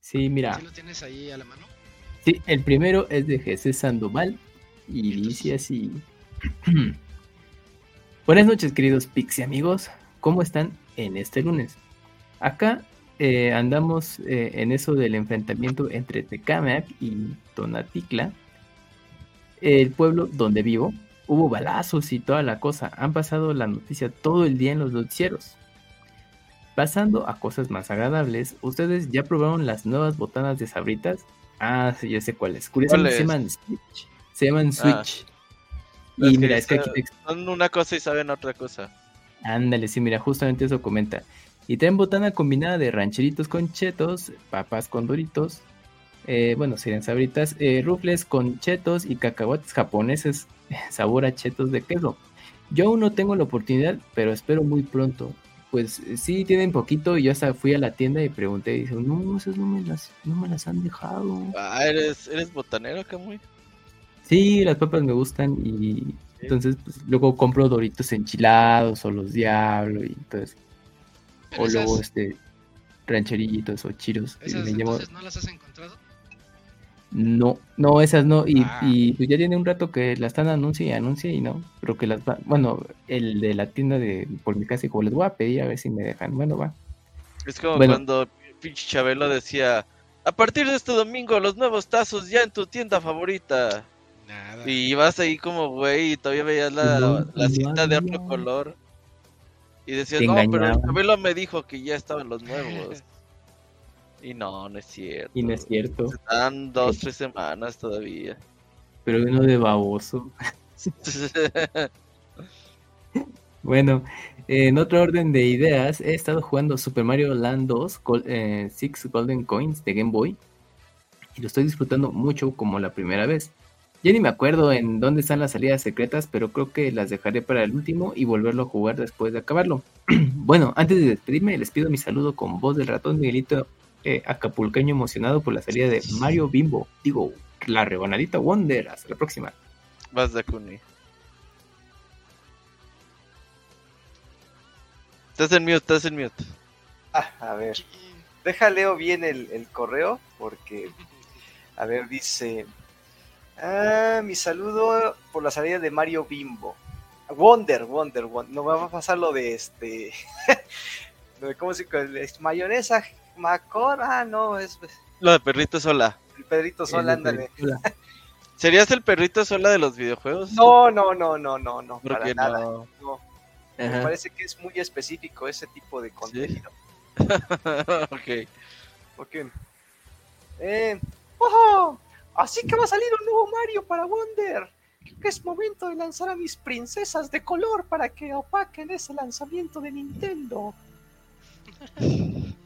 Sí, mira. Si lo tienes ahí a la mano. Sí, el primero es de Jesús Sandoval y dice así. *clears throat* Buenas noches, queridos Pixie amigos. ¿Cómo están en este lunes? Acá eh, andamos eh, en eso del enfrentamiento entre Tecamac y Tonaticla, el pueblo donde vivo. Hubo balazos y toda la cosa. Han pasado la noticia todo el día en los noticieros. Pasando a cosas más agradables, ¿ustedes ya probaron las nuevas botanas de sabritas? Ah, sí, ya sé cuáles. Curiosamente se llaman Switch. Se llaman Ah. Switch. Y mira, es que está- aquí te Son una cosa y saben otra cosa. Ándale, sí, mira, justamente eso comenta. Y traen botana combinada de rancheritos con chetos, papas con doritos, eh, bueno, serían sabritas, eh, rufles con chetos y cacahuates japoneses, *laughs* sabor a chetos de queso. Yo aún no tengo la oportunidad, pero espero muy pronto. Pues eh, sí, tienen poquito y yo hasta fui a la tienda y pregunté y dice, no, esas no me las, no me las han dejado. Ah, ¿eres, eres botanero, Camuy? Sí, las papas me gustan y entonces pues, luego compro doritos enchilados o los diablos y entonces o esas, luego este rancherillitos o chiros y llevo no las has encontrado. No, no, esas no. Y, Ah. y pues ya tiene un rato que la están anuncia y anuncia y no. Pero que las va. Bueno, el de la tienda de por mi casa, como les voy a pedir a ver si me dejan. Bueno, va. Es como Bueno. cuando pinche Chabelo decía, a partir de este domingo los nuevos tazos ya en tu tienda favorita. Nada. Y ibas ahí como güey y todavía veías la, No, la no cinta de otro color. Y decías, no, pero el. Chabelo me dijo que ya estaban los nuevos. *laughs* y no, no es cierto. Y no es cierto. Están dos, tres semanas todavía. *laughs* Pero uno de baboso. *laughs* Bueno, en otro orden de ideas, he estado jugando Super Mario Land 2, Gol- eh, Six Golden Coins de Game Boy. Y lo estoy disfrutando mucho como la primera vez. Ya ni me acuerdo en dónde están las salidas secretas, pero creo que las dejaré para el último y volverlo a jugar después de acabarlo. *clears throat* bueno, antes de despedirme, les pido mi saludo con voz del ratón Miguelito eh, acapulqueño emocionado por la salida de Mario Bimbo. Digo, la rebanadita Wonder. Hasta la próxima. Vas, Dakuni. Estás en mute, estás en mute. Ah, a ver, deja leo bien el, el correo porque, a ver, dice, ah, mi saludo por la salida de Mario Bimbo. Wonder, Wonder, Wonder. No va a pasar lo de este, *laughs* cómo se dice, es mayonesa, macor, ah, no, es Lo de perrito sola. el Pedrito Sola, ándale. *laughs* ¿Serías el perrito sola de los videojuegos? No, no, no, no, no, no, para nada. no. no. Me parece que es muy específico ese tipo de contenido. *laughs* ok. Ok. Eh, ¡ojo! Así que va a salir un nuevo Mario para Wonder. Creo que es momento de lanzar a mis princesas de color para que opaquen ese lanzamiento de Nintendo. *laughs*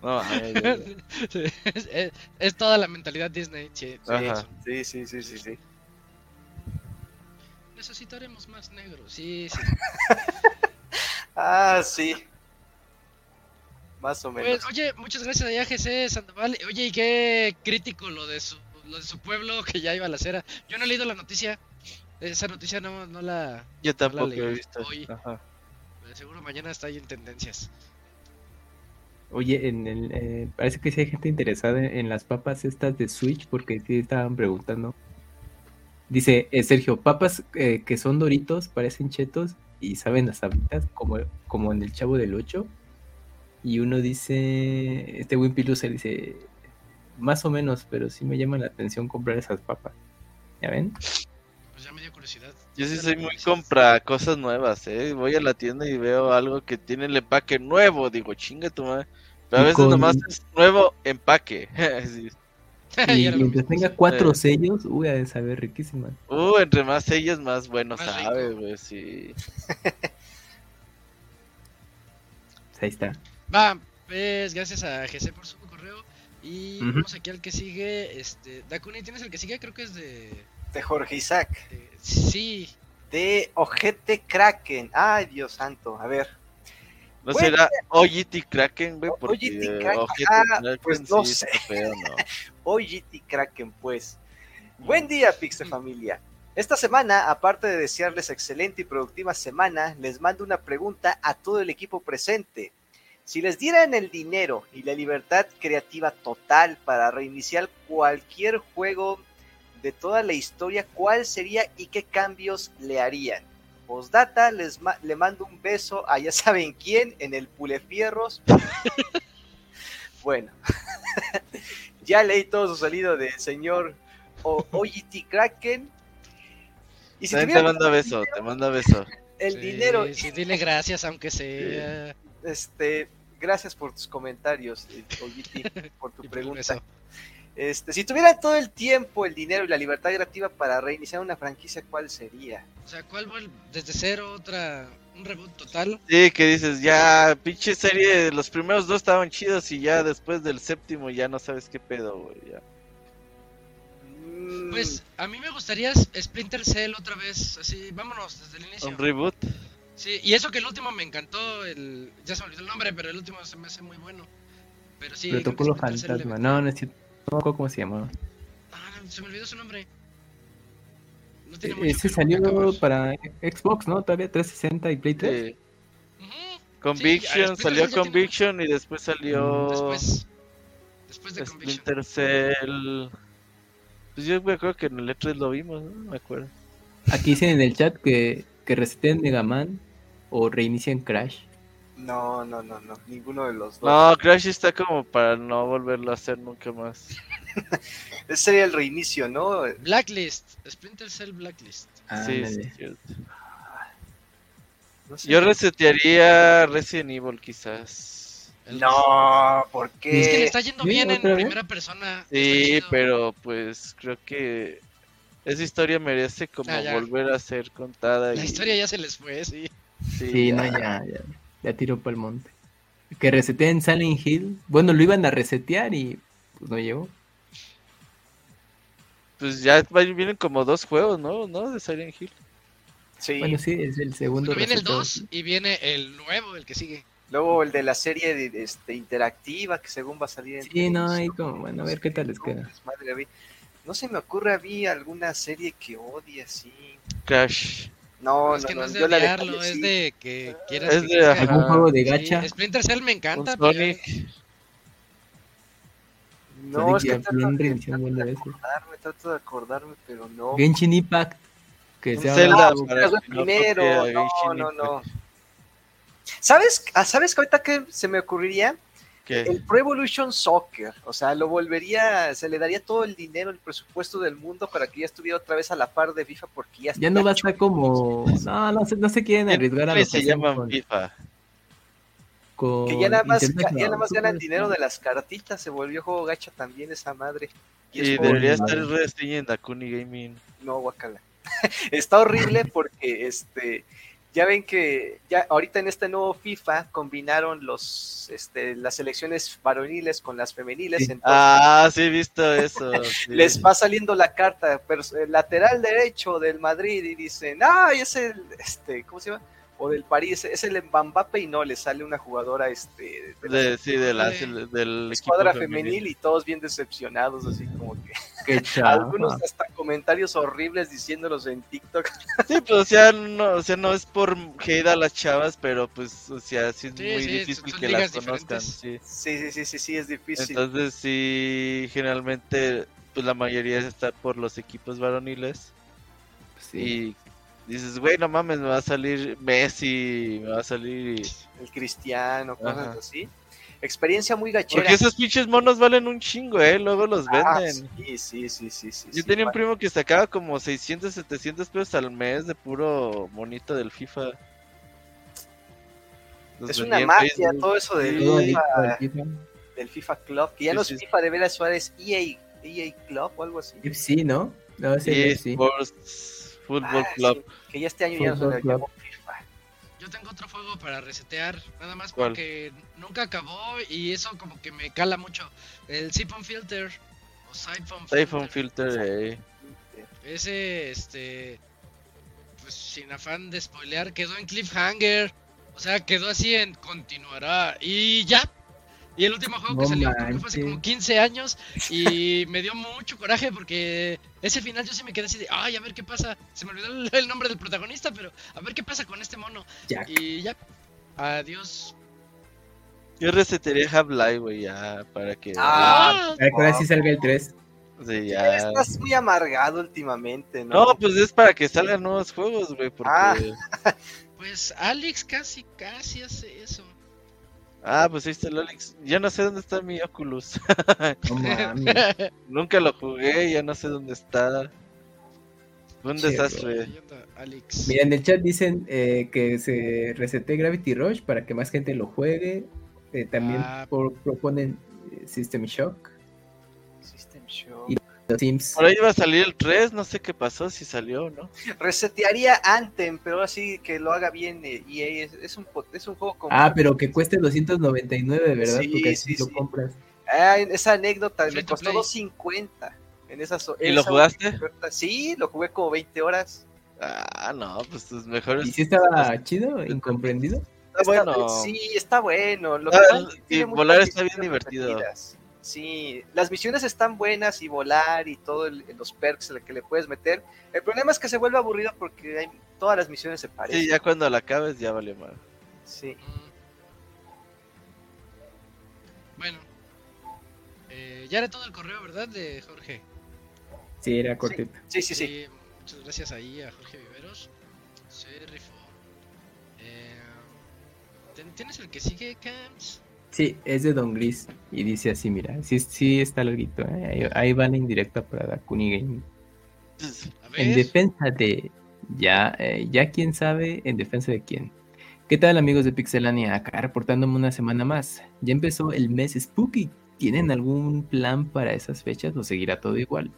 No, ay, ay, ay. Es, es- es toda la mentalidad Disney. Sí, sí. Sí, sí, sí. Necesitaremos más negros. Sí, sí. *laughs* Ah, sí. Más o menos. Pues, oye, muchas gracias a GC Sandoval. Oye, y qué crítico lo de su lo de su pueblo que ya iba a la cera. Yo no he leído la noticia. Esa noticia no, no la. Yo tampoco leí he visto. hoy. Ajá. Seguro mañana está ahí en tendencias. Oye, en el, eh, parece que sí hay gente interesada en, las papas estas de Switch porque sí estaban preguntando. Dice eh, Sergio, papas eh, que son doritos, parecen chetos y saben las sabritas como, como en el Chavo del 8. Y uno dice, este Wimpy Loser dice, más o menos, pero sí me llama la atención comprar esas papas. ¿Ya ven? Pues ya me dio curiosidad. Yo sí ¿Viste soy muy compra cosas nuevas, ¿eh? Voy a la tienda y veo algo que tiene el empaque nuevo. Digo, chinga tu madre. Pero a veces con- nomás es nuevo empaque. *laughs* Sí. *laughs* Y mientras tenga cuatro sellos, uy, de saber riquísima. Uh, entre más ellas, más bueno Más sabe, güey, sí. Pues ahí está. Va, pues gracias a GC por su correo. Y vamos aquí al que sigue. Este, Dakuni, ¿tienes el que sigue? Creo que es de. De Jorge Isaac. sí. De Ojete Kraken. Ay, Dios santo. A ver. ¿No Bueno. será OGT Kraken, güey? Porque OGT Kraken, ah, Kraken pues no sí sé. feo, *laughs* Kraken, pues. Buen día, Pixel Familia. Esta semana, aparte de desearles excelente y productiva semana, les mando una pregunta a todo el equipo presente. Si les dieran el dinero y la libertad creativa total para reiniciar cualquier juego de toda la historia, ¿cuál sería y qué cambios le harían? Postdata, les ma- le mando un beso a ya *laughs* saben quién en el Pulefierros. *laughs* bueno, *laughs* ya leí todo su salido del señor o OGT Kraken. Y si También te tuviera manda beso, te manda beso. el Sí, dinero, Sí, dile gracias, aunque sea. este, gracias por tus comentarios, eh, OGT, por tu Y por el pregunta. Este, si tuviera todo el tiempo, el dinero y la libertad creativa para reiniciar una franquicia, ¿cuál sería? O sea, ¿cuál vuelve? Desde cero, otra. Un reboot total. Sí, que dices, ya, pinche serie, los primeros dos estaban chidos y ya después del séptimo ya no sabes qué pedo, güey. ya. Mm, Pues a mí me gustaría Splinter Cell otra vez. Así, vámonos desde el inicio. Un reboot. Sí, y eso que el último me encantó. El... Ya se me olvidó el nombre, pero el último se me hace muy bueno. Pero sí. Protocolo Fantasma. No, no es cierto. No me acuerdo cómo se llamaba. Ah, se me olvidó su nombre. No tiene Eh, mucho Ese que salió acabar. para Xbox, ¿no? Todavía 360 y Play 3. Sí. Ujú, Conviction, Splinter salió ya tiene- Conviction y después salió Después. Después de Conviction. Splinter Cell. Pues yo me acuerdo que en el E3 lo vimos, ¿no? Me acuerdo. Aquí dicen en el chat que, que reseten Mega Man o reinicien Crash. No, no, no, no. Ninguno de los dos. No, Crash está como para no volverlo a hacer nunca más. *laughs* Ese sería el reinicio, ¿no? Blacklist. Splinter Cell Blacklist. Sí, sí, es cierto. No sé. Yo resetearía Resident Evil quizás. El- No, ¿por qué? Es que le está yendo Sí, bien en vez. primera persona. Sí, pero pues creo que esa historia merece como Ah, volver a ser contada. La y- historia ya se les fue, sí. sí, Sí, no, ya. ya, ya, ya tiró para el monte. Que reseteen Silent Hill. Bueno, lo iban a resetear y pues no llegó. Pues ya va- vienen como dos juegos, ¿no? ¿No? De Silent Hill. Sí. Bueno, sí, es el segundo. Bueno, viene el reseteo. 2 y viene el nuevo, el que sigue. Luego el de la serie de, este, interactiva que según va a salir en Sí, no, ahí como, bueno, a ver qué tal les queda. Ver. No se me ocurre a mí alguna serie que odie así. Crash. No, es no, que no, no, es de odiarlo, dejaría es de que quieras Es que de-. ¿Algún juego de Sí, gacha? Splinter Cell me encanta. Pero- Sonic. No, es que trato de, de acordarme, trato de acordarme, pero no. Genshin Impact. Que sea Zelda algo- para no primero, no, no, no. ¿Sabes? Ah, ¿Sabes que ahorita que se me ocurriría? ¿Qué? El Pro Evolution Soccer, o sea, lo volvería, se le daría todo el dinero, el presupuesto del mundo para que ya estuviera otra vez a la par de FIFA porque ya Ya no va a estar como. No, no se, no se quieren arriesgar a lo ¿Qué que se llaman con, FIFA? con que ya nada más, ya nada más ganan Super dinero de las cartitas, se volvió juego gacha también esa madre. Y es Y juego- debería estar reseña en Dakuni Gaming. No, guacala. *laughs* Está horrible porque este ya ven que ya ahorita en este nuevo FIFA combinaron los este las selecciones varoniles con las femeniles, entonces Ah, sí he visto eso. *laughs* sí. les va saliendo la carta pers- el lateral derecho del Madrid y dicen, "Ay, es el este, ¿cómo se llama? O del París, es el Mbappé y no le sale una jugadora este de la De- sí, de la, de- del equipo escuadra femenil. femenil y todos bien decepcionados así como que *laughs* algunos hasta comentarios horribles diciéndolos en TikTok Sí, pues o sea, no, o sea, no es por hate a las chavas, pero pues, o sea, sí es Sí, muy sí, difícil que las conozcan. Sí, sí, sí, sí, sí, es difícil. Entonces sí, generalmente, pues la mayoría está por los equipos varoniles Sí. Dices, güey, no mames, me va a salir Messi, me va a salir... el cristiano, cosas Ajá. así. Experiencia muy gachera. Porque esos pinches monos valen un chingo, eh, luego los Ah, venden. sí, sí, sí, sí, sí. Yo sí, tenía un primo que sacaba como 600, 700 pesos al mes de puro monito del FIFA. Los Es una mafia Facebook. todo eso del, Sí. FIFA, del FIFA Club, que ya Sí, no es sí. FIFA de Vera Suárez, EA, EA Club o algo así. FC, ¿no? No, es el FC. Sports Football Ah, Club. sí, que ya este año ya no se le FIFA. Yo tengo otro juego para resetear, nada más ¿Cuál? porque nunca acabó y eso como que me cala mucho. El Siphon Filter o Siphon Siphon Filter. Filter, eh. Ese, este, pues sin afán de spoilear, quedó en cliffhanger. O sea, quedó así en continuará y ya. Y el último juego que salió creo que fue hace como 15 años y *laughs* me dio mucho coraje porque ese final yo sí me quedé así de, ay, a ver qué pasa. Se me olvidó el, el nombre del protagonista, pero a ver qué pasa con este mono. Jack. Y ya, adiós. Yo resetearía Half-Life, güey, ya, para que... Ah, Para que ahora sí salga el 3. sí, Ya ya. estás muy amargado últimamente, ¿no? No, pues es para que salgan nuevos juegos, güey, porque... Ah. Pues Alex casi, casi hace eso. Ah, pues ahí está el Alex. Ya no sé dónde está mi Oculus. No *laughs* mames. Nunca lo jugué, ya no sé dónde está. Fue un Che, desastre. Alex. Mira, en el chat dicen eh, que se resete Gravity Rush para que más gente lo juegue. Eh, también Ah. por- proponen eh, System Shock, los Sims. Por ahí iba a salir el 3, no sé qué pasó, si salió o no. Resetearía Anthem, pero ahora sí que lo haga bien eh, EA. Es, es un, es un juego como... Ah, pero que cueste 299, ¿verdad? Sí, Porque así sí, lo sí. compras. Ah, esa anécdota me costó play. 250. En esa so- ¿Y lo jugaste? oferta. Sí, lo jugué como 20 horas. Ah, no, pues tus mejores. ¿Y si estaba chido? ¿Incomprendido? Está bueno. sí, está bueno. Lo Ah, que y muchas volar está bien divertido. repetidas. Sí, las misiones están buenas y volar y todo el- los perks que le puedes meter. El problema es que se vuelve aburrido porque hay- todas las misiones se parecen. Sí, ya cuando la acabes ya vale mal. Sí. Mm. Bueno. Eh, ya era todo el correo, ¿verdad? De Jorge. Sí, era cortito. Sí, sí, sí. muchas gracias ahí a Jorge Viveros. Se rifó. Eh, ¿ten- ¿Tienes el que sigue, Cams? Sí, es de Don Gris. Y dice así, mira, sí, sí está larguito. ¿eh? Ahí, ahí va la indirecta para Dakuni Game. En defensa de... Ya, eh, ya quién sabe en defensa de quién. ¿Qué tal amigos de Pixelania? Acá reportándome una semana más. Ya empezó el mes Spooky. ¿Tienen algún plan para esas fechas o seguirá todo igual?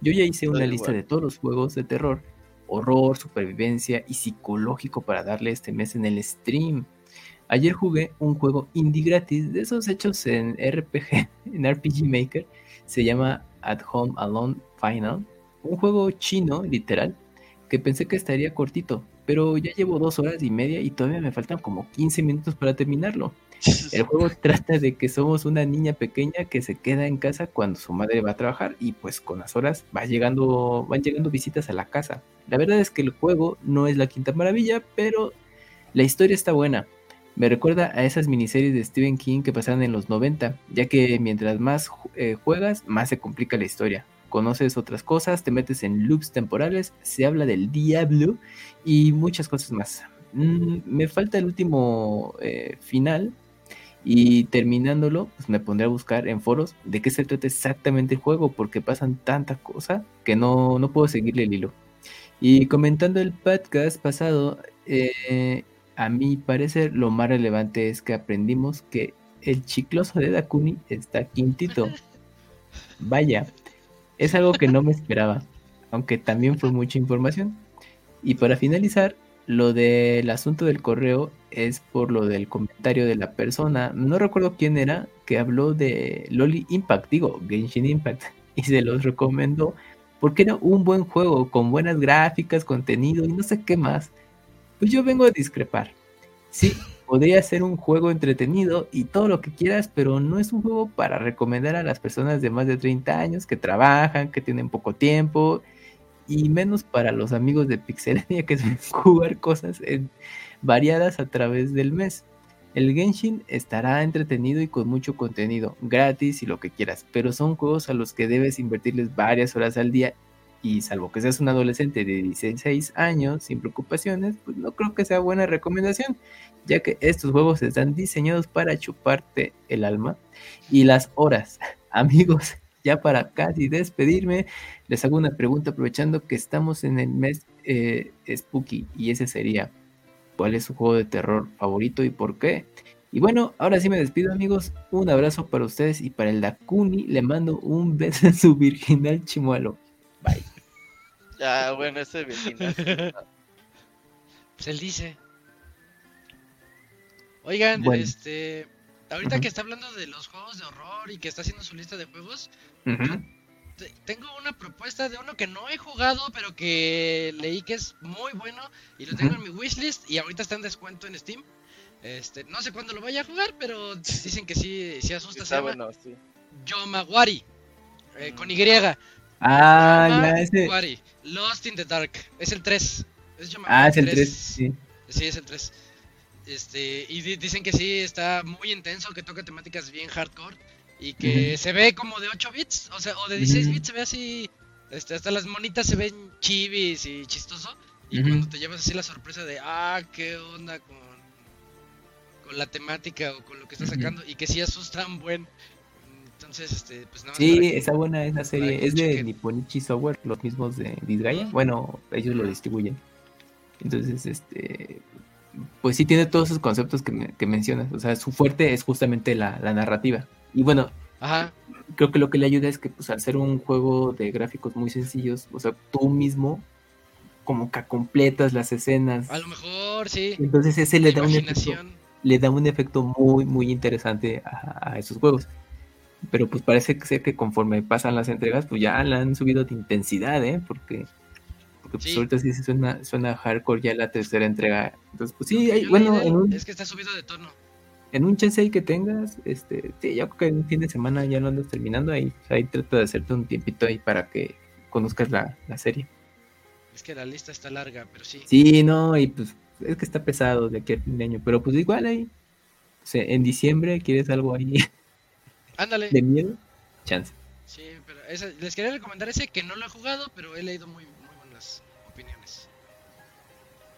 Yo ya hice Todo una igual. lista de todos los juegos de terror, horror, supervivencia y psicológico para darle este mes en el stream. Ayer jugué un juego indie gratis de esos hechos en RPG, *laughs* en RPG Maker. Se llama At Home Alone Final. Un juego chino, literal, que pensé que estaría cortito, pero ya llevo dos horas y media y todavía me faltan como 15 minutos para terminarlo. *laughs* El juego trata de que somos una niña pequeña que se queda en casa cuando su madre va a trabajar y pues con las horas va llegando, van llegando visitas a la casa. La verdad es que el juego no es la quinta maravilla, pero la historia está buena. Me recuerda a esas miniseries de Stephen King que pasaron en los 90, ya que mientras más eh, juegas, más se complica la historia. Conoces otras cosas, te metes en loops temporales, se habla del diablo y muchas cosas más. Mm, me falta el último eh, final y terminándolo, pues me pondré a buscar en foros de qué se trata exactamente el juego, porque pasan tanta cosa que no, no puedo seguirle el hilo. Y comentando el podcast pasado, eh, a mi parecer lo más relevante es que aprendimos que el chicloso de Dakuni está quintito. *laughs* Vaya, es algo que no me esperaba, aunque también fue mucha información. Y para finalizar, lo del asunto del correo es por lo del comentario de la persona, no recuerdo quién era, que habló de Loli Impact, digo, Genshin Impact, *laughs* y se los recomendó porque era un buen juego con buenas gráficas, contenido y no sé qué más. Pues yo vengo a discrepar. Sí, podría ser un juego entretenido y todo lo que quieras, pero no es un juego para recomendar a las personas de más de 30 años que trabajan, que tienen poco tiempo y menos para los amigos de Pixelania que suelen *laughs* jugar cosas en- variadas a través del mes. El Genshin estará entretenido y con mucho contenido, gratis y lo que quieras, pero son juegos a los que debes invertirles varias horas al día y salvo que seas un adolescente de 16 años sin preocupaciones, pues no creo que sea buena recomendación, ya que estos juegos están diseñados para chuparte el alma y las horas. *laughs* Amigos, ya para casi despedirme, les hago una pregunta aprovechando que estamos en el mes eh, Spooky y ese sería, ¿cuál es su juego de terror favorito y por qué? Y bueno, ahora sí me despido amigos, un abrazo para ustedes y para el Dakuni, le mando un beso en su virginal chimuelo. Bye. Ah, bueno, ese virginal. Pues él dice. Oigan, Bueno. este. Ahorita que está hablando de los juegos de horror y que está haciendo su lista de juegos, tengo una propuesta de uno que no he jugado, pero que leí que es muy bueno y lo tengo en mi wishlist y ahorita está en descuento en Steam. Este, no sé cuándo lo vaya a jugar, pero dicen que sí, sí asusta. se Está llama bueno, sí. Yomawari, eh, con Y. Ah, ya ese. Lost in the Dark. Es el 3. Es Ah, es el 3, sí. Sí, es el 3. Este, y di- dicen que sí, está muy intenso, que toca temáticas bien hardcore y que se ve como de 8 bits, o sea, o de 16 Ujú. bits se ve así, este, hasta las monitas se ven chivis y chistoso. Y cuando te llevas así la sorpresa de, ah, qué onda con, con la temática o con lo que está sacando y que sí asustan buen. Entonces, este, pues nada Sí, que- está buena esa serie. Es de. Nipponichi Software, los mismos de Disgaea. Bueno, ellos lo distribuyen. Entonces, este. Pues sí tiene todos esos conceptos que, me- que mencionas. O sea, su fuerte es justamente la, la narrativa. Y bueno, Ajá, creo que lo que le ayuda es que, pues, al ser un juego de gráficos muy sencillos, o sea, tú mismo como que completas las escenas. a lo mejor sí. Entonces, ese le da un efecto le da un efecto muy, muy interesante a, a esos juegos. Pero pues parece que, que conforme pasan las entregas, pues ya le han subido de intensidad, ¿eh? Porque, porque pues Sí. ahorita sí se suena, suena hardcore ya la tercera entrega. Entonces, pues sí, hay- bueno, en un, Es que está subido de tono. en un chance que tengas, este, sí, yo creo que en un fin de semana ya lo andas terminando ahí. Ahí trata de hacerte un tiempito ahí para que conozcas la, la serie. Es que la lista está larga, pero sí. Sí, no, y pues es que está pesado de aquí a fin de año, pero pues igual ahí. O sea, en diciembre quieres algo ahí Ándale. de miedo, chance. Sí, pero ese- les quería recomendar ese que no lo he jugado, pero he leído muy, muy buenas opiniones.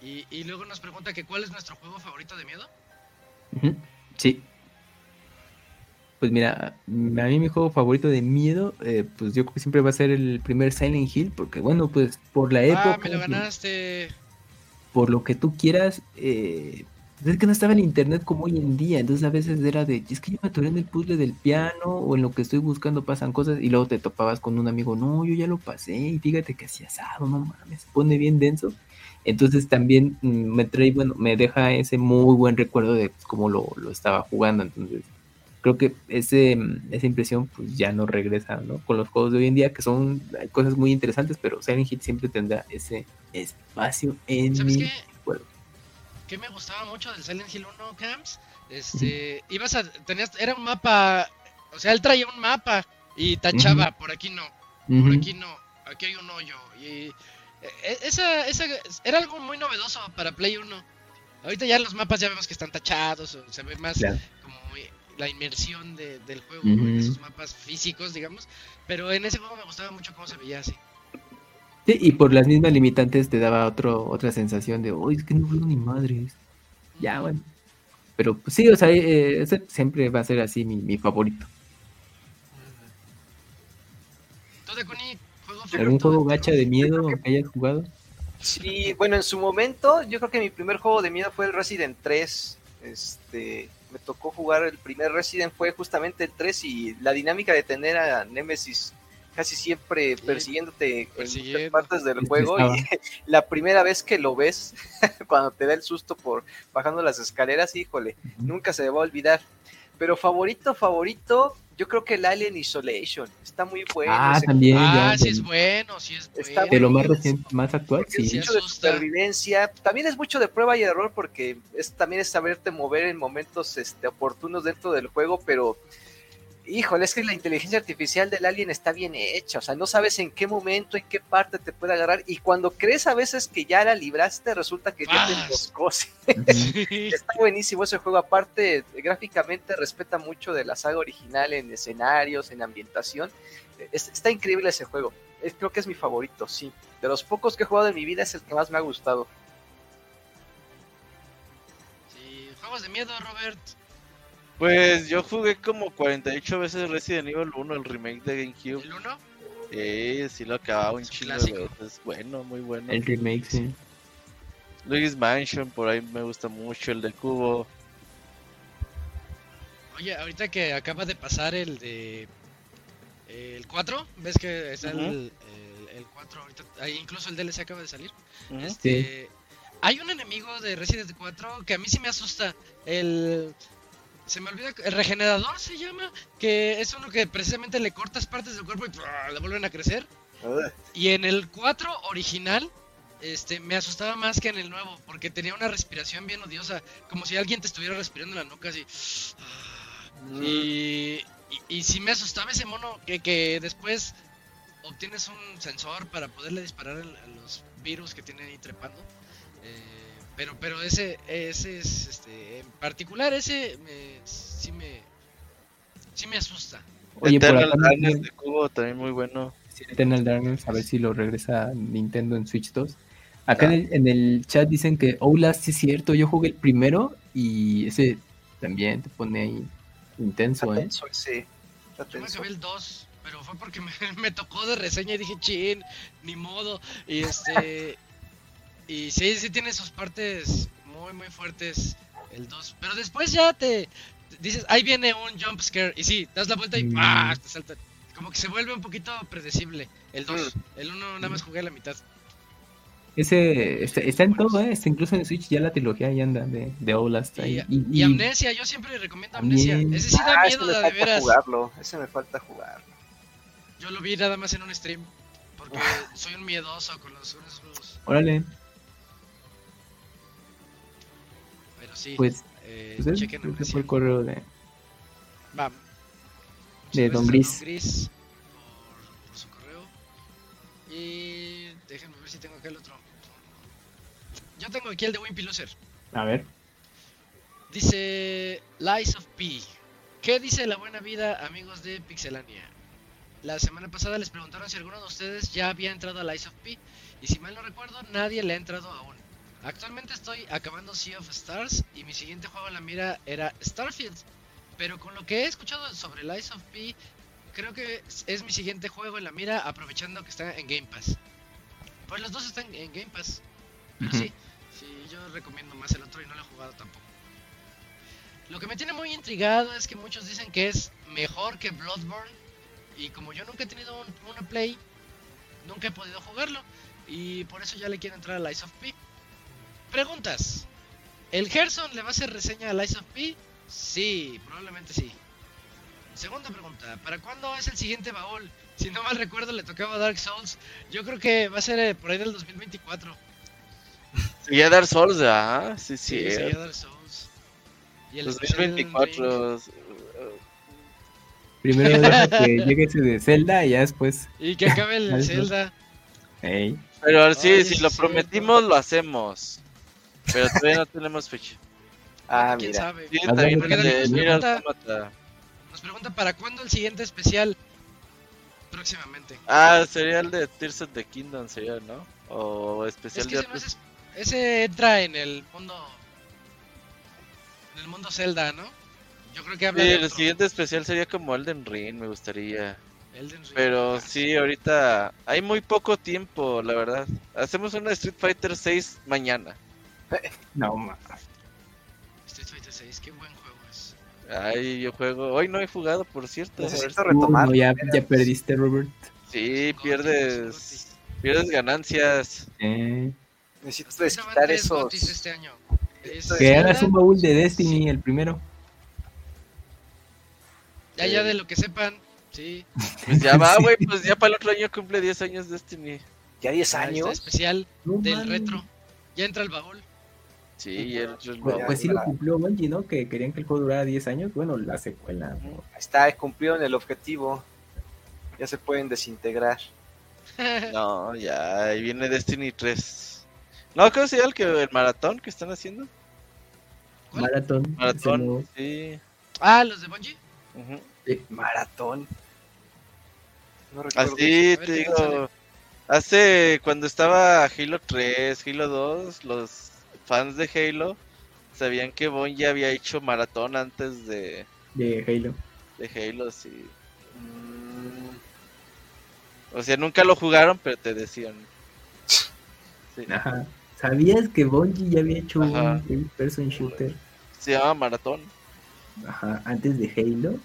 Y, y luego nos pregunta que cuál es nuestro juego favorito de miedo. Sí. Pues mira, a mí mi juego favorito de miedo, eh, pues yo creo que siempre va a ser el primer Silent Hill, porque bueno, pues por la época, ah, me lo por- ganaste. por lo que tú quieras, eh, pues es que no estaba el internet como hoy en día, entonces a veces era de, es que yo me atoré en el puzzle del piano o en lo que estoy buscando pasan cosas y luego te topabas con un amigo, no, yo ya lo pasé y fíjate que así asado, no mames, se pone bien denso. Entonces también mm, me trae, bueno, me deja ese muy buen recuerdo de cómo lo, lo estaba jugando, entonces creo que ese, mm, esa impresión pues ya no regresa, ¿no? Con los juegos de hoy en día que son cosas muy interesantes, pero Silent Hill siempre tendrá ese espacio en ¿Sabes mi. Que me gustaba mucho del Silent Hill 1 Camps, este, ibas a, tenías, era un mapa, o sea, él traía un mapa y tachaba, por aquí no, por aquí no, aquí hay un hoyo, y eh, esa, esa, era algo muy novedoso para Play 1. Ahorita ya los mapas ya vemos que están tachados, o se ve más Claro. como la inmersión de- del juego, Ujú. esos mapas físicos, digamos, pero en ese juego me gustaba mucho cómo se veía así. Sí, y por las mismas limitantes te daba otro, otra sensación de, uy, es que no veo ni madres. Ya, bueno. Pero pues, sí, o sea, eh, ese siempre va a ser así mi, mi favorito. ¿Tú de Kuni, juego ¿Algún juego gacha de miedo que hayas jugado? Sí, bueno, en su momento, yo creo que mi primer juego de miedo fue el Resident 3. Este, me tocó jugar el primer Resident, fue justamente el 3 y la dinámica de tener a Nemesis casi siempre Sí, persiguiéndote en persiguiendo. muchas partes del juego y *laughs* la primera vez que lo ves, *laughs* cuando te da el susto por bajando las escaleras, híjole, nunca se va a olvidar. Pero favorito, favorito, yo creo que el Alien Isolation. Está muy bueno. ah, ese también. Ah, ya, sí es bueno, sí es Está bueno. de lo más reciente, más actual, porque es sí. mucho de supervivencia. También es mucho de prueba y error porque es también es saberte mover en momentos este, oportunos dentro del juego, pero híjole, es que la inteligencia artificial del alien está bien hecha, o sea, no sabes en qué momento, en qué parte te puede agarrar y cuando crees a veces que ya la libraste, resulta que ya te emboscó. *laughs* Sí. Está buenísimo ese juego, aparte gráficamente respeta mucho de la saga original en escenarios, en ambientación. Es- está increíble ese juego. Creo que es mi favorito, sí. De los pocos que he jugado en mi vida es el que más me ha gustado. Sí, juegos de miedo, Robert. Pues yo jugué como 48 veces Resident Evil 1, el remake de GameCube. El 1. Eh, sí lo acababa un chingo de clásico. veces. Bueno, muy bueno. El remake, sí. Luigi's Mansion, por ahí me gusta mucho, el de Cubo. Oye, ahorita que acaba de pasar el de. El 4, ¿ves que está el, Ujú. el, el 4 ahorita? ahí incluso el DLC acaba de salir. Este, Hay un enemigo de Resident 4 que a mí sí me asusta. El. Se me olvida. El regenerador se llama. Que es uno que precisamente le cortas partes del cuerpo y le vuelven a crecer. Y en el 4 original. Este, me asustaba más que en el nuevo, porque tenía una respiración bien odiosa, como si alguien te estuviera respirando en la nuca así. Y, y, y sí me asustaba ese mono que, que después obtienes un sensor para poderle disparar a a los virus que tiene ahí trepando. Eh, pero pero ese ese es este en particular ese me, sí me sí me asusta. Oye, por Eternal acá nos Darkness de Cubo también muy bueno. sí, Eternal Darkness, a ver si lo regresa Nintendo en Switch 2. Acá en, el, en el chat dicen que Outlast sí es cierto, yo jugué el primero y ese también te pone ahí intenso, ¿eh? Tenso está Yo me acabé el 2, pero fue porque *laughs* me, me tocó de reseña y dije, chin, ni modo. Y este. Y sí, sí tiene sus partes muy, muy fuertes el 2. Pero después ya te. Dices, ahí viene un jump scare. Y sí, das la vuelta y Mm. ¡pah! te salta. Como que se vuelve un poquito predecible el 2. El 1 nada más jugué a la mitad. Ese está, está en todo, ¿eh? Está incluso en Switch ya la trilogía ya anda de, de Outlast Y, ahí. y Amnesia, yo siempre recomiendo Amnesia. Ese sí da Ah, ese miedo me de falta veras. jugarlo, ese me falta jugar. Yo lo vi nada más en un stream. Porque soy un miedoso con los, con juegos. Órale, sí, pues, eh, pues ese chequen fue el correo de... Va. De Don Gris. Por, por su correo. Y déjenme ver si tengo acá el otro. Yo tengo aquí el de Wimpy Loser. A ver. Dice Lies of P. ¿Qué dice la buena vida, amigos de Pixelania? la semana pasada les preguntaron si alguno de ustedes ya había entrado a Ice of P. Y si mal no recuerdo, nadie le ha entrado aún. Actualmente estoy acabando Sea of Stars y mi siguiente juego en la mira era Starfield. Pero con lo que he escuchado sobre el Ice of P, creo que es mi siguiente juego en la mira, aprovechando que está en Game Pass. Pues los dos están en Game Pass. Pero sí, sí, yo recomiendo más el otro y no lo he jugado tampoco. Lo que me tiene muy intrigado es que muchos dicen que es mejor que Bloodborne. Y como yo nunca he tenido un, una Play, nunca he podido jugarlo. Y por eso ya le quiero entrar a Ice of P. Preguntas. ¿El Gerson le va a hacer reseña a Ice of P? Sí, probablemente sí. Segunda pregunta, ¿para cuándo es el siguiente baúl? Si no mal recuerdo le tocaba Dark Souls. Yo creo que va a ser eh, por ahí del 2024. *laughs* Seguía Dark Souls, ah, sí, sí. Sí, sería Dark Souls. Y el especial Elden Ring. 2024. Primero *laughs* que llegue ese de Zelda y ya después. Y que acabe el. *laughs* Zelda. Pero sí, Ay, si sí, lo sí, prometimos, lo hacemos. Pero todavía no tenemos fecha. Ah, ¿Quién mira. sabe? Sí, Ah, también nos pregunta-. Nos pregunta para cuándo el siguiente especial próximamente. Ah, sería el de Tears of the Kingdom, sería, ¿no? O Es especial que de ese, no es- ese entra en el mundo en el mundo Zelda, ¿no? Yo creo que habla Sí, de el otro. siguiente especial sería como Elden Ring, me gustaría. Elden Ring. Pero Ah, sí, ahorita hay muy poco tiempo, la verdad. Hacemos una Street Fighter 6 mañana. *laughs* No, ma. Street Fighter 6, qué buen juego es. Ay, yo juego. Hoy no he jugado, por cierto. Necesito si- retomar. No, ya, ya perdiste, Robert. Sí, pierdes. Pierdes ganancias. Eh, desquitar tres esos. Este año. Es Que hagas un baúl de Destiny, el primero. Ya, ya de lo que sepan. Sí. Pues ya va, güey. Pues ya para el otro año cumple 10 años Destiny. Ya 10 Ah, este años. especial No, del man. retro. Ya entra el baúl. Sí, y el Pues, pues sí lo cumplió Bungie, ¿no? Que querían que el juego durara 10 años. Bueno, la secuela. está, cumplieron el objetivo. Ya se pueden desintegrar. *laughs* No, ya, ahí viene Destiny 3. No, ¿cómo se llama el, que, el maratón que están haciendo? ¿Cuál? Maratón. Maratón, sí. Ah, los de Bungie. Sí. Maratón. No recuerdo. Así ver te digo, hace cuando estaba Halo 3, Halo 2, los fans de Halo sabían que Bungie había hecho maratón antes de, De Halo. de Halo, sí. Mm, O sea, nunca lo jugaron, pero te decían. Sí. Ajá. ¿Sabías que Bungie ya había hecho Ajá. un third person shooter? Se llama maratón. Ajá, antes de Halo.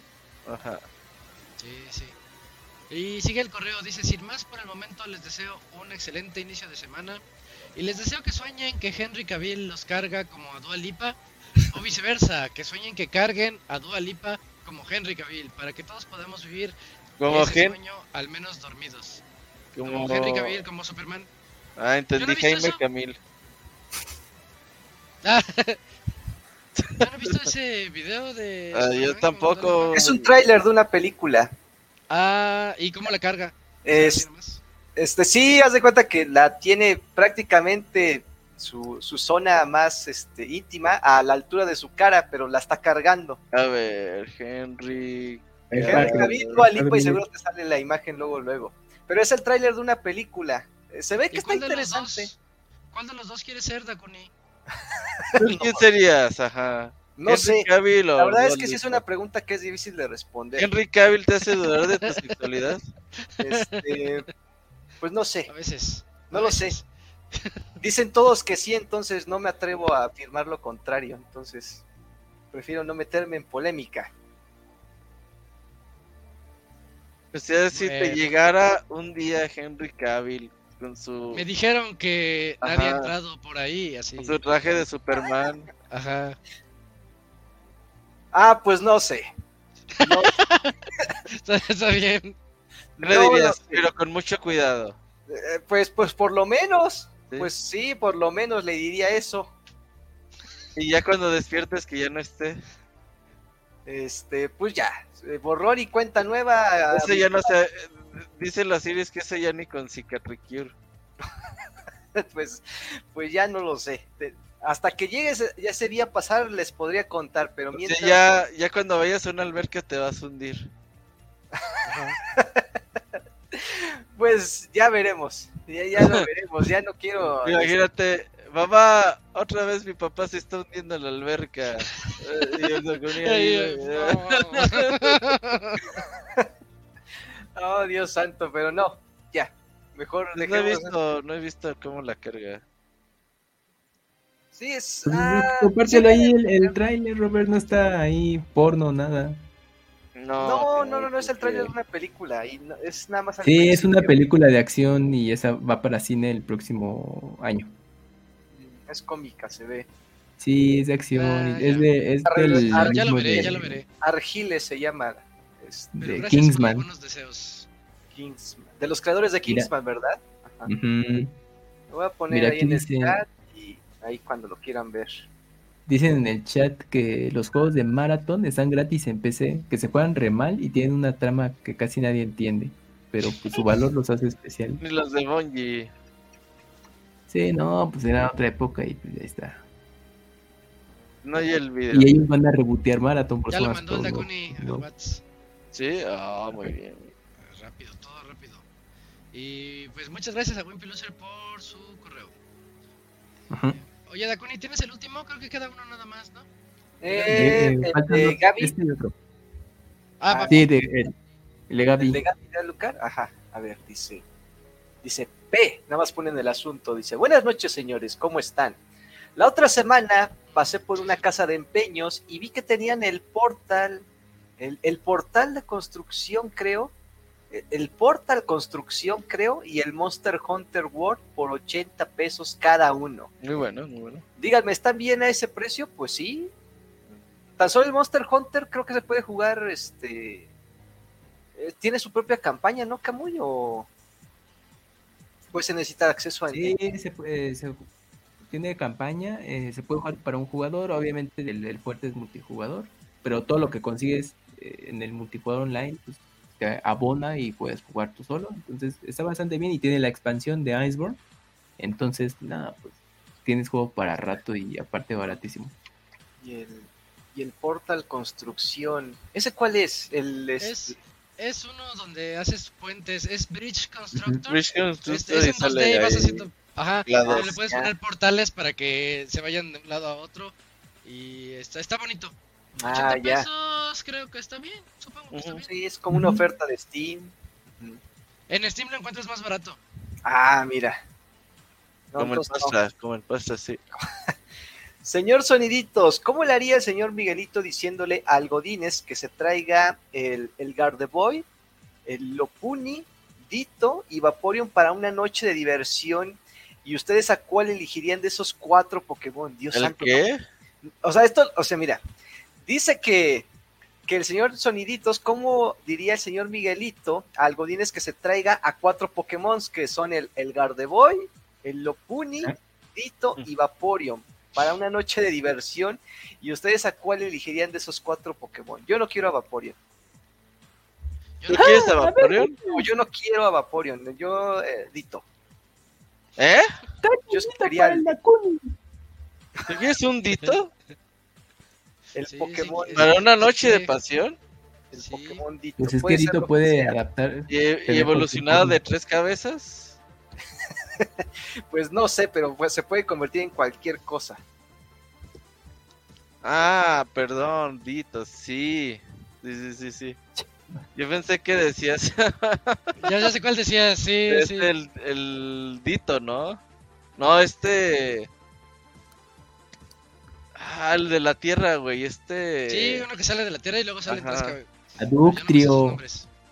Ajá. Sí, sí. Y sigue el correo, dice, sin más por el momento les deseo un excelente inicio de semana y les deseo que sueñen que Henry Cavill los carga como a Dua Lipa o viceversa, que sueñen que carguen a Dua Lipa como Henry Cavill para que todos podamos vivir Como, ese Hen- sueño al menos dormidos. como... Como Henry Cavill, como Superman. Ah, entendí no Jaime eso. Camil. *laughs* Ah, ¿Ya no he visto ese video de Ah, yo tampoco. Es un tráiler de una película. Ah, ¿y cómo la carga? Es. Este, sí, haz de cuenta que la tiene prácticamente su, su zona más este, íntima a la altura de su cara, pero la está cargando. A ver, Henry. Henry que- Cavill, Dua Lipa, y seguro te sale la imagen luego, luego. Pero es el tráiler de una película. Eh, Se ve ¿Y que está interesante. dos? ¿Cuál de los dos quiere ser, Dakuni? *laughs* ¿Quién serías? Ajá. No Henry sé. Cavill o La verdad es que sí es una pregunta que es difícil de responder. Henry Cavill te hace dudar de tu sexualidad. *laughs* Este, pues no sé, A veces. no a lo sé. Dicen todos que sí, entonces no me atrevo a afirmar lo contrario. Entonces, prefiero no meterme en polémica. Sea, si te llegara un día Henry Cavill con su, Me dijeron que nadie Ajá. ha entrado por ahí, así. con su traje de Superman. Ajá. Ah, pues no sé. No, *laughs* Está, está bien. ¿Qué le No, dirías? no. Pero con mucho cuidado. eh, pues, pues por lo menos, ¿sí? pues sí, por lo menos le diría eso. Y ya cuando despiertes que ya no esté. Este, pues ya, eh, borrón y cuenta nueva. Ese ya no se... Dice la series que ese ya ni con Cicatricure. *laughs* Pues, pues ya no lo sé. Hasta que llegue ese, ya ese día pasar les podría contar, pero O sea, mientras ya, ya cuando vayas a una alberca te vas a hundir. *laughs* Pues ya veremos. Ya, ya lo *laughs* veremos. Ya no quiero. Imagínate, mamá, otra vez mi papá se está hundiendo en la alberca. Eh. *laughs* Oh, Dios santo, pero no. Ya. Mejor No he visto, no he visto cómo la carga. Sí, es. Pues, ah, compártelo sí, ahí el, el tráiler, Robert, no está ahí porno, nada. No, No, no, no, no es el trailer de una película. Y no- es nada más. Sí, es una película de acción y esa va para cine el próximo año. Es cómica, se ve. Sí, es de acción, Ah, es ya. de es del Ya lo veré, de- ya lo veré. Argiles se llama. este, Pero de Kingsman. buenos deseos. Kingsman. De los creadores de Mira. Kingsman, ¿verdad? Ajá. Ujú. Lo voy a poner Mira, ahí en el dice- chat y ahí cuando lo quieran ver. Dicen en el chat que los juegos de Marathon están gratis en PC, que se juegan re mal y tienen una trama que casi nadie entiende, pero pues su valor los hace especial. Ni los de Bungie. Sí, no, pues era otra época y pues ahí está. No hay el video. Y ellos van a rebotear Marathon por Ya lo mandó el Dakuni ¿no? Sí, ah, muy bien. Rápido, todo rápido. Y pues muchas gracias a Wimpy Loser por su correo. Ajá. Oye, Dakuni, ¿tienes el último? Creo que queda uno nada más, ¿no? Eh, Eh, el faltan de Gaby. este y otro. Ah, Ah, Sí, de, el, el de Gaby. ¿El de Gaby de Alucard? Ajá, a ver, dice. Dice P, nada más ponen el asunto. Dice: Buenas noches, señores, ¿cómo están? La otra semana pasé por una casa de empeños y vi que tenían el portal, el, el portal de construcción, creo. El- portal construcción, creo, y el Monster Hunter World por 80 pesos cada uno. Muy bueno, muy bueno. Díganme, ¿están bien a ese precio? Pues sí. Tan solo el Monster Hunter creo que se puede jugar, este... eh, tiene su propia campaña, ¿no, Camuy? O pues se necesita acceso a... Sí, se, puede- se- tiene campaña, eh, se puede jugar para un jugador, obviamente el, el fuerte es multijugador, pero todo lo que consigues eh, en el multijugador online, pues te abona y puedes jugar tú solo, entonces está bastante bien y tiene la expansión de Iceborne, entonces nada, pues tienes juego para rato y aparte baratísimo. Y el, y el Portal Construcción. ¿Ese cuál es? El, es- es, es uno donde haces puentes, es Bridge Constructor. Bridge Es, Constructor es y en sale 2D y vas haciendo... Ajá, dos. le puedes ya. poner portales para que se vayan de un lado a otro. Y está, está bonito. 80 Ah, ya. pesos creo que está bien, supongo que está bien. Sí, es como una oferta de Steam. En Steam lo encuentras más barato. Ah, mira. No, Como no. pasta, como el pasta, sí. *laughs* Señor Soniditos, ¿cómo le haría el señor Miguelito diciéndole al Godínez que se traiga el, el Gardevoir, el Lopuni, Dito y Vaporeon para una noche de diversión? ¿Y ustedes a cuál elegirían de esos cuatro Pokémon? Dios ¿El santo. qué? O sea, esto, o sea, mira, dice que, que el señor Soniditos, ¿cómo diría el señor Miguelito al Godínez que se traiga a cuatro Pokémon que son el, el Gardevoir, el Lopuni, Ah. Dito y Vaporeon para una noche de diversión? ¿Y ustedes a cuál elegirían de esos cuatro Pokémon? Yo no quiero a Vaporeon. Yo ¿Tú no- quieres a Vaporeon? No, yo no quiero a Vaporeon. Yo, eh, Dito. ¿Eh? Yo escogería el, ¿Tú quieres un dito? *laughs* el Sí, Pokémon. sí. ¿Para una noche de pasión? El Sí. Pokémon Dito. Pues es que Dito puede sea. adaptar. ¿Y, evolucionado de tres cabezas? *laughs* Pues no sé, pero pues, se puede convertir en cualquier cosa. Ah, perdón, Dito, sí. Sí, sí, sí, sí. Yo pensé que decías *laughs* Ya, ya sé cuál decías, sí, es sí. el, el Dito, ¿no? No, este... Ah, el de la Tierra, güey, este... Sí, uno que sale de la tierra y luego tres Ajá. cabezas. Aductrio.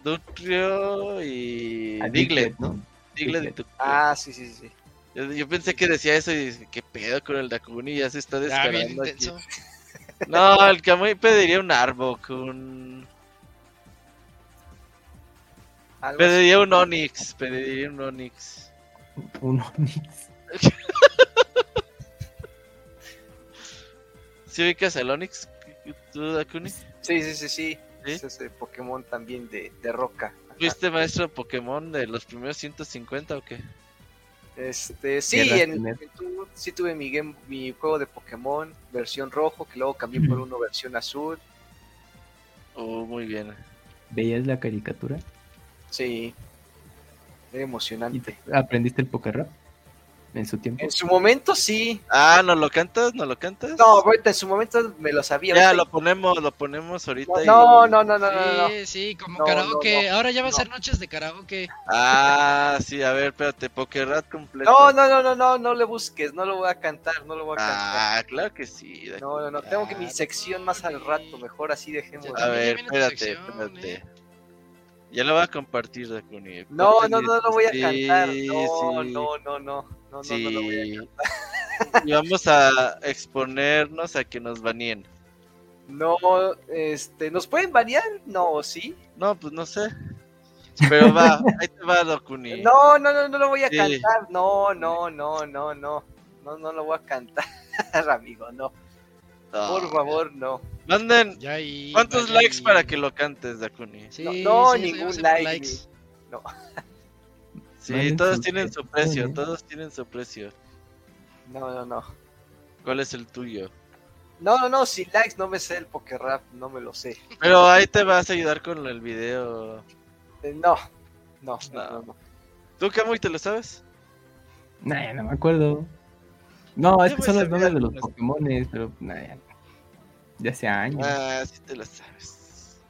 Dutrio y a Diglett. ¿no? Diglett y Diglett. Dutrio. Ah, sí, sí, sí. Yo, yo pensé que decía eso y dije, ¿qué pedo con el Dakuni? Ya se está Ah, descarando aquí. *laughs* No, el Kamui pediría un Arbok, un... Algo así. Pediría un Onix, pediría un Onix. Un Onix. *laughs* ¿Sí ubicas al Onix, tú, Dakuni? Sí, sí, sí, sí. ¿Sí? Es ese Pokémon también de, de roca. Ajá. ¿Fuiste maestro Pokémon de los primeros 150 o qué? Este, sí, en, en tu- sí tuve mi, game- mi juego de Pokémon versión rojo, que luego cambié por uno versión azul. Oh, muy bien. ¿Veías la caricatura? Sí. Muy ¿Y emocionante. te- aprendiste el poker rap en su tiempo? En su momento sí. Ah, ¿no lo cantas? ¿No lo cantas? No, ahorita en su momento me lo sabía. Ya, lo ponemos, lo ponemos ahorita. y- No, no, no, no, no, no. Sí, sí, como No, karaoke. no, no. Ahora ya va a No. ser noches de karaoke. Ah, sí, a ver, espérate, Pokerrat completo. No, no, no, no, no, no le busques, no lo voy a cantar, no lo voy a cantar. Ah, claro que sí. de- No, no, no, tengo que mi Ah, sección más al rato, mejor así dejemos. A ver, espérate, sección, espérate. ¿eh? Ya lo voy a compartir, Dakuni. No, no, no lo voy a Sí, cantar. No, sí. no, no, no, no, no, Sí. no lo voy a cantar. Y vamos a exponernos a que nos baneen. No, este, ¿nos pueden variar? No, ¿sí? No, pues no sé. Pero va, ahí te va, Dokuni. No, no, no, no lo voy a Sí. cantar. No, no, no, no, no. No, no lo voy a cantar, *laughs* amigo, no. No. Por favor, no. Manden, Ya ahí, ¿cuántos likes ahí. para que lo cantes, Dakuni? Sí, No, no, sí, ningún like, likes. *laughs* Sí, todos tienen su precio, todos tienen su precio. No, no, no. ¿Cuál es el tuyo? No, no, no, sin likes no me sé el poker rap, no me lo sé. Pero ahí te vas a ayudar con el video. Eh, no, no, no, No. no, no. ¿Tú, Camuy, te lo sabes? Nah, ya no me acuerdo. No, es que son los nombres de los. Pokémones, pero nah, ya hace años. Ah, sí te lo sabes.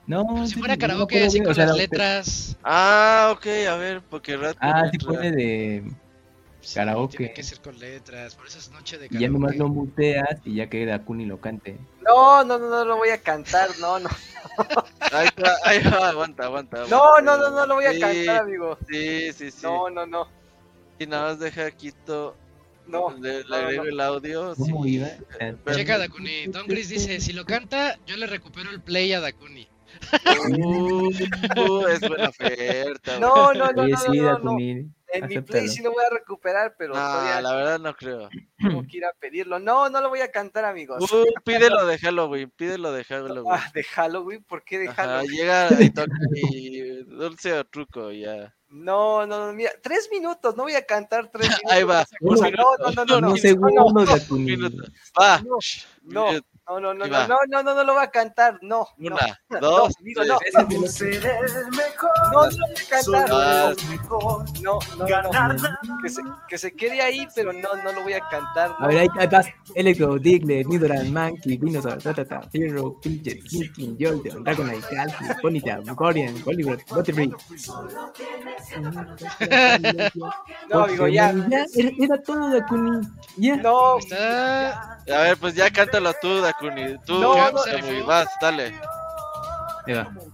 No, Pero si fuera karaoke así bien, con o sea, las la- letras. Ah, ok, a ver, porque Rat. Ah, sí pone de. sí, Karaoke. Tiene que ser con letras. Por eso es noche de Y ya nomás karaoke. lo muteas y ya que Dakuni lo cante. No, no, no, no lo voy a cantar, no, no. *laughs* Ahí va, ahí va, aguanta, aguanta. No, aguanta. no, no, no lo voy a Sí, cantar, amigo. Sí, sí, sí. No, no, no. Y nada más deja quito. No, Le, le no, no, agrego no. el audio. ¿Cómo sí. iba? Checa Dakuni. Don Chris dice: Si lo canta, yo le recupero el play a Dakuni. Uh, uh, es buena oferta. No, no, no, no, sí, no, no, no. En mi play sí lo voy a recuperar, pero No, todavía la verdad no creo. tengo que ir a pedirlo. No, no lo voy a cantar, amigos. Uh, pídelo de Halloween, pídelo de Halloween. Ah, de Halloween, ¿por qué de Ajá, Halloween? llega *laughs* y toca y dulce o truco, ya. No, no, no, mira, tres minutos, no voy a cantar tres minutos. Ahí va, No, no, no, no, no, no. No, shh, no, mute. no, no, no, Ahí no, va. no, no, no, no lo voy a cantar, no. no. Una, No, dos, amigo, tres. no. Es el No, no lo voy a cantar. Ah, No, no, no. Que se, que se quede ahí, pero no, no lo voy a cantar. A ver, ahí, ahí vas. Electro, Diglett, Nidoran, Mankey, Venusaur, Ratata, Hero, Pidgeot, Kinkin, Jolteon, Dragonite, Galti, Ponyta, Vaporeon, Poliwrath, Butterfree. No, amigo, ya. era, era todo Dakuni. Ya. No. A ver, pues ya cántalo tú, Dakuni. Tú, No, ya, no. Vas, dale.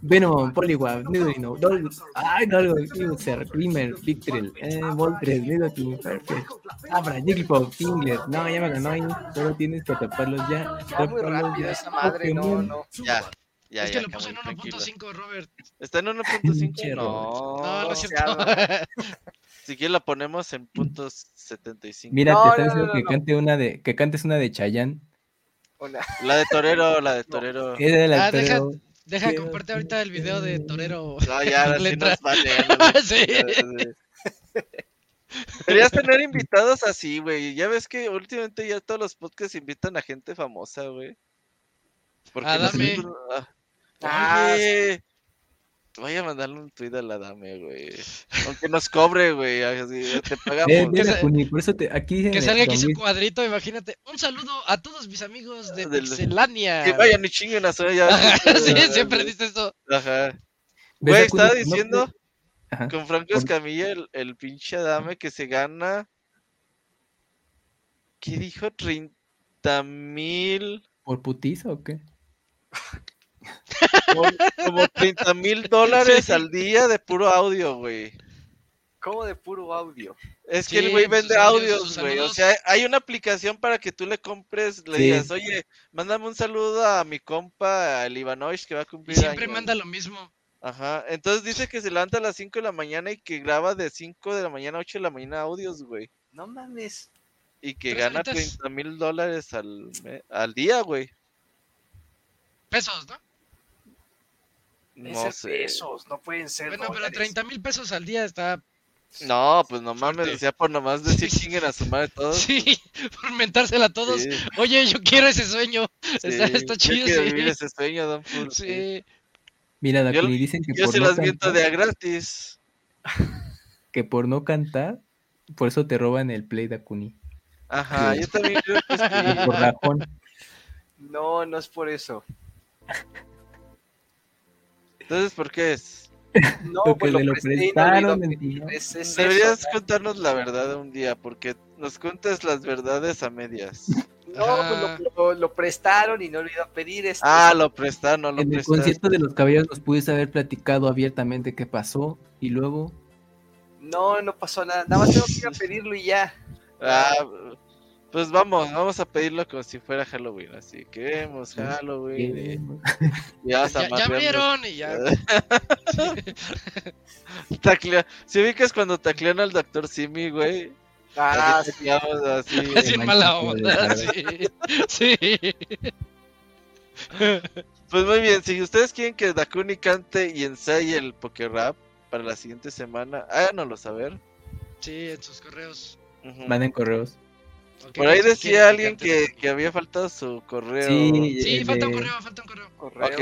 Venom, Poliwag, Nidorino, Dol... Ay, Dolgo, User, Glimmer, Victrel, eh, Nidoking, Perfect, Abra, Jigglypuff, Tingler. No, ya me ganó ahí. Solo tienes que taparlos ya. va muy Taparlos rápido ya. esa madre, no, no. Ya. Ya, es ya, que lo puso en Camuy, tranquilo. 1.5, Robert. ¿Está en 1.5? Pinche No, No, no es cierto. demasiado. *laughs* Si quieres la ponemos en puntos 75. Mira, No, te no, están no, diciendo no, que no. cante una de, que cantes una de Chayanne. Una- *laughs* La de Torero, la de Torero. Es de la Ah, deja- Torero. Deja, Quiero comparte ahorita el video de Torero. No, *laughs* ya, ahora sí Letra. nos *laughs* vale. sí. Deberías tener invitados así, güey. Ya ves que últimamente ya todos los podcasts invitan a gente famosa, güey. Porque nosotros- ah, Ah, Oye, voy a mandarle un tweet a la dame, güey. Aunque nos cobre, güey. así, Te pagamos. Dakuni, por eso te, aquí Que eh, salga aquí su cuadrito, imagínate. Un saludo a todos mis amigos de Pixelania. Que vayan y chinguen a su *laughs* ya. sí, siempre dice eso. Ajá. ¿ves, Güey, estaba No, diciendo Ajá. con Franco Escamilla, el, el pinche Adame que se gana. ¿Qué dijo? 30 mil. ¿Por putiza o qué? *laughs* Como, como 30 mil dólares al día de puro audio, güey. como de puro audio. Es que el güey vende audios, güey. O sea, hay una aplicación para que tú le compres, le Sí. digas, oye, mándame un saludo a mi compa, el Ivanovich, que va a Y cumplir siempre años". manda lo mismo. Ajá. Entonces dice que se levanta a las 5 de la mañana y que graba de 5 de la mañana a 8 de la mañana audios, güey. No mames. Y que Pero gana ahorita es- 30 mil dólares al, al día, güey. Pesos, ¿no? No sé. pesos, no pueden ser. Bueno, pero dólares. 30 mil pesos al día está. No, pues no mames, Fuerte. decía por nomás decir Sí. chinguen a su madre todos. Sí, *laughs* por mentársela a todos. Sí, Oye, yo quiero ese sueño. Está, sí. está Yo chido, vivir ese sueño, Don Sí. Mira, Yo- Dakuni, dicen que Yo por se no las viento cantar- de a gratis. *laughs* que por no cantar, por eso te roban el Play Dakuni. Ajá, yo también creo que. *laughs* Por rajón. No, no es por eso. Entonces, ¿por qué es? *laughs* No, Porque pues le lo presté y no prestaron, lo pedir. Es, eso. Deberías contarnos la verdad un día, porque nos cuentas las verdades a medias. No, pues lo, lo- lo prestaron y no lo ido a pedir. Es, Ah, lo prestaron, no lo En el prestaron. concierto de los caballeros nos pudiste haber platicado abiertamente qué pasó y luego No, no pasó nada. Nada más tengo que ir a *laughs* pedirlo y ya. Ah, pues vamos, vamos a pedirlo como si fuera Halloween, así queremos Halloween y, y Ya, *laughs* ya abrieron y ya. Taclea- Si ubicas cuando taclean al doctor Simi, güey. Ah, así así. *laughs* Es mala onda, sí. Sí. Pues muy bien, si ustedes quieren que Dakuni cante y ensaye el Rap para la siguiente semana, háganoslo saber. Sí, en sus correos. Ujú. manden correos. Por ahí decía alguien que, que había faltado su correo. Sí, falta un correo, falta un correo. correo.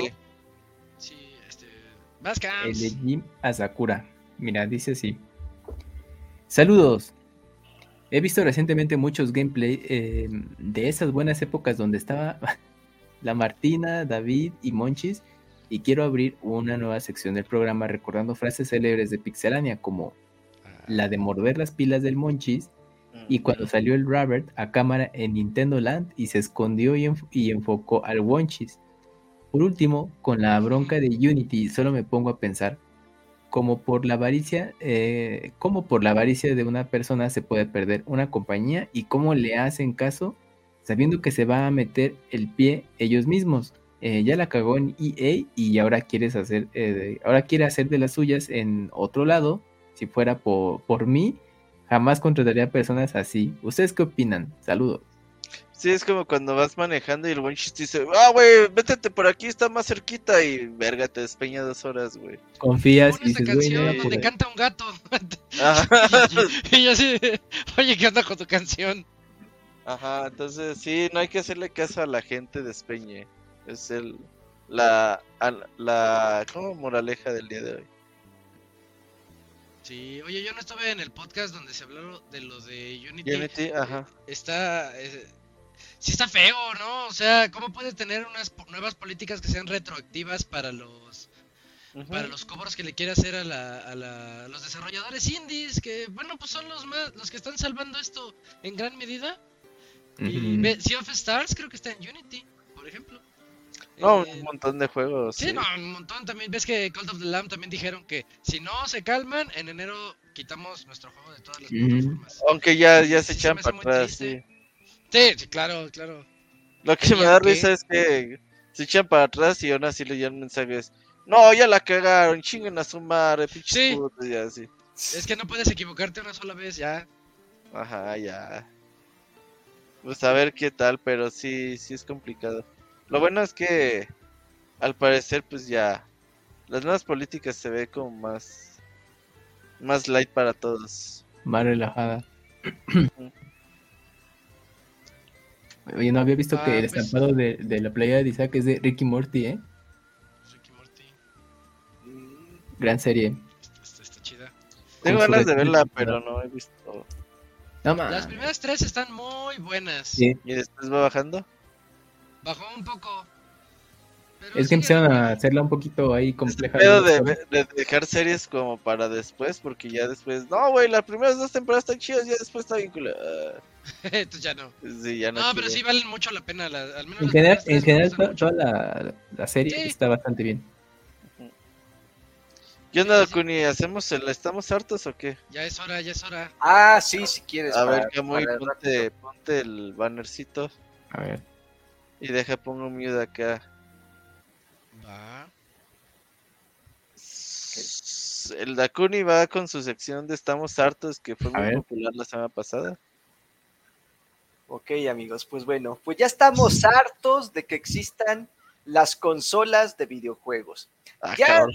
Sí, este. Vas, El de Jim Asakura. Mira, dice así. Saludos. He visto recientemente muchos gameplay eh, de esas buenas épocas donde estaba *laughs* la Martina, David y Monchis y quiero abrir una nueva sección del programa recordando frases célebres de Pixelania como la de morder las pilas del Monchis y cuando salió el Robert a cámara en Nintendo Land y se escondió y, enf- y enfocó al Wonchis. Por último, con la bronca de Unity, solo me pongo a pensar como por la avaricia, eh, cómo por la avaricia de una persona se puede perder una compañía y cómo le hacen caso sabiendo que se va a meter el pie ellos mismos. Eh, ya la cagó en EA y ahora quieres hacer, eh, ahora quiere hacer de las suyas en otro lado. Si fuera por, por mí, jamás contrataría personas así. ¿Ustedes qué opinan? Saludos. Sí, es como cuando vas manejando y el buen chiste dice, ah, güey, métete por aquí, está más cerquita y verga, te despeña dos horas, güey. Confías y esa dices, güey, no canción a donde poder". canta un gato. *laughs* Ajá. y yo así, oye, ¿qué onda con tu canción? Ajá, entonces sí, no hay que hacerle caso a la gente de Espeñe. Es el la la ¿cómo moraleja del día de hoy. Sí, oye, yo no estuve en el podcast donde se habló de lo de Unity. Unity, ajá. Está. eh, sí está feo, ¿no? O sea, ¿cómo puedes tener unas po- nuevas políticas que sean retroactivas para los para los cobros que le quiere hacer a, la, a, la- a los desarrolladores indies? Que, bueno, pues son los más los que están salvando esto en gran medida. Y Ujú. ve- Sea of Stars creo que está en Unity, por ejemplo. No, Eh, un montón de juegos. Sí, sí. no, un montón también. Ves que Call of the Lamb también dijeron que si no se calman, en enero quitamos nuestro juego de todas las Mm. plataformas. Aunque ya, ya Sí, se sí, echan para atrás, sí. Sí, sí, claro, claro. Lo que me ¿Y da risa es que se echan para atrás y aún así le llegan mensajes. No, ya la cagaron, chinguen a su madre, pinches Sí. putos", y así. Es que no puedes equivocarte una sola vez ya. Ajá, ya. Pues a ver qué tal, pero sí, sí es complicado. Lo bueno es que al parecer pues ya las nuevas políticas se ve como más más light para todos. Más relajada. *clears throat* Oye, no había visto Ah, que el pues- estampado de, de la playa de Isaac es de Ricky Morty, ¿eh? Ricky Morty. Mm, Gran serie. Está, está- está chida. Tengo ganas de verla, pero no he visto. No Las primeras tres están muy buenas. Sí. Y después va bajando. Bajó un poco. pero Es que empezaron a hacerla un poquito ahí compleja. ¿no? de, de dejar series como para después, porque ya después, no, güey, las primeras dos temporadas están chidas, ya después está bien *laughs* Entonces ya no. Sí, ya no, No, pero sí valen mucho la pena. la- al menos En general, en toda mucho. la, la serie Sí. está bastante bien. ¿Qué onda, Sí. Kuni? ¿Hacemos el estamos hartos o qué? Ya es hora, ya es hora. Ah, sí, si quieres. A para- ver, Camuy, ponte, ponte el bannercito A ver. Y deja pongo mute acá. Va. El Dakuni va con su sección de Estamos hartos, que fue A muy ver. popular la semana pasada. Ok, amigos, pues bueno, pues ya estamos hartos de que existan las consolas de videojuegos. Ah, Ya.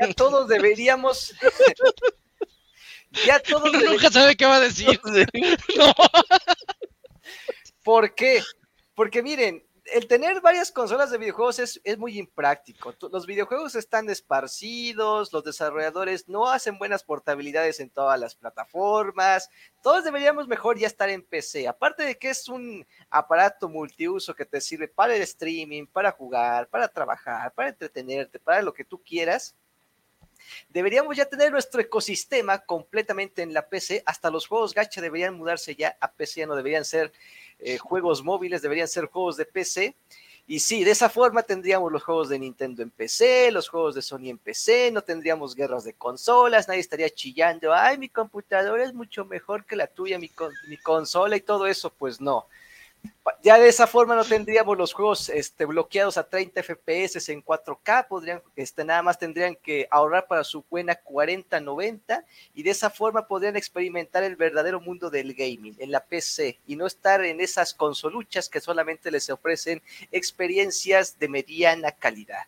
Ya todos deberíamos. *laughs* ya todos Uno deberíamos. nunca sabe qué va a decir. *laughs* *laughs* No. ¿Por qué? Porque miren, el tener varias consolas de videojuegos es, es muy impráctico. Los videojuegos están esparcidos, los desarrolladores no hacen buenas portabilidades en todas las plataformas. Todos deberíamos mejor ya estar en PC. Aparte de que es un aparato multiuso que te sirve para el streaming, para jugar, para trabajar, para entretenerte, para lo que tú quieras. Deberíamos ya tener nuestro ecosistema completamente en la PC. Hasta los juegos gacha deberían mudarse ya a PC, ya no deberían ser eh, juegos móviles, deberían ser juegos de PC. Y sí, de esa forma tendríamos los juegos de Nintendo en PC, los juegos de Sony en PC, no tendríamos guerras de consolas, nadie estaría chillando, ay, mi computadora es mucho mejor que la tuya, mi, con- mi consola y todo eso, pues no. Ya de esa forma no tendríamos los juegos este, bloqueados a 30 FPS en 4K, podrían, este, nada más tendrían que ahorrar para su buena 40-90 y de esa forma podrían experimentar el verdadero mundo del gaming en la PC y no estar en esas consoluchas que solamente les ofrecen experiencias de mediana calidad.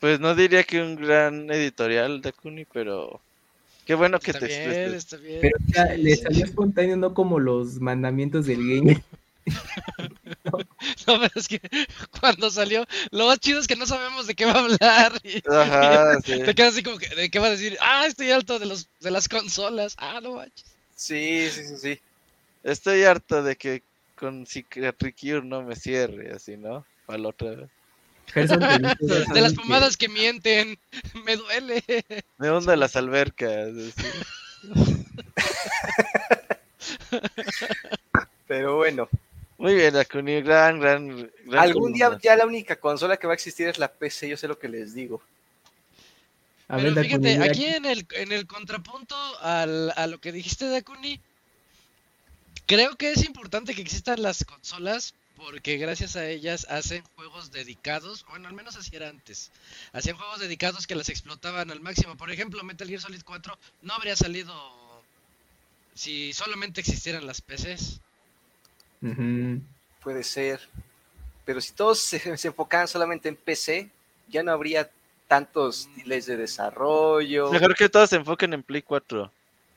Pues no diría que un gran editorial, Dakuni, pero qué bueno que Está te bien, está bien. Pero ya le salió espontáneo, no como los mandamientos del game. *laughs* No, pero es que *laughs* cuando salió, lo más chido es que no sabemos de qué va a hablar. Y, *laughs* Ajá, sí. te quedas así como que, ¿de qué va a decir? Ah, estoy alto de, los, de las consolas. Ah, no manches. Sí, sí, sí, sí. Estoy harto de que con Cicatricure no me cierre, así, ¿no? Para la otra vez. Gerson De las que- pomadas que mienten, *laughs* me duele. Me hunde las albercas. *laughs* Pero bueno, Muy bien, Dakuni, gran, gran, gran algún día ya la única consola que va a existir es la PC, yo sé lo que les digo. A Pero ver, fíjate, Dakuni, aquí en el, en el contrapunto al, a lo que dijiste, Dakuni, creo que es importante que existan las consolas porque gracias a ellas hacen juegos dedicados, bueno, al menos así era antes. Hacían juegos dedicados que las explotaban al máximo. Por ejemplo, Metal Gear Solid 4 no habría salido si solamente existieran las PCs. Ujú. Puede ser. Pero si todos se, se enfocaran solamente en PC, ya no habría tantos delays de desarrollo. Mejor que todos se enfoquen en Play 4.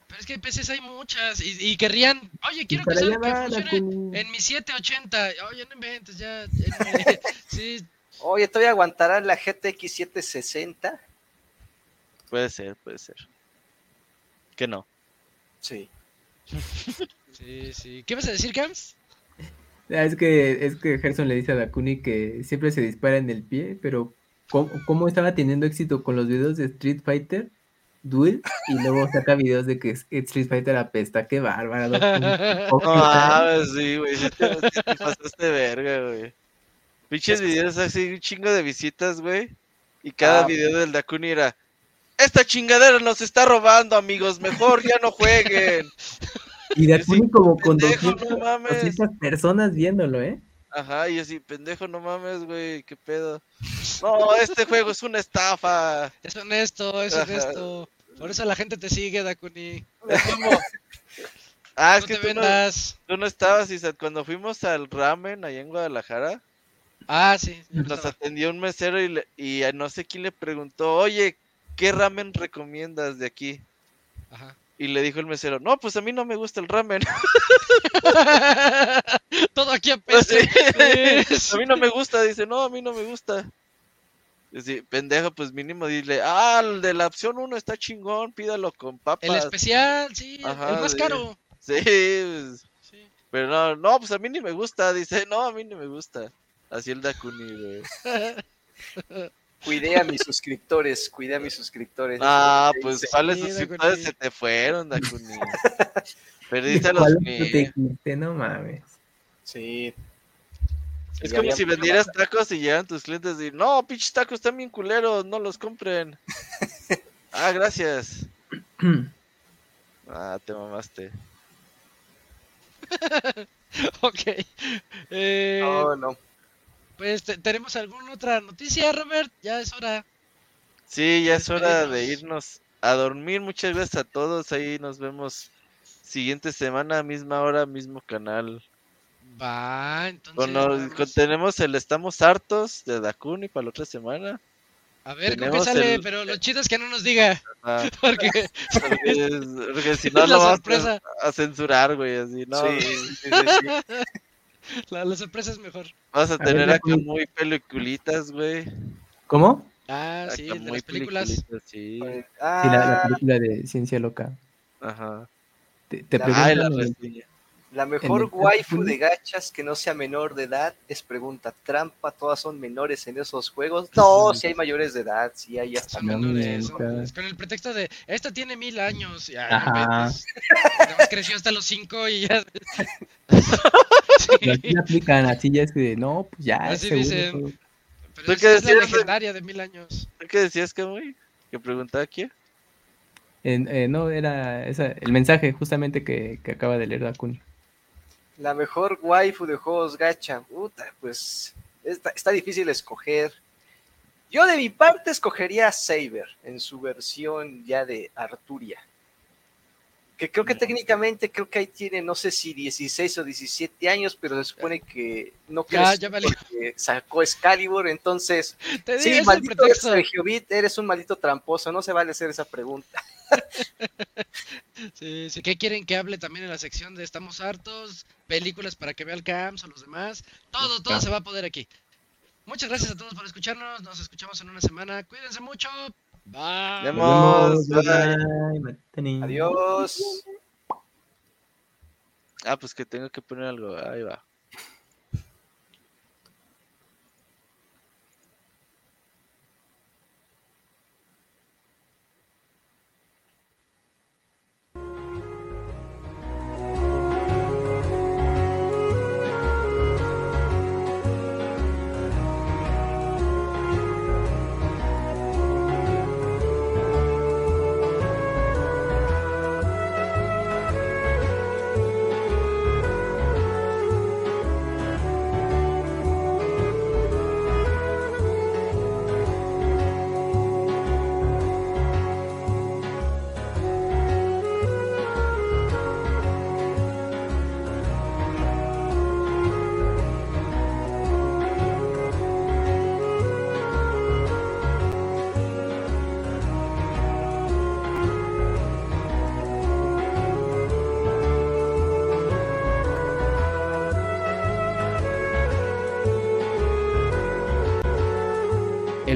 Pero es que PCs hay muchas y, y querrían, oye, quiero que, allá que funcione en mi 780. Oye, no inventes, ya. ya no- *laughs* sí, Oye, todavía aguantará la GTX 760. Puede ser, puede ser. Que no. Sí. sí, sí. ¿Qué vas a decir, Gams? Ah, Es que, es que Gerson le dice a Dakuni que siempre se dispara en el pie, pero ¿cómo, cómo estaba teniendo éxito con los videos de Street Fighter Duel? Y luego saca videos de que es- Street Fighter apesta, qué bárbaro. Dakuni. *laughs* No mames, sí, güey. Sí te, sí te pasaste verga, güey. Pinches videos así, un chingo de visitas, güey. Y cada Ah. video del Dakuni era. Esta chingadera nos está robando, amigos. Mejor ya no jueguen. Y Dakuni como con Pendejo, 200, no mames. 200 personas viéndolo, ¿eh? Ajá, y así, pendejo, no mames, güey. ¿Qué pedo? No, este juego es una estafa. Es honesto, es Ajá. honesto. Por eso la gente te sigue, Dakuni. ¿Cómo? *laughs* Ah, es no que te tú no, tú no estabas, Isaac. Cuando fuimos al ramen allá en Guadalajara, Ah, sí. nos estaba. atendió un mesero y, le- y a no sé quién le preguntó, oye, ¿qué ramen recomiendas de aquí? Ajá. Y le dijo el mesero, no, pues a mí no me gusta el ramen. *laughs* *laughs* Todo aquí a Pues PC. sí, a mí no me gusta, dice, no, a mí no me gusta. Y así, pendejo, pues mínimo dile, ah, el de la opción 1 está chingón, pídalo con papas. El especial, sí, el- Ajá, el más sí. caro. Sí, pues, Sí. pero no, no, pues a mí ni me gusta, dice, no, a mí ni me gusta. Así el Dakuni, güey. *laughs* Cuidé a mis suscriptores, cuidé a mis suscriptores. Ah, Sí, pues sí. cuáles Sí, suscriptores Dakuni. se te fueron, Dakuni. *laughs* Perdiste a los ¿Cuál míos. No mames. Sí. Es como si vendieras tacos y llegan tus clientes y no, pinches tacos están bien culeros, no los compren. *laughs* ah, gracias. *clears throat* Ah, te mamaste. *laughs* ok. Eh, No, no. Pues te- tenemos alguna otra noticia, Robert. Ya es hora. Sí, ya es hora de irnos a dormir. Muchas gracias a todos. Ahí nos vemos siguiente semana, misma hora, mismo canal. Va, entonces. Vamos- tenemos el Estamos Hartos de Dakuni para la otra semana. A ver, ¿con qué tenemos sale? el- Pero lo chido es que no nos diga. Ah, *laughs* Porque *laughs* porque, porque si no Es lo vamos sorpresa. a, a censurar, güey. Así, no. Sí, sí, sí, sí. La, la sorpresa es mejor. Vas a ver, tener acá Dakuni. muy peliculitas, güey. ¿Cómo? Ah, sí, Acá de muy las películas. sí. Ah, Sí, la, la película de ciencia loca. Ajá. Te, te La- Ay, la reseña. La mejor el- waifu de gachas que no sea menor de edad es pregunta trampa. Todas son menores en esos juegos. No, si hay mayores de edad, si hay hasta Son No menores. Con el pretexto de, esta tiene mil años. Ya, Ajá. no creció hasta los cinco y ya. *laughs* Así Sí, aplican, así ya es que no, pues ya. Así seguro, dicen. todo. pero ¿Tú es, qué es la decías, legendaria de mil años. ¿Tú qué decías, Camuy? ¿Que preguntaba quién? En- eh, no, era esa, el mensaje justamente que, que acaba de leer Dakuni. La mejor waifu de juegos gacha. Puta, pues está, difícil escoger. Yo de mi parte escogería a Saber en su versión ya de Arturia. Que creo que técnicamente creo que ahí tiene, no sé si 16 o 17 años, pero se supone que no Ya, porque sacó Excalibur, entonces Te sí, maldito pretexto. Sergiobit, eres un maldito tramposo, no se vale hacer esa pregunta. *laughs* Sí, sí. ¿Qué quieren que hable también en la sección de Estamos hartos? Películas para que vea el CAMS o los demás. Todo, todo se va a poder aquí. Muchas gracias a todos por escucharnos. Nos escuchamos en una semana. Cuídense mucho. Bye. Vemos. Nos vemos, bye. bye, Matani. Adiós. Ah, pues que tengo que poner algo. Ahí va.